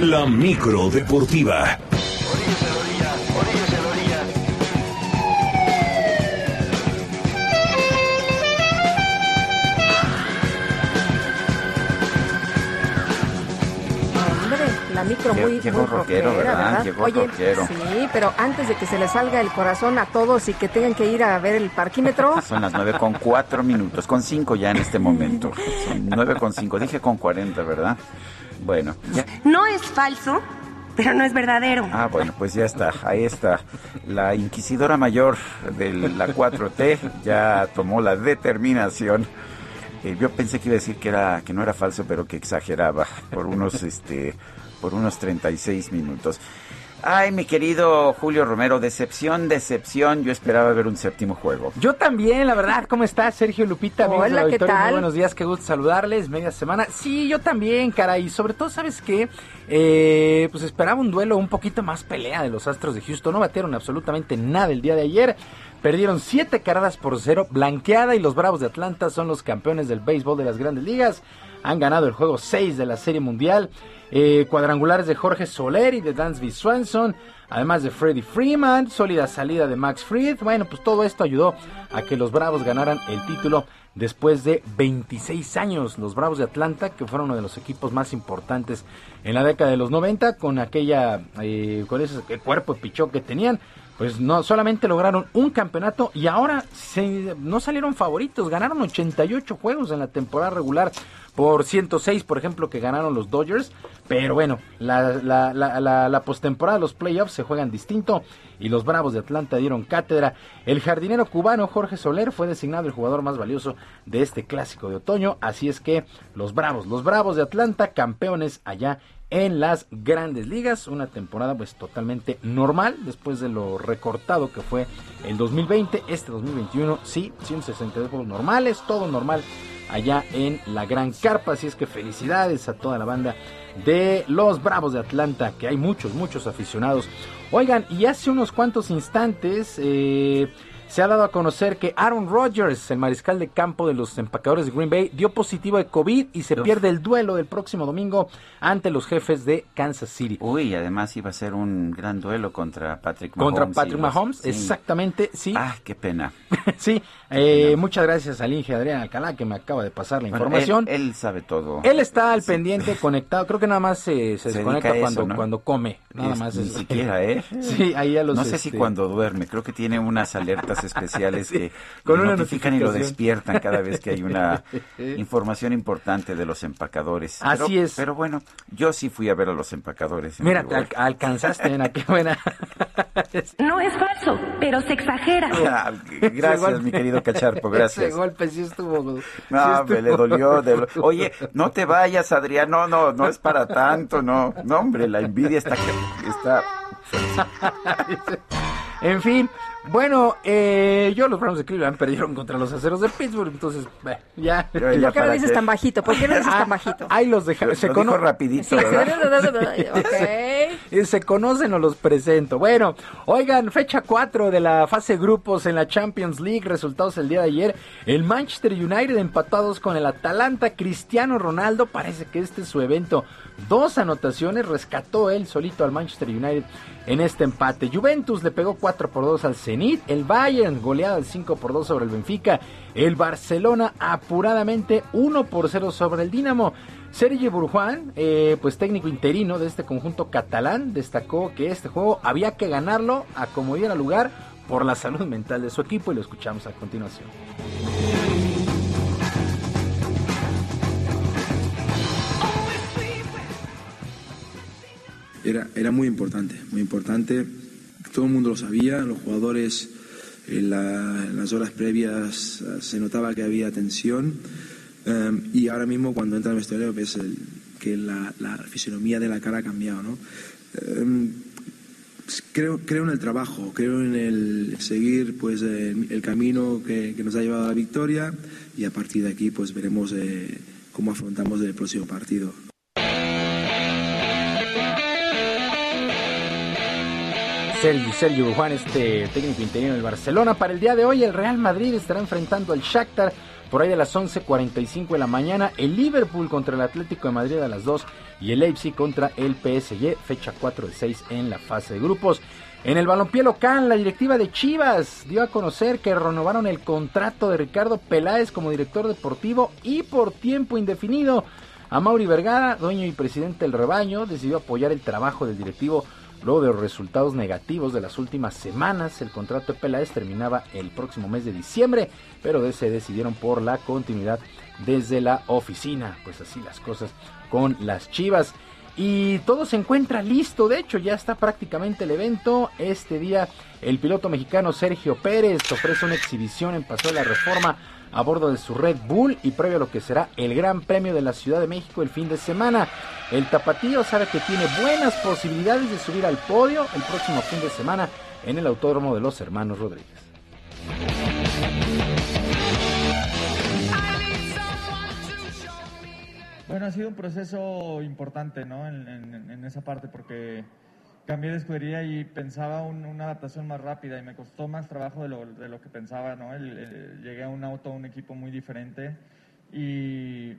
La micro deportiva. Hombre, la micro Llegó- muy, llegó muy rockero, rockera, ¿verdad? Llegó Oye, rockero. sí, pero antes de que se le salga el corazón a todos y que tengan que ir a ver el parquímetro, Son las nueve con cuatro minutos, con cinco ya en este momento. Son nueve con cinco, dije con cuarenta, ¿verdad? Bueno, ya. No es falso, pero no es verdadero. Ah, bueno, pues ya está, ahí está. La inquisidora mayor de la 4T ya tomó la determinación. Eh, yo pensé que iba a decir que era que no era falso, pero que exageraba por unos este por unos 36 minutos. Ay, mi querido Julio Romero, decepción, decepción. Yo esperaba ver un séptimo juego. Yo también, la verdad. ¿Cómo estás, Sergio Lupita? amigos Hola, ¿qué auditorio? Muy tal? buenos días, qué gusto saludarles. Media semana. Sí, yo también, caray. Sobre todo, ¿sabes qué? Eh, pues esperaba un duelo un poquito más pelea de los Astros de Houston. No batearon absolutamente nada el día de ayer. Perdieron siete carreras por cero, blanqueada, y los Bravos de Atlanta son los campeones del béisbol de las grandes ligas. Han ganado el juego 6 de la Serie Mundial. Eh, cuadrangulares de Jorge Soler y de Dansby Swanson. Además de Freddie Freeman, sólida salida de Max Fried. Bueno, pues todo esto ayudó a que los Bravos ganaran el título después de 26 años. Los Bravos de Atlanta, que fueron uno de los equipos más importantes en la década de los 90, con aquella, eh, con ese cuerpo de pichó que tenían, pues no solamente lograron un campeonato y ahora no salieron favoritos, ganaron 88 juegos en la temporada regular por 106, por ejemplo, que ganaron los Dodgers. Pero bueno, la, la, la, los playoffs se juegan distinto y los Bravos de Atlanta dieron cátedra. El jardinero cubano Jorge Soler fue designado el jugador más valioso de este clásico de otoño. Así es que los Bravos, los Bravos de Atlanta, campeones allá en las grandes ligas. Una temporada pues totalmente normal después de lo recortado que fue el 2020. Este 2021 sí, 162 juegos normales, todo normal allá en la Gran Carpa. Así es que felicidades a toda la banda de los Bravos de Atlanta, que hay muchos, muchos aficionados. Oigan, y hace unos cuantos instantes... Eh, se ha dado a conocer que Aaron Rodgers, el mariscal de campo de los empacadores de Green Bay, dio positivo de COVID y se pierde el duelo del próximo domingo ante los jefes de Kansas City. Uy, además iba a ser un gran duelo contra Patrick Mahomes. Contra Patrick Mahomes, exactamente, sí. Ah, qué pena. sí, eh, muchas gracias al Inge Adrián Alcalá que me acaba de pasar la información. Él, sabe todo. Él está al pendiente, conectado. Creo que nada más se, desconecta cuando, cuando come. Nada más. Ni siquiera, ¿eh? Sí, ahí a los. No sé si este, cuando duerme. Creo que tiene unas alertas especiales que con una notifican y lo despiertan cada vez que hay una información importante de los empacadores. Así es. Pero bueno, yo sí fui a ver a los empacadores. Mira, te alcanzaste, nena, qué buena. no es falso, pero se exagera. Ah, gracias, mi querido Cacharpo, gracias. Ese golpe sí estuvo. No, me le dolió. Oye, no te vayas, Adrián. No, no, no es para tanto, no. No, hombre, la envidia está... está... en fin, bueno, eh, yo los Browns de Cleveland perdieron contra los aceros de Pittsburgh, entonces, ya. ¿Por qué lo dices tan bajito? ¿Por qué lo dices tan bajito? Ahí los dejaron. Se cono rapidito, Se conocen o los presento. Bueno, oigan, fecha 4 de la fase grupos en la Champions League, resultados el día de ayer. El Manchester United empatados con el Atalanta. Cristiano Ronaldo, parece que este es su evento. Dos anotaciones, rescató él solito al Manchester United en este empate. Juventus le pegó 4 por 2 al Zenit, el Bayern goleada al 5 por 2 sobre el Benfica, el Barcelona apuradamente 1 por 0 sobre el Dinamo. Sergi Burjuan, eh, pues técnico interino de este conjunto catalán, destacó que este juego había que ganarlo a como diera lugar por la salud mental de su equipo y lo escuchamos a continuación. Era, era muy importante, muy importante. Todo el mundo lo sabía, los jugadores en, las horas previas eh, se notaba que había tensión em, y ahora mismo cuando entra el vestuario ves que la, fisonomía de la cara ha cambiado. ¿no? Em, creo, creo en el trabajo, creo en el seguir pues, el, camino que, nos ha llevado a la victoria y a partir de aquí pues veremos eh, cómo afrontamos el próximo partido. Sergio, Sergio Juan, este técnico interino del Barcelona. Para el día de hoy, el Real Madrid estará enfrentando al Shakhtar por ahí de las 11.45 de la mañana. El Liverpool contra el Atlético de Madrid a las 2 y el Leipzig contra el PSG, fecha 4 de 6 en la fase de grupos. En el balompié local, la directiva de Chivas dio a conocer que renovaron el contrato de Ricardo Peláez como director deportivo y por tiempo indefinido. A Mauri Vergara, dueño y presidente del rebaño, decidió apoyar el trabajo del directivo Luego de los resultados negativos de las últimas semanas, el contrato de Peláez terminaba el próximo mes de diciembre, pero se decidieron por la continuidad desde la oficina. Pues así las cosas con las Chivas. Y todo se encuentra listo, de hecho ya está prácticamente el evento. Este día el piloto mexicano Sergio Pérez ofrece una exhibición en Paso de la Reforma a bordo de su Red Bull y previo a lo que será el Gran Premio de la Ciudad de México el fin de semana. El tapatío sabe que tiene buenas posibilidades de subir al podio el próximo fin de semana en el Autódromo de los Hermanos Rodríguez. Bueno, ha sido un proceso importante, ¿no? En, en esa parte, porque cambié de escudería y pensaba una adaptación más rápida y me costó más trabajo de lo, de lo que pensaba, ¿no? llegué a un auto, a un equipo muy diferente y,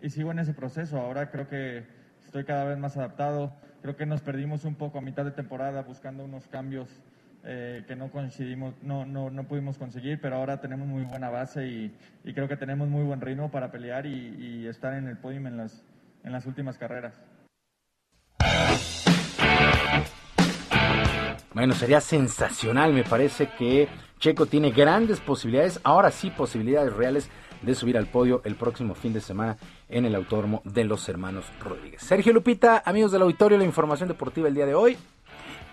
y, sigo en ese proceso. Ahora creo que estoy cada vez más adaptado. Creo que nos perdimos un poco a mitad de temporada buscando unos cambios eh, que no coincidimos, no, no, no pudimos conseguir, pero ahora tenemos muy buena base y, y creo que tenemos muy buen ritmo para pelear y, estar en el podium en las, en las últimas carreras. Bueno, sería sensacional, me parece que Checo tiene grandes posibilidades, ahora sí posibilidades reales de subir al podio el próximo fin de semana en el autódromo de los hermanos Rodríguez. Sergio Lupita, amigos del auditorio, la información deportiva el día de hoy.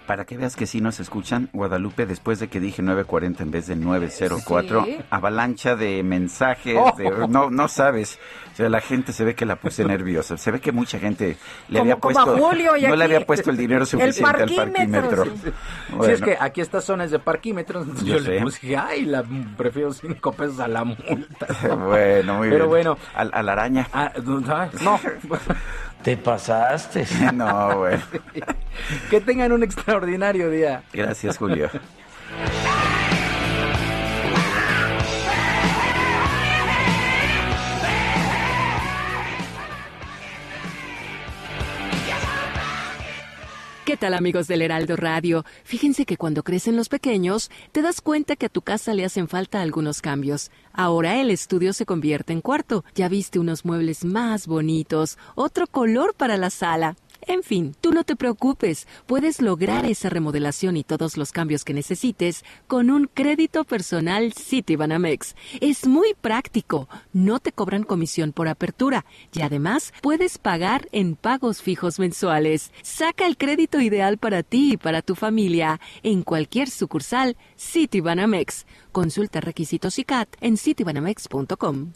Para que veas que sí nos escuchan, Guadalupe, después de que dije 9.40 en vez de 9.04, Sí. avalancha de mensajes, Oh. de- no, no sabes. O sea, la gente se ve que la puse nerviosa. Se ve que mucha gente le Como- había como puesto, a Julio y no le aquí. había puesto el dinero El suficiente al parquímetro, parquímetro. sí. Bueno, Si es que aquí esta zona es de parquímetros, entonces Yo yo, le puse, ay, la, prefiero cinco pesos a la multa. bueno, muy Pero bien. bueno. A, a la araña. Ah, no. Te pasaste. No, bueno. que tengan un extraordinario día. Gracias, Julio. ¿Qué tal amigos del Heraldo Radio? Fíjense que cuando crecen los pequeños, te das cuenta que a tu casa le hacen falta algunos cambios. Ahora el estudio se convierte en cuarto. Ya viste unos muebles más bonitos, otro color para la sala. En fin, tú no te preocupes, puedes lograr esa remodelación y todos los cambios que necesites con un crédito personal Citibanamex. Es muy práctico, no te cobran comisión por apertura y además puedes pagar en pagos fijos mensuales. Saca el crédito ideal para ti y para tu familia en cualquier sucursal Citibanamex. Consulta requisitos y CAT en citibanamex.com.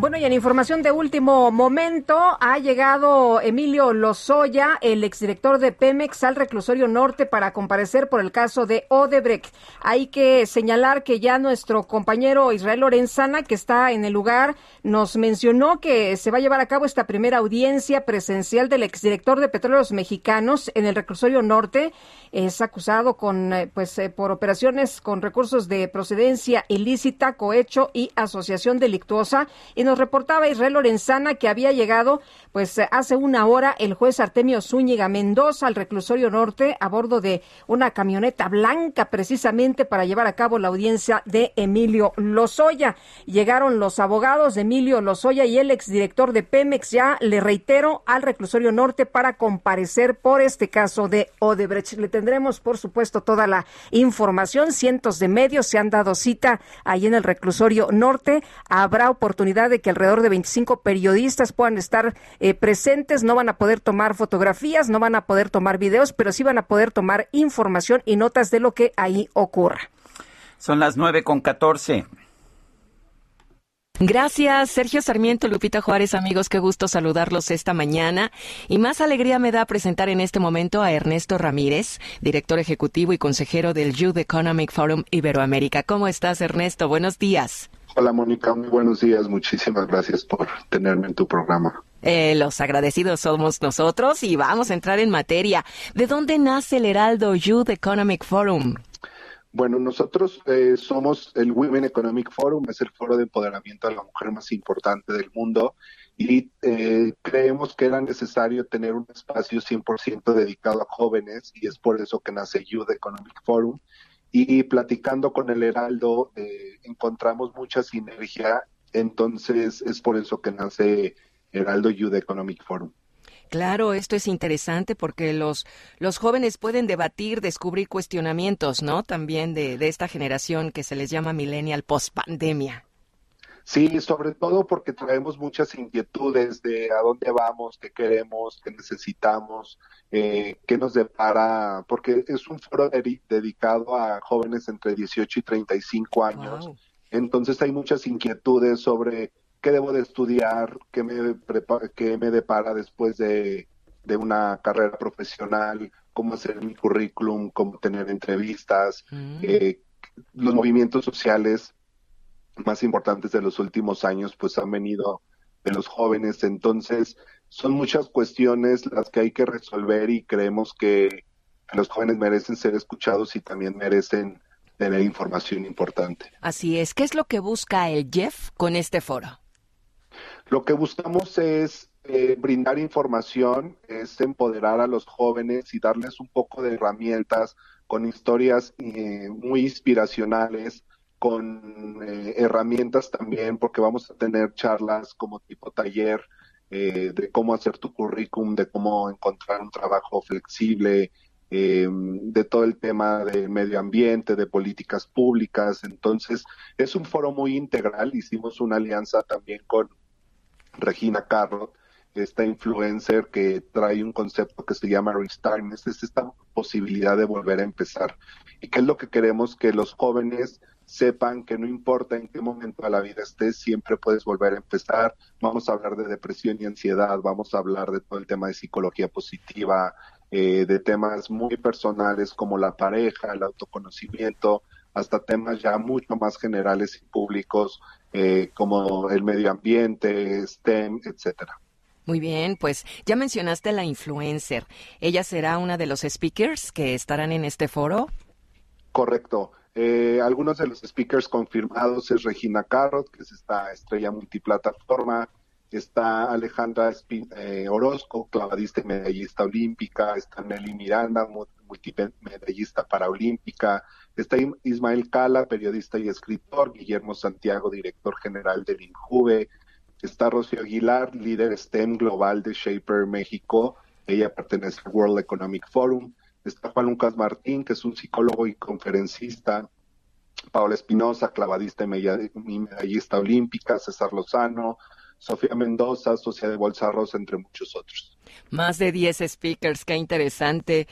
Bueno, y en información de último momento, ha llegado Emilio Lozoya, el exdirector de Pemex, al reclusorio norte para comparecer por el caso de Odebrecht. Hay que señalar que ya nuestro compañero Israel Lorenzana, que está en el lugar, nos mencionó que se va a llevar a cabo esta primera audiencia presencial del exdirector de Petróleos Mexicanos en el reclusorio norte. Es acusado con, eh, pues, eh, por operaciones con recursos de procedencia ilícita, cohecho y asociación delictuosa. Y nos reportaba Israel Lorenzana que había llegado, pues, hace una hora el juez Artemio Zúñiga Mendoza al reclusorio norte a bordo de una camioneta blanca precisamente para llevar a cabo la audiencia de Emilio Lozoya. Llegaron los abogados de Emilio Lozoya y el exdirector de Pemex ya, le reitero, al reclusorio norte para comparecer por este caso de Odebrecht. Le tendremos, por supuesto, toda la información. Cientos de medios se han dado cita ahí en el reclusorio norte. Habrá oportunidad de que alrededor de 25 periodistas puedan estar eh, presentes. No van a poder tomar fotografías, no van a poder tomar videos, pero sí van a poder tomar información y notas de lo que ahí ocurra. Son las nueve con catorce. Gracias, Sergio Sarmiento, Lupita Juárez, amigos, qué gusto saludarlos esta mañana. Y más alegría me da presentar en este momento a Ernesto Ramírez, director ejecutivo y consejero del Youth Economic Forum Iberoamérica. ¿Cómo estás, Ernesto? Buenos días. Hola Mónica, muy buenos días. Muchísimas gracias por tenerme en tu programa. Eh, los agradecidos somos nosotros y vamos a entrar en materia. ¿De dónde nace el Heraldo Youth Economic Forum? Bueno, nosotros eh, somos el Women Economic Forum, es el foro de empoderamiento de la mujer más importante del mundo y eh, creemos que era necesario tener un espacio 100% dedicado a jóvenes y es por eso que nace Youth Economic Forum. Y platicando con el Heraldo eh, encontramos mucha sinergia, entonces es por eso que nace Heraldo Youth Economic Forum. Claro, esto es interesante porque los, los jóvenes pueden debatir, descubrir cuestionamientos, ¿no? También de, de esta generación que se les llama millennial post pandemia. Sí, sobre todo porque traemos muchas inquietudes de a dónde vamos, qué queremos, qué necesitamos, eh, qué nos depara, porque es un foro de- dedicado a jóvenes entre 18 y 35 años. Entonces hay muchas inquietudes sobre qué debo de estudiar, qué me, qué me depara después de, de una carrera profesional, cómo hacer mi currículum, cómo tener entrevistas, eh, los movimientos sociales más importantes de los últimos años pues han venido de los jóvenes, entonces son muchas cuestiones las que hay que resolver y creemos que los jóvenes merecen ser escuchados y también merecen tener información importante. Así es. ¿Qué es lo que busca el Jeff con este foro? Lo que buscamos es eh, brindar información, es empoderar a los jóvenes y darles un poco de herramientas con historias eh, muy inspiracionales, con eh, herramientas también, porque vamos a tener charlas como tipo taller eh, de cómo hacer tu currículum, de cómo encontrar un trabajo flexible, eh, de todo el tema de medio ambiente, de políticas públicas. Entonces, es un foro muy integral. Hicimos una alianza también con Regina Carrot, esta influencer que trae un concepto que se llama Restart, es esta posibilidad de volver a empezar. ¿Y qué es lo que queremos? Que los jóvenes sepan que no importa en qué momento de la vida estés, siempre puedes volver a empezar. Vamos a hablar de depresión y ansiedad, vamos a hablar de todo el tema de psicología positiva, eh, de temas muy personales como la pareja, el autoconocimiento, hasta temas ya mucho más generales y públicos eh, como el medio ambiente, STEM, etcétera. Muy bien, pues ya mencionaste a la influencer. ¿Ella será una de los speakers que estarán en este foro? Correcto. Eh, algunos de los speakers confirmados es Regina Carrot, que es esta estrella multiplataforma, está Alejandra eh, Orozco, clavadista y medallista olímpica, está Nelly Miranda, multimedallista paraolímpica, está Ismael Cala, periodista y escritor, Guillermo Santiago, director general del INJUVE, está Rocío Aguilar, líder STEM global de Shaper México, ella pertenece al World Economic Forum, está Juan Lucas Martín, que es un psicólogo y conferencista, Paola Espinosa, clavadista y medallista olímpica, César Lozano, Sofía Mendoza, socia de Bolsa Rosa, entre muchos otros. Más de 10 speakers, qué interesante.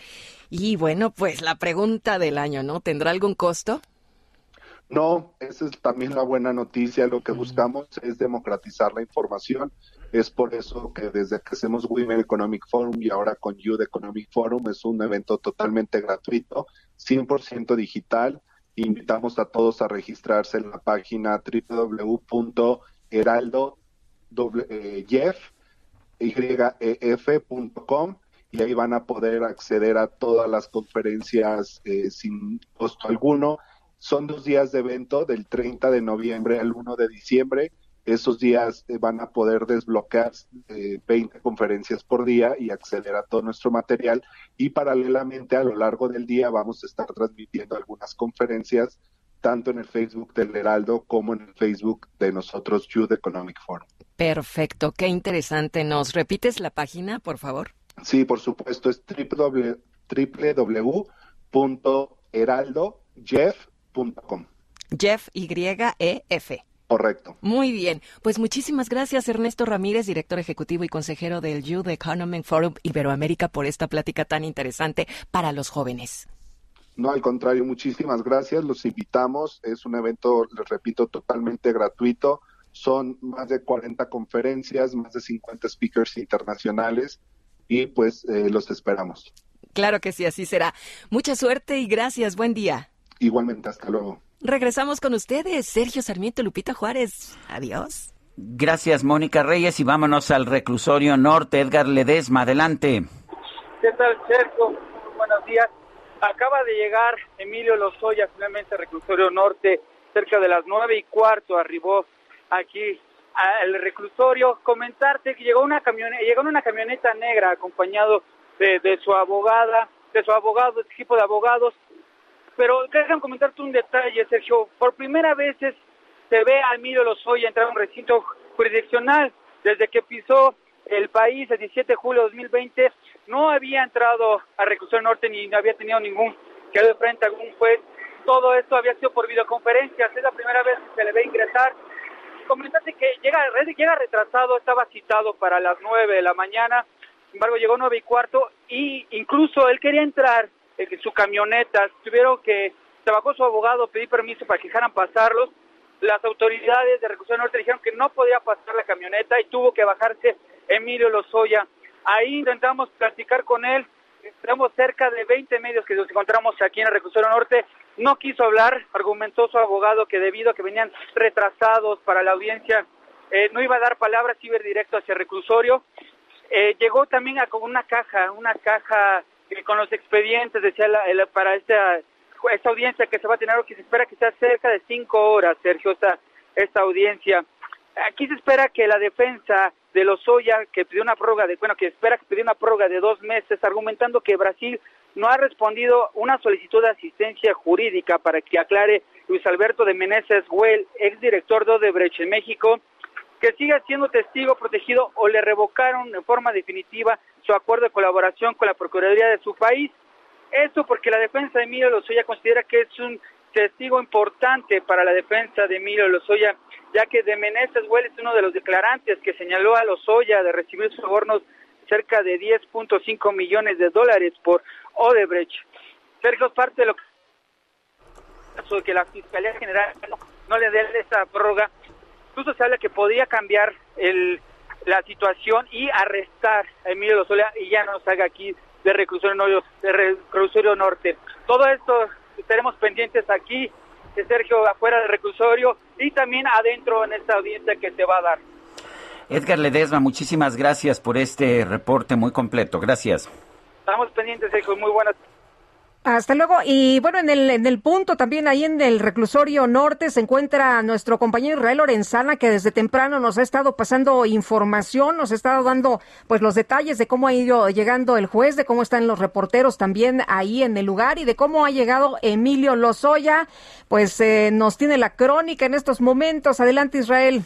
Y bueno, pues la pregunta del año, ¿no? ¿Tendrá algún costo? No, esa es también la buena noticia. Lo que buscamos es democratizar la información. Es por eso que desde que hacemos Women Economic Forum y ahora con Youth Economic Forum es un evento totalmente gratuito, 100% digital. Invitamos a todos a registrarse en la página www.heraldojeff.com y ahí van a poder acceder a todas las conferencias eh, sin costo alguno. Son dos días de evento del 30 de noviembre al 1 de diciembre esos días eh, van a poder desbloquear 20 eh, conferencias por día y acceder a todo nuestro material y paralelamente a lo largo del día vamos a estar transmitiendo algunas conferencias tanto en el Facebook del Heraldo como en el Facebook de nosotros Youth Economic Forum. Perfecto, qué interesante. ¿Nos repites la página, por favor? Sí, por supuesto, es www.heraldojeff.com. Jeff, Y-E-F. Correcto. Muy bien. Pues muchísimas gracias, Ernesto Ramírez, director ejecutivo y consejero del Youth Economic Forum Iberoamérica, por esta plática tan interesante para los jóvenes. No, al contrario, muchísimas gracias. Los invitamos. Es un evento, les repito, totalmente gratuito. Son más de 40 conferencias, más de 50 speakers internacionales y pues eh, los esperamos. Claro que sí, así será. Mucha suerte y gracias. Buen día. Igualmente, hasta luego. Regresamos con ustedes, Sergio Sarmiento, Lupita Juárez. Adiós. Gracias, Mónica Reyes, y vámonos al reclusorio norte. Edgar Ledesma, adelante. ¿Qué tal, Sergio? buenos días. Acaba de llegar Emilio Lozoya, finalmente al reclusorio norte, cerca de las nueve y cuarto, arribó aquí al reclusorio. Comentarte que llegó una camioneta, llegó en una camioneta negra acompañado de, de su abogada, de su abogado, de su equipo de abogados, pero déjame comentarte un detalle, Sergio. Por primera vez se ve a Emilio Lozoya entrar a un recinto jurisdiccional. Desde que pisó el país el 17 de julio de 2020, no había entrado a Reclusión Norte ni había tenido ningún quedó de frente a algún juez. Todo esto había sido por videoconferencias. Es la primera vez que se le ve ingresar. Comentarte que llega, llega retrasado, estaba citado para las 9 de la mañana. Sin embargo, llegó nueve y cuarto y incluso él quería entrar en su camioneta, tuvieron que, se bajó su abogado, pedí permiso para que dejaran pasarlos, las autoridades de Recursos Norte dijeron que no podía pasar la camioneta y tuvo que bajarse Emilio Lozoya. Ahí intentamos platicar con él, tenemos cerca de 20 medios que nos encontramos aquí en el Recursorio Norte, no quiso hablar, argumentó su abogado que debido a que venían retrasados para la audiencia, eh, no iba a dar palabras, iba a ir directo hacia reclusorio. Eh, llegó también a, con una caja, una caja con los expedientes, decía para esta, esta audiencia que se va a tener, que se espera que sea cerca de cinco horas, Sergio, esta, esta audiencia. Aquí se espera que la defensa de Lozoya, que pidió una prórroga de, bueno, que espera que pidió una prórroga de dos meses, argumentando que Brasil no ha respondido una solicitud de asistencia jurídica para que aclare Luis Alberto de Meneses Güell, exdirector de Odebrecht en México, que siga siendo testigo protegido o le revocaron en forma definitiva su acuerdo de colaboración con la Procuraduría de su país. Esto porque la defensa de Emilio Lozoya considera que es un testigo importante para la defensa de Emilio Lozoya, ya que de Meneses Güell es uno de los declarantes que señaló a Lozoya de recibir sobornos cerca de 10.5 millones de dólares por Odebrecht. Sergio, parte de lo que la Fiscalía General no, le dé esa prórroga, incluso se habla que podría cambiar el, la situación y arrestar a Emilio Lozoya y ya no salga aquí de reclusorio, de reclusorio norte. Todo esto estaremos pendientes aquí, de Sergio, afuera del reclusorio y también adentro en esta audiencia que se va a dar. Edgar Ledesma, muchísimas gracias por este reporte muy completo. Gracias. Estamos pendientes, Sergio. Muy buenas hasta luego. Y bueno, en el, en el punto también ahí en el reclusorio norte se encuentra nuestro compañero Israel Lorenzana, que desde temprano nos ha estado pasando información, nos ha estado dando pues los detalles de cómo ha ido llegando el juez, de cómo están los reporteros también ahí en el lugar y de cómo ha llegado Emilio Lozoya. Pues eh, nos tiene la crónica en estos momentos. Adelante, Israel.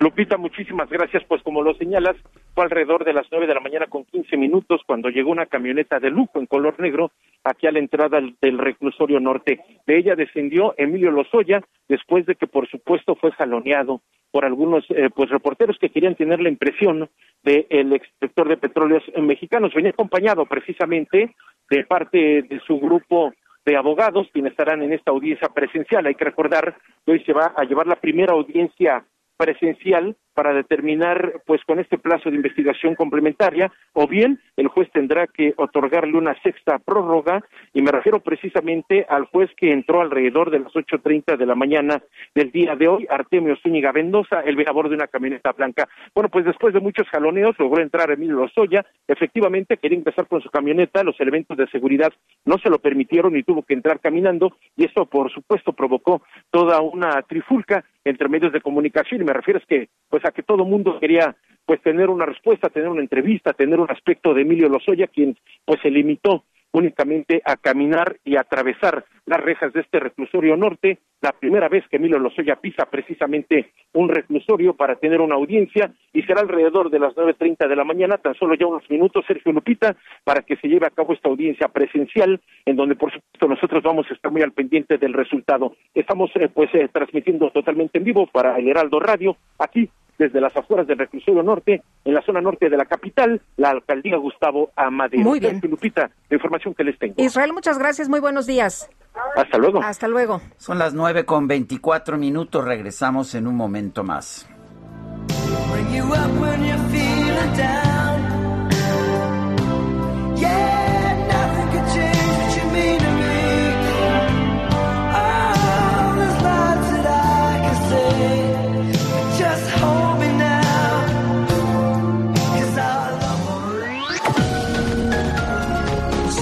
Lupita, muchísimas gracias. Pues como lo señalas, fue alrededor de las nueve de la mañana con quince minutos cuando llegó una camioneta de lujo en color negro aquí a la entrada del reclusorio norte. De ella descendió Emilio Lozoya después de que, por supuesto, fue jaloneado por algunos eh, pues reporteros que querían tener la impresión del de extractor de petróleos mexicanos. Venía acompañado precisamente de parte de su grupo de abogados quienes estarán en esta audiencia presencial. Hay que recordar que hoy se va a llevar la primera audiencia presencial para determinar, pues con este plazo de investigación complementaria, o bien el juez tendrá que otorgarle una sexta prórroga, y me refiero precisamente al juez que entró alrededor de las ocho treinta de la mañana del día de hoy, Artemio Zúñiga Mendoza, a bordo de una camioneta blanca. Bueno, pues después de muchos jaloneos logró entrar Emilio Lozoya, efectivamente quería empezar con su camioneta, los elementos de seguridad no se lo permitieron y tuvo que entrar caminando, y eso por supuesto provocó toda una trifulca entre medios de comunicación, y me refiero es que pues que todo mundo quería pues tener una respuesta, tener una entrevista, tener un aspecto de Emilio Lozoya, quien pues se limitó únicamente a caminar y atravesar las rejas de este reclusorio norte, la primera vez que Emilio Lozoya pisa precisamente un reclusorio para tener una audiencia y será alrededor de las nueve treinta de la mañana, tan solo ya unos minutos, Sergio Lupita, para que se lleve a cabo esta audiencia presencial, en donde por supuesto nosotros vamos a estar muy al pendiente del resultado. Estamos eh, pues eh, transmitiendo totalmente en vivo para el Heraldo Radio, aquí desde las afueras del reclusorio norte, en la zona norte de la capital, la alcaldía Gustavo Amadeo. Muy bien. Lupita, la información que les tengo. Israel, muchas gracias, muy buenos días. Hasta luego. Hasta luego. Son las nueve con veinticuatro minutos, regresamos en un momento más.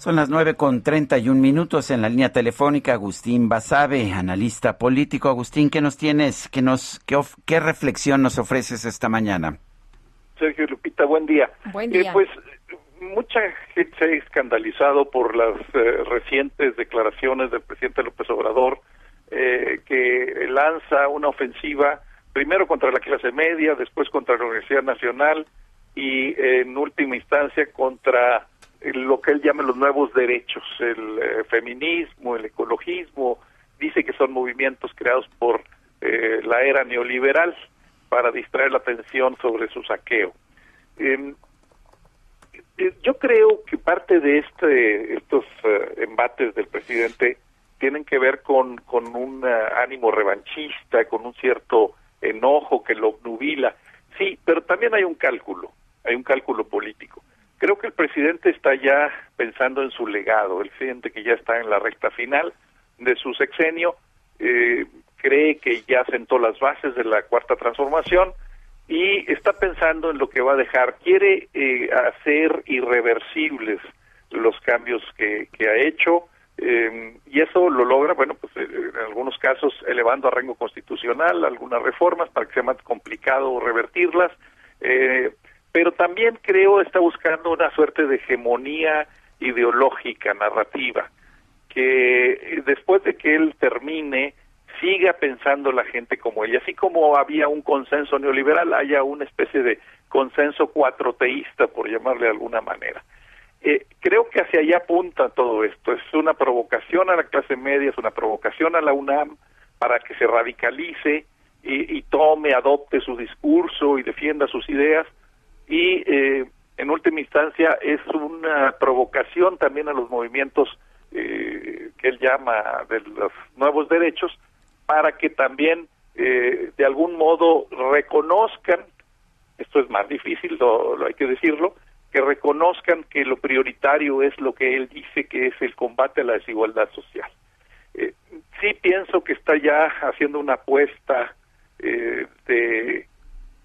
Son las nueve con treinta y un minutos en la línea telefónica. Agustín Basabe, analista político. Agustín, ¿qué nos tienes? ¿Qué, nos, qué, qué reflexión nos ofreces esta mañana? Sergio Lupita, buen día. Buen Eh, día. pues mucha gente se ha escandalizado por las eh, recientes declaraciones del presidente López Obrador, eh, que lanza una ofensiva primero contra la clase media, después contra la Universidad Nacional y eh, en última instancia contra eh, lo que él llama los nuevos derechos, el eh, feminismo, el ecologismo, dice que son movimientos creados por eh, la era neoliberal para distraer la atención sobre su saqueo. Em, eh, yo creo que parte de este estos eh, embates del presidente tienen que ver con, con un eh, ánimo revanchista, con un cierto enojo que lo obnubila. Sí, pero también hay un cálculo, hay un cálculo político. Creo que el presidente está ya pensando en su legado, él siente que ya está en la recta final de su sexenio, eh, cree que ya sentó las bases de la cuarta transformación y está pensando en lo que va a dejar. Quiere eh, hacer irreversibles los cambios que, que ha hecho eh, y eso lo logra, bueno, pues eh, en algunos casos elevando a rango constitucional algunas reformas para que sea más complicado revertirlas, eh, pero también creo está buscando una suerte de hegemonía ideológica, narrativa, que después de que él termine siga pensando la gente como ella, así como había un consenso neoliberal, haya una especie de consenso cuatroteísta, por llamarle de alguna manera. Eh, creo que hacia allá apunta todo esto. Es una provocación a la clase media, es una provocación a la UNAM para que se radicalice y, y tome, adopte su discurso y defienda sus ideas. Y eh, en última instancia es una provocación también a los movimientos eh, que él llama de los nuevos derechos para que también eh, de algún modo reconozcan, esto es más difícil, lo, hay que decirlo, que reconozcan que lo prioritario es lo que él dice que es el combate a la desigualdad social. Eh, sí pienso que está ya haciendo una apuesta eh, de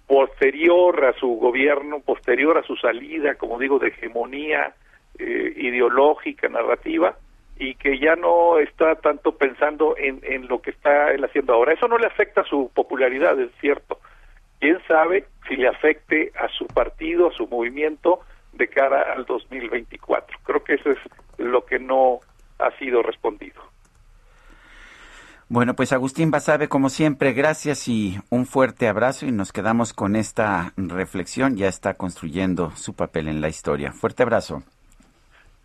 posterior a su gobierno, posterior a su salida, como digo, de hegemonía eh, ideológica, narrativa, y que ya no está tanto pensando en, en lo que está él haciendo ahora. Eso no le afecta a su popularidad, es cierto. ¿Quién sabe si le afecte a su partido, a su movimiento de cara al 2024? Creo que eso es lo que no ha sido respondido. Bueno, pues Agustín Basabe, como siempre, gracias y un fuerte abrazo y nos quedamos con esta reflexión. Ya está construyendo su papel en la historia. Fuerte abrazo.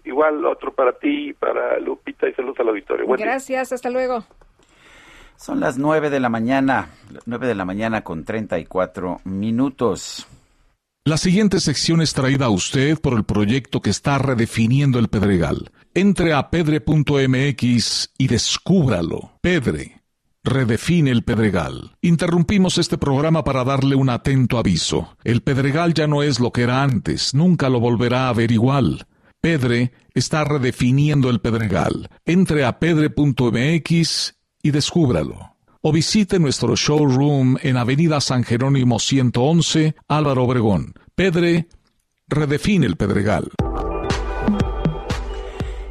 Igual otro para ti, para Lupita y saludos al auditorio. Buen día. Gracias, hasta luego. Son las nueve de la mañana, nueve de la mañana con 34 minutos. La siguiente sección es traída a usted por el proyecto que está redefiniendo el Pedregal. Entre a pedre.mx y descúbralo. Pedre. Redefine el Pedregal. Interrumpimos este programa para darle un atento aviso. El Pedregal ya no es lo que era antes, nunca lo volverá a ver igual. Pedre está redefiniendo el Pedregal. Entre a pedre.mx y descúbralo. O visite nuestro showroom en Avenida San Jerónimo 111, Álvaro Obregón. Pedre redefine el Pedregal.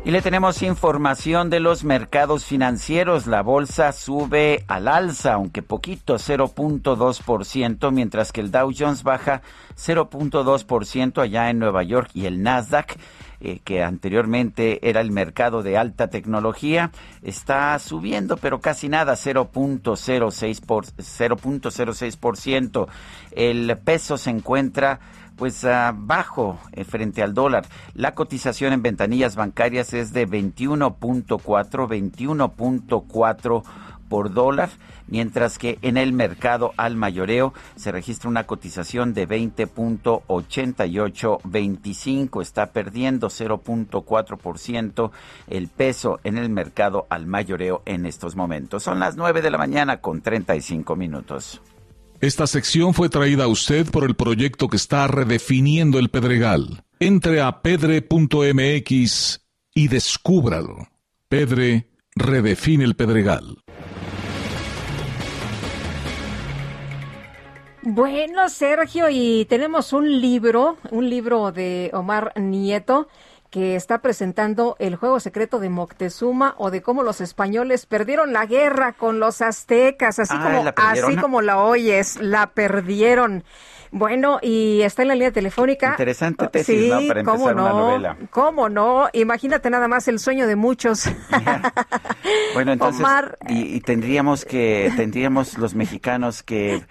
Y le tenemos información de los mercados financieros. La bolsa sube al alza, aunque poquito, 0.2%, mientras que el Dow Jones baja 0.2% allá en Nueva York y el Nasdaq eh, que anteriormente era el mercado de alta tecnología, está subiendo, pero casi nada, 0.06%. Por, 0.06%. El peso se encuentra pues uh, bajo eh, frente al dólar. La cotización en ventanillas bancarias es de 21.4, 21.4 por dólar, mientras que en el mercado al mayoreo se registra una cotización de 20.8825, está perdiendo 0.4% el peso en el mercado al mayoreo en estos momentos. Son las 9 de la mañana con 35 minutos. Esta sección fue traída a usted por el proyecto que está redefiniendo el Pedregal. Entre a pedre.mx y descúbralo. Pedre redefine el Pedregal. Bueno, Sergio, y tenemos un libro, un libro de Omar Nieto, que está presentando el juego secreto de Moctezuma o de cómo los españoles perdieron la guerra con los aztecas, así Ah, como ¿la así como la oyes, la perdieron. Bueno, y está en la línea telefónica. Interesante tesis, sí, ¿no? Para empezar cómo una no, novela. ¿Cómo no? Imagínate nada más el sueño de muchos. Bueno, entonces, Omar. y, y tendríamos que, tendríamos los mexicanos que,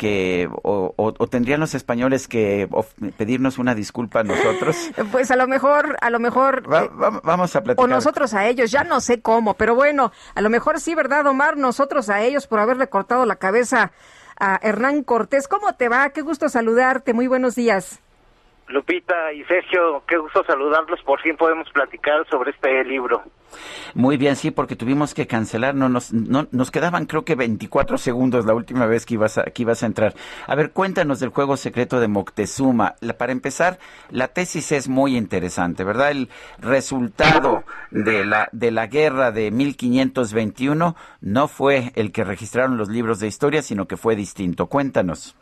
que, o, o- o tendrían los españoles que of- pedirnos una disculpa a nosotros. Pues a lo mejor, a lo mejor Va- eh, va- vamos a platicar. O nosotros a ellos, ya no sé cómo, pero bueno, a lo mejor sí, ¿verdad, Omar? Nosotros a ellos por haberle cortado la cabeza a Hernán Cortés. ¿Cómo te va? Qué gusto saludarte. Muy buenos días. Lupita y Sergio, qué gusto saludarlos. Por fin podemos platicar sobre este libro. Muy bien, sí, porque tuvimos que cancelar, no nos, no, nos quedaban creo que 24 segundos la última vez que ibas a, que ibas a entrar. A ver, cuéntanos del juego secreto de Moctezuma. La- para empezar, la tesis es muy interesante, ¿verdad? El resultado de la, de la guerra de 1521 no fue el que registraron los libros de historia, sino que fue distinto. Cuéntanos.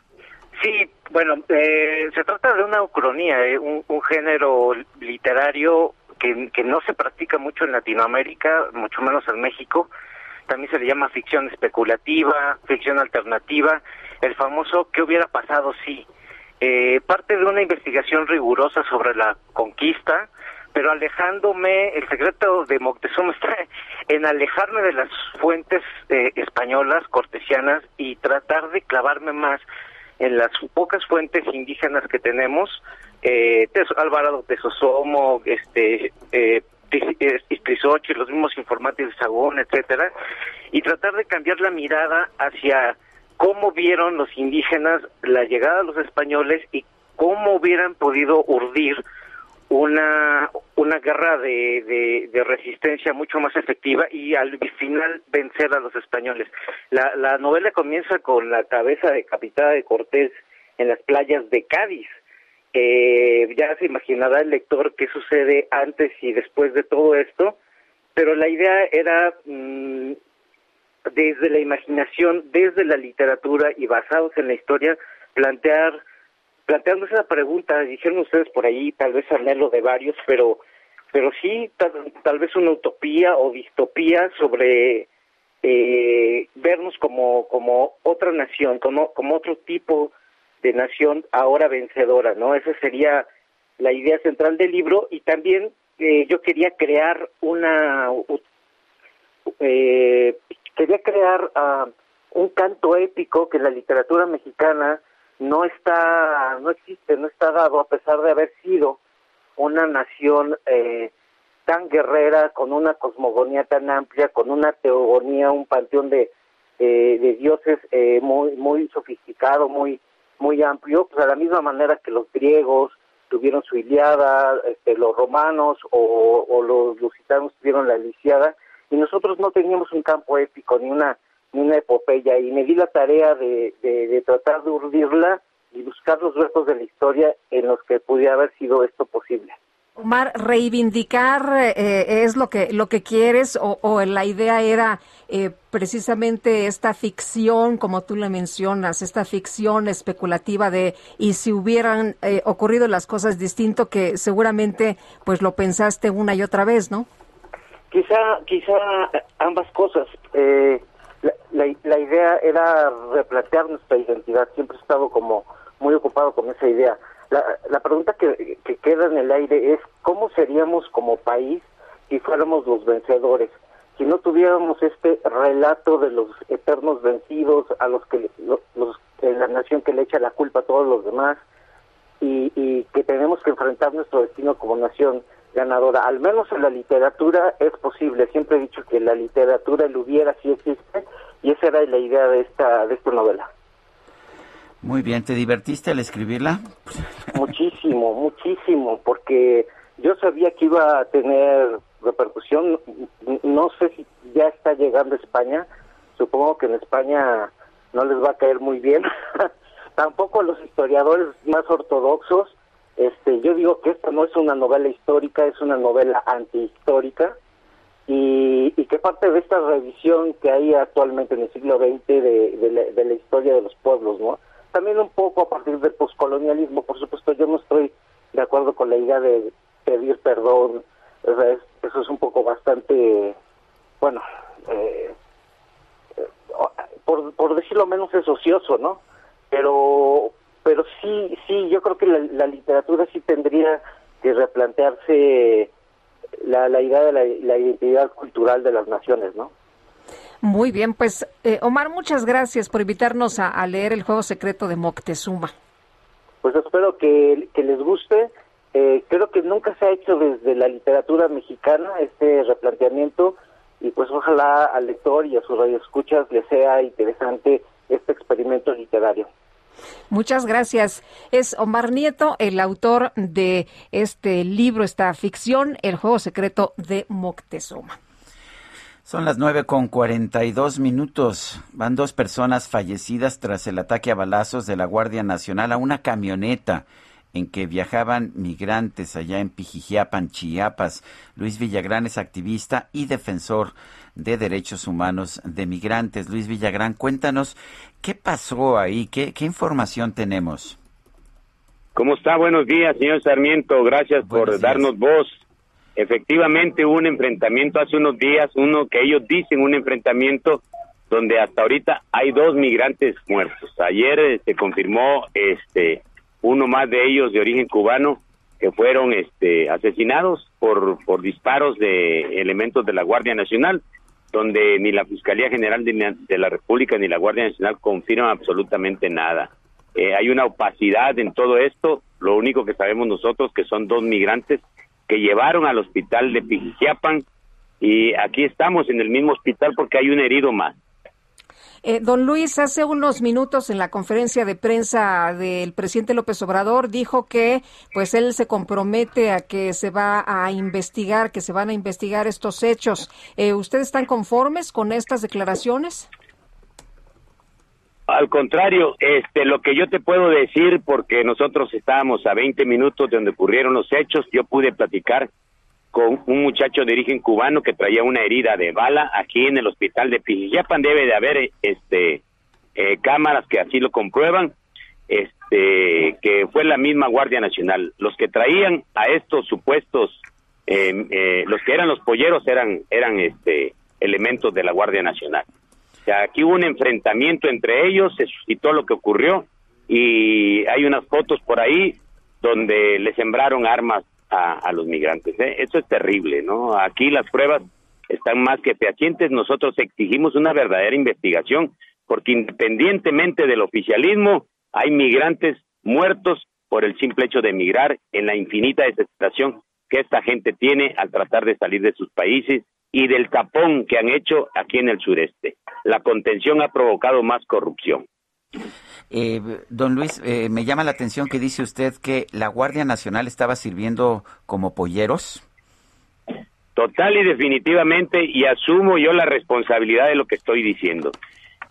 Bueno, eh, se trata de una ucronía, eh, un, un género literario que, que no se practica mucho en Latinoamérica, mucho menos en México. También se le llama ficción especulativa, ficción alternativa, el famoso ¿qué hubiera pasado si? Eh, parte de una investigación rigurosa sobre la conquista, pero alejándome, el secreto de Moctezuma está en alejarme de las fuentes eh, españolas, cortesianas, y tratar de clavarme más en las pocas fuentes indígenas que tenemos, eh, Alvarado Tesosomo, este, eh, Istrizochi, los mismos informantes de Sagún, etcétera, y tratar de cambiar la mirada hacia cómo vieron los indígenas la llegada de los españoles y cómo hubieran podido urdir una una guerra de, de, resistencia mucho más efectiva y al final vencer a los españoles. La, la novela comienza con la cabeza decapitada de Cortés en las playas de Cádiz. Eh, ya se imaginará el lector qué sucede antes y después de todo esto, pero la idea era mm, desde la imaginación, desde la literatura y basados en la historia, plantear planteándose esa pregunta, dijeron ustedes por ahí, tal vez anhelo de varios, pero pero sí tal, tal vez una utopía o distopía sobre eh, vernos como como otra nación, como como otro tipo de nación ahora vencedora, ¿no? Esa sería la idea central del libro y también eh, yo quería crear una eh, quería crear ah, un canto épico que la literatura mexicana no está, no existe, no está dado a pesar de haber sido una nación eh, tan guerrera, con una cosmogonía tan amplia, con una teogonía, un panteón de, eh, de dioses eh, muy, muy sofisticado, muy, muy amplio, pues a la misma manera que los griegos tuvieron su Iliada, este, los romanos o, o los lusitanos tuvieron la Lisiada, y nosotros no teníamos un campo épico ni una una epopeya y me di la tarea de, de, de tratar de urdirla y buscar los restos de la historia en los que pudiera haber sido esto posible. Omar, reivindicar eh, es lo que lo que quieres o, o la idea era eh, precisamente esta ficción, como tú le mencionas, esta ficción especulativa de y si hubieran eh, ocurrido las cosas distinto que seguramente pues lo pensaste una y otra vez, ¿no? Quizá, quizá ambas cosas. Eh, la, la, idea era replantear nuestra identidad. Siempre he estado como muy ocupado con esa idea. La, la pregunta que, que queda en el aire es cómo seríamos como país si fuéramos los vencedores, si no tuviéramos este relato de los eternos vencidos a los que los, los- la nación que le echa la culpa a todos los demás y, y que tenemos que enfrentar nuestro destino como nación ganadora. Al menos en la literatura es posible. Siempre he dicho que la literatura, el hubiera, sí existe y esa era la idea de esta de esta novela. Muy bien, ¿te divertiste al escribirla? Muchísimo, muchísimo, porque yo sabía que iba a tener repercusión. No sé si ya está llegando a España. Supongo que en España no les va a caer muy bien. Tampoco a los historiadores más ortodoxos. Este, yo digo que esta no es una novela histórica, es una novela antihistórica y, y que parte de esta revisión que hay actualmente en el siglo XX de, de la, historia de los pueblos, ¿no? También un poco a partir del poscolonialismo, por supuesto, yo no estoy de acuerdo con la idea de pedir pedir perdón. O sea, es- eso es un poco bastante, bueno, eh, eh, por, por decirlo menos es ocioso, ¿no? Pero, pero sí, sí, yo creo que la, la literatura sí tendría que replantearse la, la idea de la, la identidad cultural de las naciones, ¿no? Muy bien, pues eh, Omar, muchas gracias por invitarnos a, a leer el juego secreto de Moctezuma. Pues espero que, que les guste. Eh, creo que nunca se ha hecho desde la literatura mexicana este replanteamiento y pues ojalá al lector y a sus radioescuchas les sea interesante este experimento literario. Muchas gracias. Es Omar Nieto, el autor de este libro, esta ficción, El juego secreto de Moctezuma. Son las nueve con 42 minutos. Van dos personas fallecidas tras el ataque a balazos de la Guardia Nacional a una camioneta en que viajaban migrantes allá en Pijijiapan, Chiapas. Luis Villagrán es activista y defensor de derechos humanos de migrantes. Luis Villagrán, cuéntanos qué pasó ahí, qué, qué información tenemos. ¿Cómo está? Buenos días, señor Sarmiento. Gracias por darnos voz. Efectivamente hubo un enfrentamiento hace unos días, uno que ellos dicen un enfrentamiento donde hasta ahorita hay dos migrantes muertos. Ayer eh, se confirmó este uno más de ellos de origen cubano que fueron este asesinados por por disparos de elementos de la Guardia Nacional, donde ni la Fiscalía General de, la- República ni la Guardia Nacional confirman absolutamente nada. Eh, hay una opacidad en todo esto. Lo único que sabemos nosotros que son dos migrantes que llevaron al hospital de Pijijiapan y aquí estamos en el mismo hospital porque hay un herido más. Eh, don Luis, hace unos minutos en la conferencia de prensa del presidente López Obrador dijo que pues él se compromete a que se va a investigar, que se van a investigar estos hechos. Eh, ¿Ustedes están conformes con estas declaraciones? Al contrario, este, lo que yo te puedo decir, porque nosotros estábamos a 20 minutos de donde ocurrieron los hechos, yo pude platicar con un muchacho de origen cubano que traía una herida de bala aquí en el hospital de Pijijiapan. Debe de haber este, eh, cámaras que así lo comprueban, este, que fue la misma Guardia Nacional. Los que traían a estos supuestos, eh, eh, los que eran los polleros eran, eran este, elementos de la Guardia Nacional. O sea, aquí hubo un enfrentamiento entre ellos, se suscitó lo que ocurrió y hay unas fotos por ahí donde le sembraron armas a, a los migrantes. ¿eh? Eso es terrible, ¿no? Aquí las pruebas están más que fehacientes. Nosotros exigimos una verdadera investigación porque independientemente del oficialismo, hay migrantes muertos por el simple hecho de emigrar en la infinita desesperación que esta gente tiene al tratar de salir de sus países y del tapón que han hecho aquí en el sureste. La contención ha provocado más corrupción. Eh, don Luis, eh, me llama la atención que dice usted que la Guardia Nacional estaba sirviendo como polleros. Total y definitivamente, y asumo yo la responsabilidad de lo que estoy diciendo.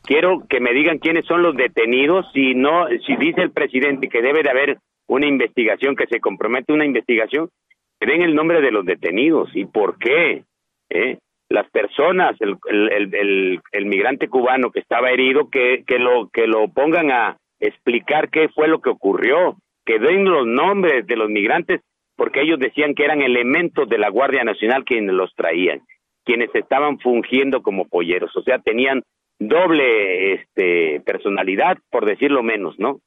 Quiero que me digan quiénes son los detenidos, si no, si dice el presidente que debe de haber una investigación, que se compromete una investigación, que den el nombre de los detenidos y por qué. ¿eh? Las personas, el, el, el- migrante cubano que estaba herido, que, que, lo, que lo pongan a explicar qué fue lo que ocurrió, que den los nombres de los migrantes, porque ellos decían que eran elementos de la Guardia Nacional quienes los traían, quienes estaban fungiendo como polleros, o sea, tenían doble este, personalidad, por decirlo menos, ¿no?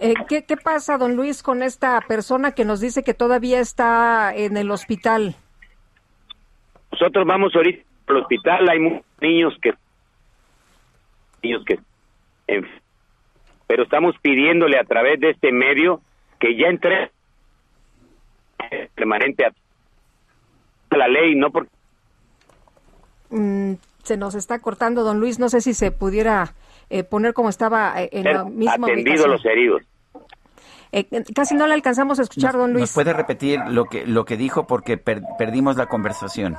Eh, ¿qué, ¿Qué pasa, don Luis, con esta persona que nos dice que todavía está en el hospital? Nosotros vamos ahorita al hospital, hay muchos niños que niños que en- pero estamos pidiéndole a través de este medio que ya entre permanente a la ley, no porque Mm, se nos está cortando, don Luis. No sé si se pudiera eh, poner como estaba eh, en la misma atendido ubicación. los heridos. Eh, casi no le alcanzamos a escuchar, don ¿Nos Luis. puede repetir lo que, lo que dijo porque per- perdimos la conversación?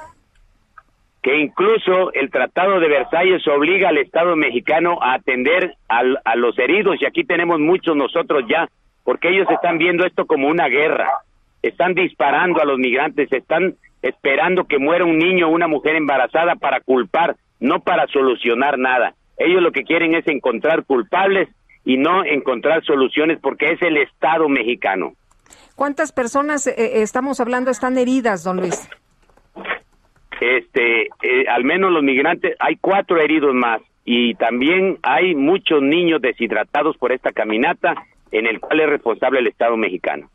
Que incluso el Tratado de Versalles obliga al Estado mexicano a atender al- a los heridos y aquí tenemos muchos nosotros ya, porque ellos están viendo esto como una guerra, están disparando a los migrantes, están esperando que muera un niño o una mujer embarazada para culpar, no para solucionar nada. Ellos lo que quieren es encontrar culpables y no encontrar soluciones porque es el Estado mexicano. ¿Cuántas personas eh, eh, estamos hablando están heridas, don Luis? Este, eh, al menos los migrantes, hay cuatro heridos más y también hay muchos niños deshidratados por esta caminata en el cual es responsable el Estado mexicano.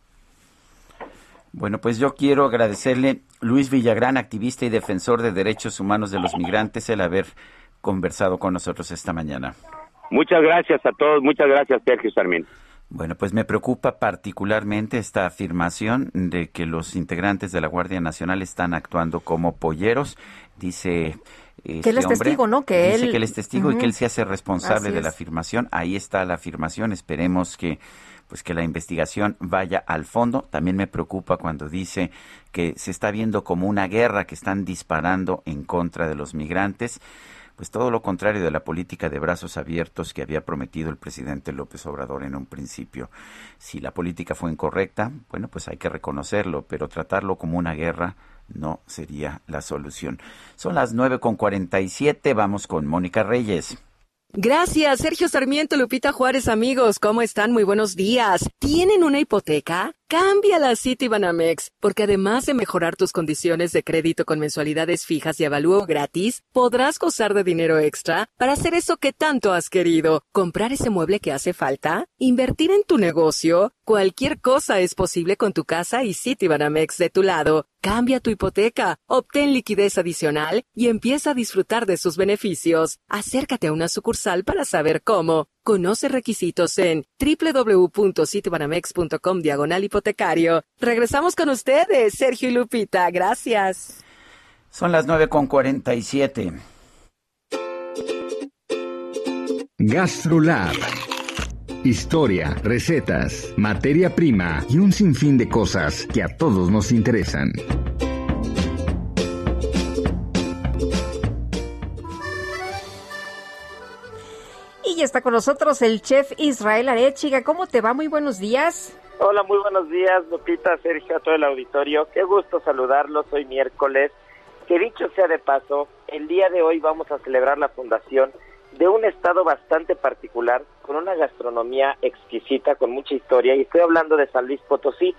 Bueno, pues yo quiero agradecerle Luis Villagrán, activista y defensor de derechos humanos de los migrantes, el haber conversado con nosotros esta mañana. Muchas gracias a todos, muchas gracias Sergio Sarmiento. Bueno, pues me preocupa particularmente esta afirmación de que los integrantes de la Guardia Nacional están actuando como polleros. Dice que él es este testigo, ¿no? Que dice él... que él es testigo y que él se hace responsable Así de la es. afirmación. Ahí está la afirmación. Esperemos que pues que la investigación vaya al fondo. También me preocupa cuando dice que se está viendo como una guerra que están disparando en contra de los migrantes. Pues todo lo contrario de la política de brazos abiertos que había prometido el presidente López Obrador en un principio. Si la política fue incorrecta, bueno, pues hay que reconocerlo, pero tratarlo como una guerra no sería la solución. Son las nueve con cuarenta y siete. Vamos con Mónica Reyes. Gracias, Sergio Sarmiento, Lupita Juárez, amigos. ¿Cómo están? Muy buenos días. ¿Tienen una hipoteca? Cámbiala a Citibanamex, porque además de mejorar tus condiciones de crédito con mensualidades fijas y avalúo gratis, podrás gozar de dinero extra para hacer eso que tanto has querido. Comprar ese mueble que hace falta, invertir en tu negocio. Cualquier cosa es posible con tu casa y Citibanamex de tu lado. Cambia tu hipoteca, obtén liquidez adicional y empieza a disfrutar de sus beneficios. Acércate a una sucursal para saber cómo. Conoce requisitos en www.citibanamex.com diagonal hipotecario. Regresamos con ustedes, Sergio y Lupita. Gracias. Son las nueve con cuarenta y siete. GastroLab. Historia, recetas, materia prima y un sinfín de cosas que a todos nos interesan. Y ya está con nosotros el chef Israel Arechiga. ¿Cómo te va? Muy buenos días. Hola, muy buenos días, Lupita, Sergio, a todo el auditorio. Qué gusto saludarlos hoy miércoles. Que dicho sea de paso, el día de hoy vamos a celebrar la fundación de un estado bastante particular, con una gastronomía exquisita, con mucha historia, y estoy hablando de San Luis Potosí,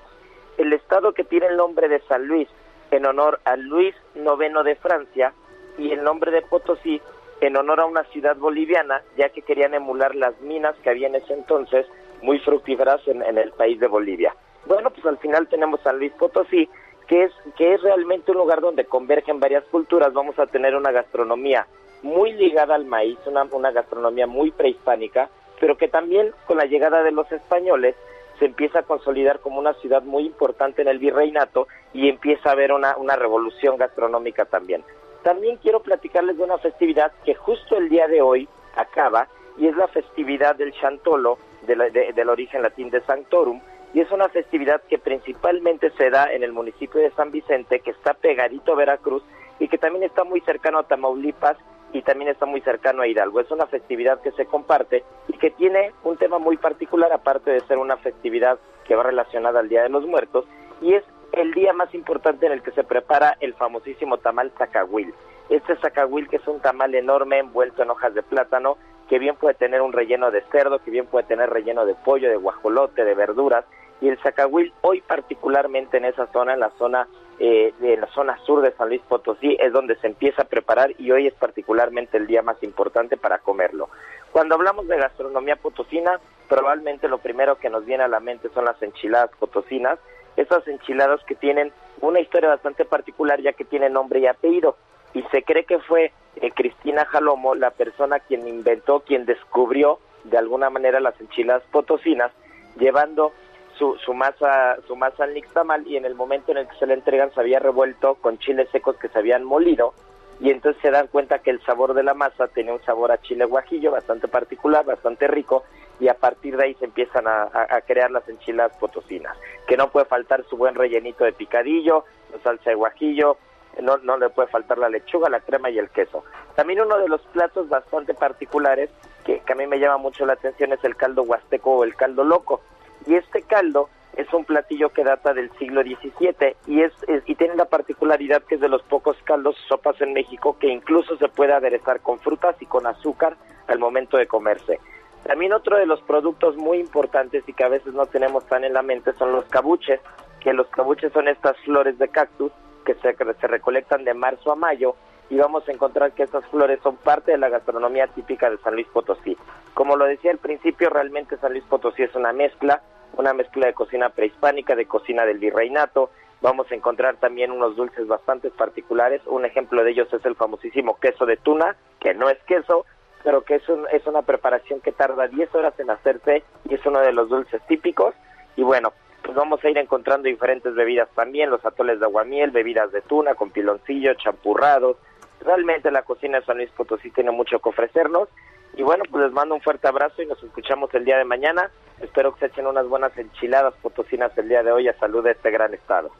el estado que tiene el nombre de San Luis en honor a Luis IX de Francia y el nombre de Potosí en honor a una ciudad boliviana, ya que querían emular las minas que había en ese entonces, muy fructíferas en, en el país de Bolivia. Bueno, pues al final tenemos San Luis Potosí, que es, que es realmente un lugar donde convergen varias culturas. Vamos a tener una gastronomía muy ligada al maíz, una, una gastronomía muy prehispánica, pero que también con la llegada de los españoles se empieza a consolidar como una ciudad muy importante en el virreinato y empieza a haber una, una revolución gastronómica también. También quiero platicarles de una festividad que justo el día de hoy acaba y es la festividad del Chantolo, de la- de- del origen latín de Sanctorum, y es una festividad que principalmente se da en el municipio de San Vicente, que está pegadito a Veracruz y que también está muy cercano a Tamaulipas y también está muy cercano a Hidalgo. Es una festividad que se comparte y que tiene un tema muy particular, aparte de ser una festividad que va relacionada al Día de los Muertos, y es el día más importante en el que se prepara el famosísimo tamal zacahuil. Este zacahuil que es un tamal enorme envuelto en hojas de plátano, que bien puede tener un relleno de cerdo, que bien puede tener relleno de pollo, de guajolote, de verduras, y el zacahuil hoy particularmente en esa zona, en la zona eh, de la zona sur de San Luis Potosí, es donde se empieza a preparar y hoy es particularmente el día más importante para comerlo. Cuando hablamos de gastronomía potosina, probablemente lo primero que nos viene a la mente son las enchiladas potosinas, esas enchiladas que tienen una historia bastante particular ya que tienen nombre y apellido y se cree que fue eh, Cristina Jalomo la persona quien inventó, quien descubrió de alguna manera las enchiladas potosinas, llevando su, su masa su masa al nixtamal y en el momento en el que se le entregan se había revuelto con chiles secos que se habían molido y entonces se dan cuenta que el sabor de la masa tenía un sabor a chile guajillo bastante particular, bastante rico y a partir de ahí se empiezan a, crear las enchiladas potosinas, que no puede faltar su buen rellenito de picadillo, su salsa de guajillo, no, no le puede faltar la lechuga, la crema y el queso. También uno de los platos bastante particulares que, que a mí me llama mucho la atención es el caldo huasteco o el caldo loco. Y este caldo es un platillo que data del siglo XVII y, es, y tiene la particularidad que es de los pocos caldos sopas en México que incluso se puede aderezar con frutas y con azúcar al momento de comerse. También otro de los productos muy importantes y que a veces no tenemos tan en la mente son los cabuches, que los cabuches son estas flores de cactus que se, se recolectan de marzo a mayo y vamos a encontrar que estas flores son parte de la gastronomía típica de San Luis Potosí. Como lo decía al principio, realmente San Luis Potosí es una mezcla, una mezcla de cocina prehispánica, de cocina del virreinato. Vamos a encontrar también unos dulces bastante particulares. Un ejemplo de ellos es el famosísimo queso de tuna, que no es queso, pero que es, es una preparación que tarda 10 horas en hacerse y es uno de los dulces típicos. Y bueno, pues vamos a ir encontrando diferentes bebidas también, los atoles de aguamiel, bebidas de tuna con piloncillo, champurrados, realmente la cocina de San Luis Potosí tiene mucho que ofrecernos. Y bueno, pues les mando un fuerte abrazo y nos escuchamos el día de mañana. Espero que se echen unas buenas enchiladas potosinas el día de hoy a salud de este gran estado.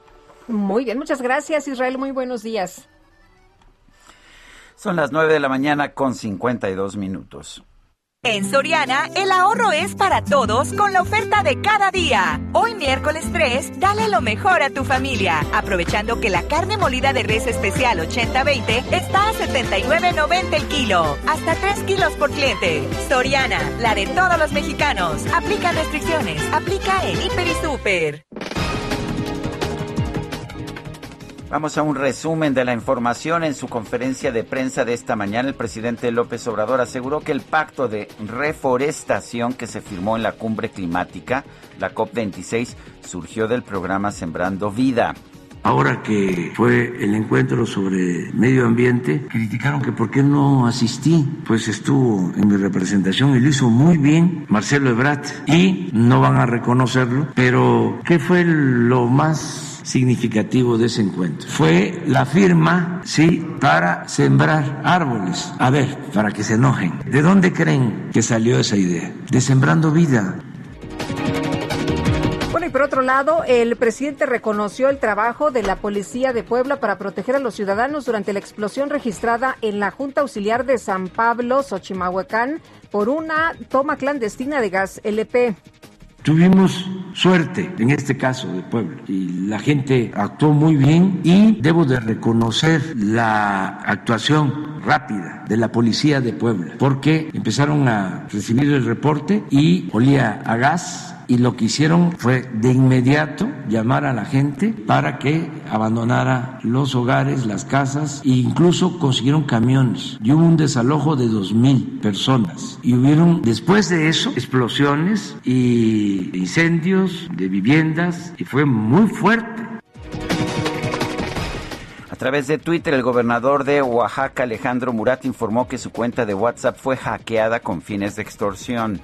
Muy bien, muchas gracias Israel, muy buenos días. Son las 9 de la mañana con 52 minutos. En Soriana, el ahorro es para todos con la oferta de cada día. Hoy miércoles 3, dale lo mejor a tu familia, aprovechando que la carne molida de res especial 80-20 está a 79.90 el kilo, hasta 3 kilos por cliente. Soriana, la de todos los mexicanos. Aplica restricciones, aplica en Hiper y Super. Vamos a un resumen de la información. En su conferencia de prensa de esta mañana, el presidente López Obrador aseguró que el pacto de reforestación que se firmó en la cumbre climática, la COP26, surgió del programa Sembrando Vida. Ahora que fue el encuentro sobre medio ambiente, criticaron que por qué no asistí. Pues estuvo en mi representación y lo hizo muy bien Marcelo Ebrat. Y no van a reconocerlo, pero ¿qué fue lo más significativo de ese encuentro. Fue la firma, sí, para sembrar árboles. A ver, para que se enojen. ¿De dónde creen que salió esa idea? De Sembrando Vida. Bueno, y por otro lado, el presidente reconoció el trabajo de la Policía de Puebla para proteger a los ciudadanos durante la explosión registrada en la Junta Auxiliar de San Pablo, Xochimahuacán, por una toma clandestina de gas LP. Tuvimos suerte en este caso de Puebla y la gente actuó muy bien y debo de reconocer la actuación rápida de la policía de Puebla porque empezaron a recibir el reporte y olía a gas y lo que hicieron fue de inmediato llamar a la gente para que abandonara los hogares, las casas e incluso consiguieron camiones y hubo un desalojo de dos mil personas y hubieron después de eso explosiones y incendios de viviendas y fue muy fuerte. A través de Twitter, el gobernador de Oaxaca, Alejandro Murat, informó que su cuenta de WhatsApp fue hackeada con fines de extorsión.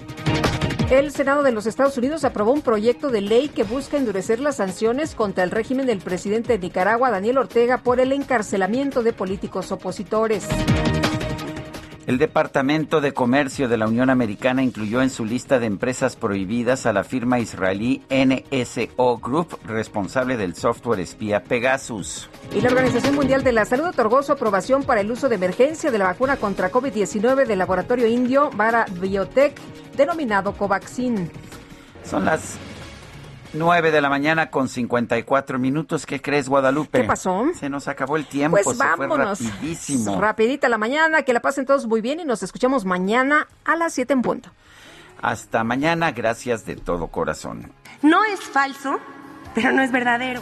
El Senado de los Estados Unidos aprobó un proyecto de ley que busca endurecer las sanciones contra el régimen del presidente de Nicaragua, Daniel Ortega, por el encarcelamiento de políticos opositores. El Departamento de Comercio de la Unión Americana incluyó en su lista de empresas prohibidas a la firma israelí NSO Group, responsable del software espía Pegasus. Y la Organización Mundial de la Salud otorgó su aprobación para el uso de emergencia de la vacuna contra COVID-19 del laboratorio indio Vara Biotech, denominado Covaxin. Son las 9 de la mañana con 54 minutos. ¿Qué crees, Guadalupe? ¿Qué pasó? Se nos acabó el tiempo. Pues se vámonos. Fue rapidísimo. Rapidita la mañana. Que la pasen todos muy bien y nos escuchamos mañana a las 7 en punto. Hasta mañana. Gracias de todo corazón. No es falso, pero no es verdadero.